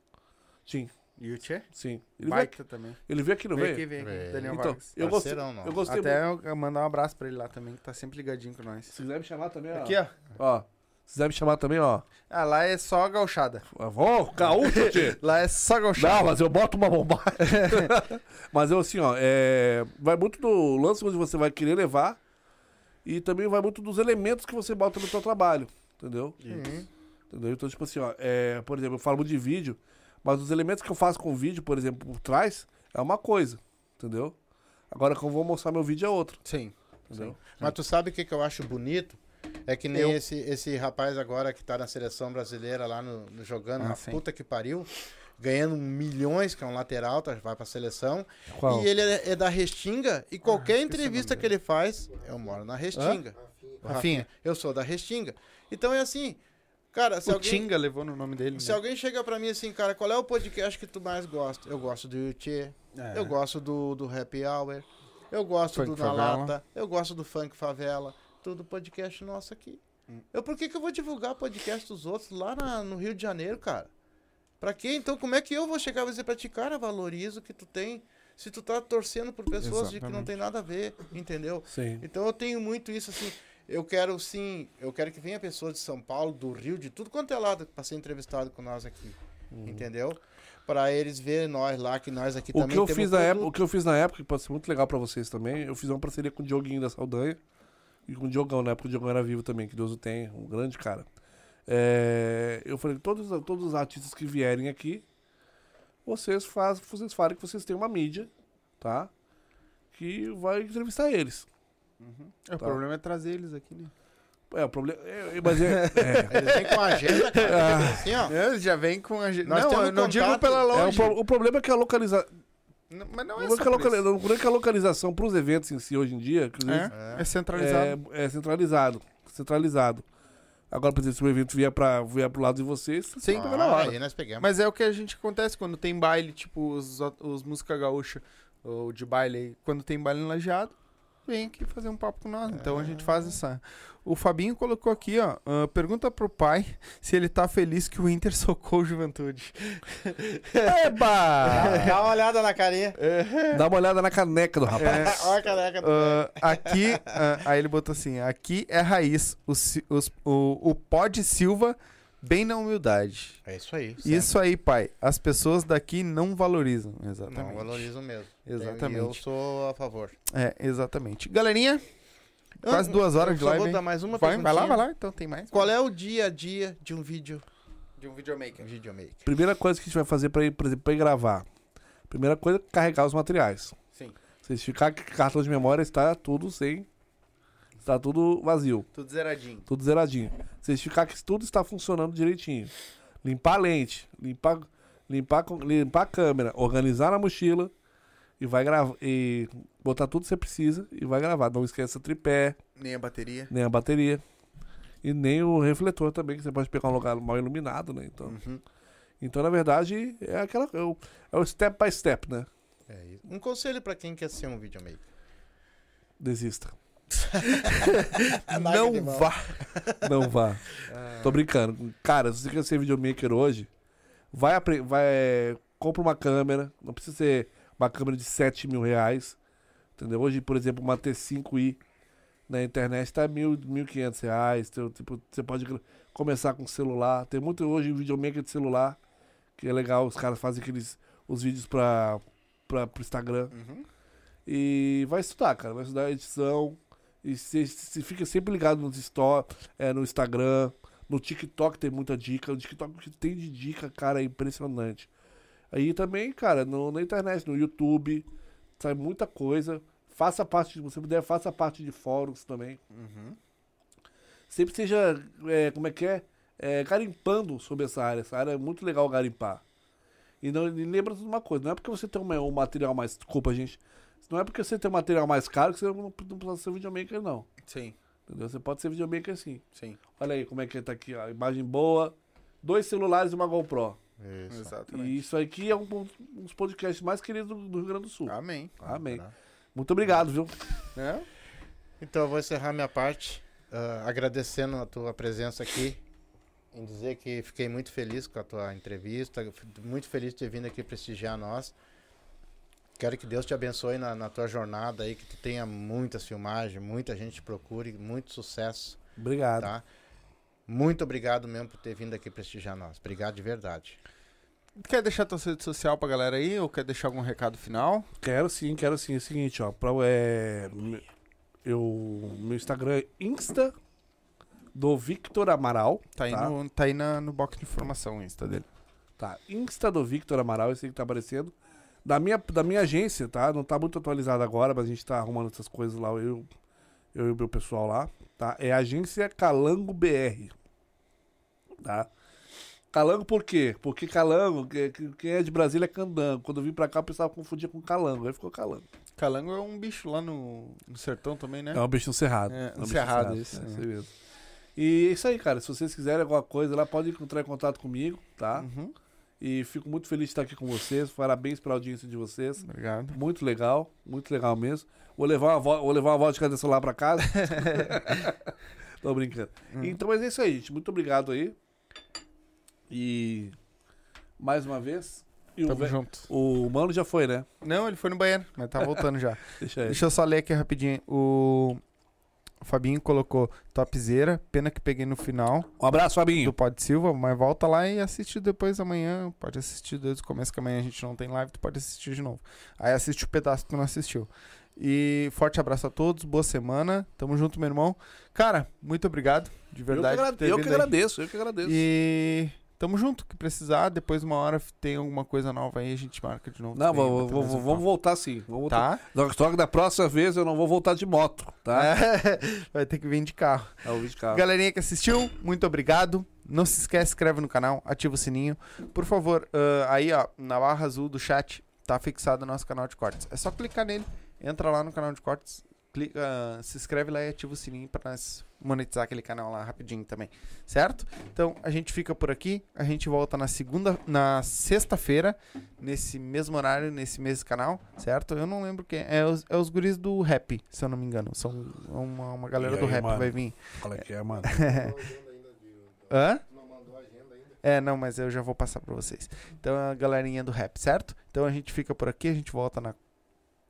Sim, Yuchê? sim. Ele veio, aqui, Baita também. ele veio aqui, não Veio veio? aqui, veio aqui. Veio. Daniel Então, Vargas. eu gostei, Parceirão eu gostei Até muito. eu mandar um abraço pra ele lá também, que tá sempre ligadinho com nós. Se quiser me chamar também, ó. Aqui, ó. ó. Se quiser me chamar também, ó. Ah, lá é só gauchada. Ó, gaúcho, tio. Lá é só gauchada. Não, mas eu boto uma bombagem. mas eu assim, ó, é, vai muito do lance onde você vai querer levar e também vai muito dos elementos que você bota no seu trabalho, entendeu? Uhum. Entendeu? Então, tipo assim, ó, é, por exemplo, eu falo muito de vídeo, mas os elementos que eu faço com o vídeo, por exemplo, por trás, é uma coisa, entendeu? Agora que eu vou mostrar meu vídeo é outra, Sim. entendeu? Mas tu sabe o que, que eu acho bonito? É que nem Eu. esse, esse rapaz agora que tá na seleção brasileira lá no, no jogando, Ah, na sim. puta que pariu, ganhando milhões, que é um lateral, tá, vai pra seleção. Qual? E ele é, é da Restinga, e qualquer esqueci o entrevista que ele faz, eu moro na Restinga. O Rafinha. Eu sou da Restinga. Então é assim, cara, se O alguém... Tinga levou no nome dele. Se né? alguém chega pra mim assim, cara, qual é o podcast que tu mais gosta? Eu gosto do Yuchê, É. eu gosto do, do Happy Hour, eu gosto Funk do Na. Lata, eu gosto do Funk Favela, tudo podcast nosso aqui. Hum. Eu por que, que eu vou divulgar podcast dos outros lá na- no Rio de Janeiro, cara? Pra quê? Então como é que eu vou chegar e dizer pra ti, cara, valoriza o que tu tem, se tu tá torcendo por pessoas de que não Exatamente. tem nada a ver, entendeu? Sim. Então eu tenho muito isso assim. Eu quero sim, eu quero que venha pessoas de São Paulo, do Rio, de tudo quanto é lado para ser entrevistado com nós aqui, entendeu? Para eles verem nós lá que nós aqui O também que, eu fiz na época, o que eu fiz na época, que pode ser muito legal pra vocês também, eu fiz uma parceria com o Dioguinho da Saldanha e com o Diogão, na época o Diogão era vivo também, que Deus o tenha, um grande cara. É, eu falei, todos, todos os artistas que vierem aqui, vocês, faz, vocês falem que vocês têm uma mídia, tá? Que vai entrevistar eles. É, O Tá. problema é trazer eles aqui, né? É, o problema. É, é, mas é, é, Eles vêm com a agenda, cara, assim, ó. Eles já vem com a. Nós Não, eu não digo pela é, o, o problema é que a localização. Mas não é é só que a, não é que a localização para os eventos em si hoje em dia, que às vezes É, é centralizado. É, é centralizado. Centralizado. Agora, por exemplo, se o evento vier, pra, vier pro lado de vocês, pega Ah, na hora. aí nós pegamos. Mas é o que a gente acontece quando tem baile, tipo os, os música gaúcha, ou de baile. Quando tem baile em lajeado, vem aqui fazer um papo com nós. Então a gente faz essa. O Fabinho colocou aqui, ó. ah, pergunta pro pai se ele tá feliz que o Inter socou o Juventude. Eba! Dá uma olhada na carinha. Dá uma olhada na caneca do rapaz. Olha a caneca. do- Ah, aqui, ah, aí ele botou assim: aqui é raiz. O, os- o, o Pod Silva, bem na humildade. É isso aí. Isso aí, pai. As pessoas daqui não valorizam. Não, Exatamente. valorizam mesmo. Exatamente. E eu sou a favor. É, exatamente. Galerinha, quase duas horas Eu de live. Vou dar mais uma Vai, vai lá, vai lá. Então tem mais. Qual é o dia a dia de um vídeo De um videomaker. videomaker? Primeira coisa que a gente vai fazer pra ir, por exemplo, pra ir gravar. Primeira coisa é carregar os materiais. Sim. Se ficar que cartão de memória está tudo sem. Está tudo vazio, Tudo zeradinho. tudo zeradinho. Se ficar que tudo está funcionando direitinho. Limpar a lente, limpar, limpar, limpar a câmera, organizar na mochila e vai gravar. E botar tudo que você precisa e vai gravar. Não esqueça tripé, Nem a bateria. nem a bateria. E nem o refletor também, que você pode pegar um lugar mal iluminado, né? Então, Uhum. então na verdade, é aquela. É o, é o step by step, né? É isso. Um conselho pra quem quer ser um videomaker. Desista. Não vá. Não vá. Tô brincando. Cara, se você quer ser videomaker hoje, vai, vai compra uma câmera. Não precisa ser uma câmera de 7 mil reais. Entendeu? Hoje, por exemplo, uma T5i na internet tá mil, 1.500 reais. Então, tipo, você pode começar com celular. Tem muito hoje videomaker de celular, que é legal. Os caras fazem aqueles os vídeos pra, pra, pro Instagram. Uhum. E vai estudar, cara. Vai estudar edição. E se fica sempre ligado nos store, é, no Instagram. No TikTok tem muita dica. O TikTok que tem de dica, cara, é impressionante. Aí também, cara, no- na internet, no YouTube, sai muita coisa. Faça parte, se você puder, faça parte de fóruns também. Uhum. Sempre seja, é, como é que é? É, garimpando sobre essa área. Essa área é muito legal garimpar. E, não, e lembra de uma coisa, não é porque você tem um, um material mais. Desculpa, gente. Não é porque você tem um material mais caro que você não, não precisa ser videomaker, não. Sim, Entendeu? Você pode ser videomaker sim. sim. Olha aí como é que tá aqui, ó. Imagem boa, dois celulares e uma GoPro. Isso. Exatamente. E isso aqui é um, um dos podcasts mais queridos do, do Rio Grande do Sul. Amém. Amém. Tá. Muito obrigado, viu? É? Então eu vou encerrar minha parte ah, agradecendo a tua presença aqui. Em dizer que fiquei muito feliz com a tua entrevista, muito feliz de ter vindo aqui prestigiar nós. Quero que Deus te abençoe na, na tua jornada aí, que tu tenha muitas filmagens, muita gente te procure, muito sucesso, Obrigado. tá? Muito obrigado mesmo por ter vindo aqui prestigiar nós. Obrigado de verdade. Quer deixar tua rede social pra galera aí? Ou quer deixar algum recado final? Quero sim, quero sim. É o seguinte, ó. Pra, é, eu, meu Instagram é Insta do Victor Amaral. Tá aí, Tá. No, tá aí na, no box de informação o Insta dele. Tá, Insta do Victor Amaral, esse aí que tá aparecendo. Da minha, da minha agência, tá? Não tá muito atualizado agora, mas a gente tá arrumando essas coisas lá, eu, eu e o meu pessoal lá, tá? É a agência Calango BR, tá? Calango por quê? Porque Calango, que- que- quem é de Brasília é Candango. Quando eu vim pra cá, o pessoal confundia com Calango, aí ficou Calango. Calango é um bicho lá no, no sertão também, né? É um bicho cerrado. É, um bicho cerrado, isso, É, é. mesmo. E é isso aí, cara. Se vocês quiserem alguma coisa lá, pode entrar em contato comigo, tá? Uhum. E fico muito feliz de estar aqui com vocês. Parabéns pela audiência de vocês. Obrigado. Muito legal, muito legal mesmo. Vou levar uma, vo- vou levar uma vodka dessa lá pra casa. Tô brincando. Hum. Então, mas é isso aí, gente. Muito obrigado aí. E mais uma vez. E o, Tamo ve- junto. o mano já foi, né? Não, ele foi no banheiro, mas tá voltando já. Deixa. Deixa eu só ler aqui rapidinho. O Fabinho colocou topzera, pena que peguei no final Um abraço, do Fabinho. Pod Silva, mas volta lá e assiste depois amanhã. Pode assistir desde o começo, que amanhã a gente não tem live, tu pode assistir de novo. Aí assiste o pedaço que tu não assistiu. E forte abraço a todos, boa semana. Tamo junto, meu irmão. Cara, muito obrigado, de verdade. eu que agradeço, eu que agradeço. E tamo junto, que precisar. Depois, uma hora, tem alguma coisa nova aí, a gente marca de novo. Não, também, vou- vou- vamos papo. voltar sim. Vamos voltar. Tá? Que- Só que da próxima vez eu não vou voltar de moto, tá? Vai ter que vir de carro. É o vídeo de carro. Galerinha que assistiu, muito obrigado. Não se esquece, inscreve no canal, ativa o sininho. Por favor, ah, aí ó, na barra azul do chat, tá fixado o nosso canal de cortes. É só clicar nele, entra lá no canal de cortes, clica, se inscreve lá e ativa o sininho pra nós monetizar aquele canal lá rapidinho também, certo? Então a gente fica por aqui, a gente volta na segunda, na sexta-feira, nesse mesmo horário, nesse mesmo canal, certo? Eu não lembro quem é, os, é os guris do rap, se eu não me engano, são uma, uma galera E do aí, rap mano? vai vir. Qual é que é, mano? Hã? É, não, mas eu já vou passar pra vocês. Então é a galerinha do rap, certo? Então a gente fica por aqui, a gente volta na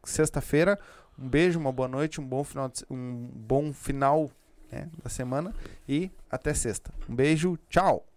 sexta-feira. Um beijo, uma boa noite, um bom final, de um bom final né, da semana e até sexta. Um beijo, tchau.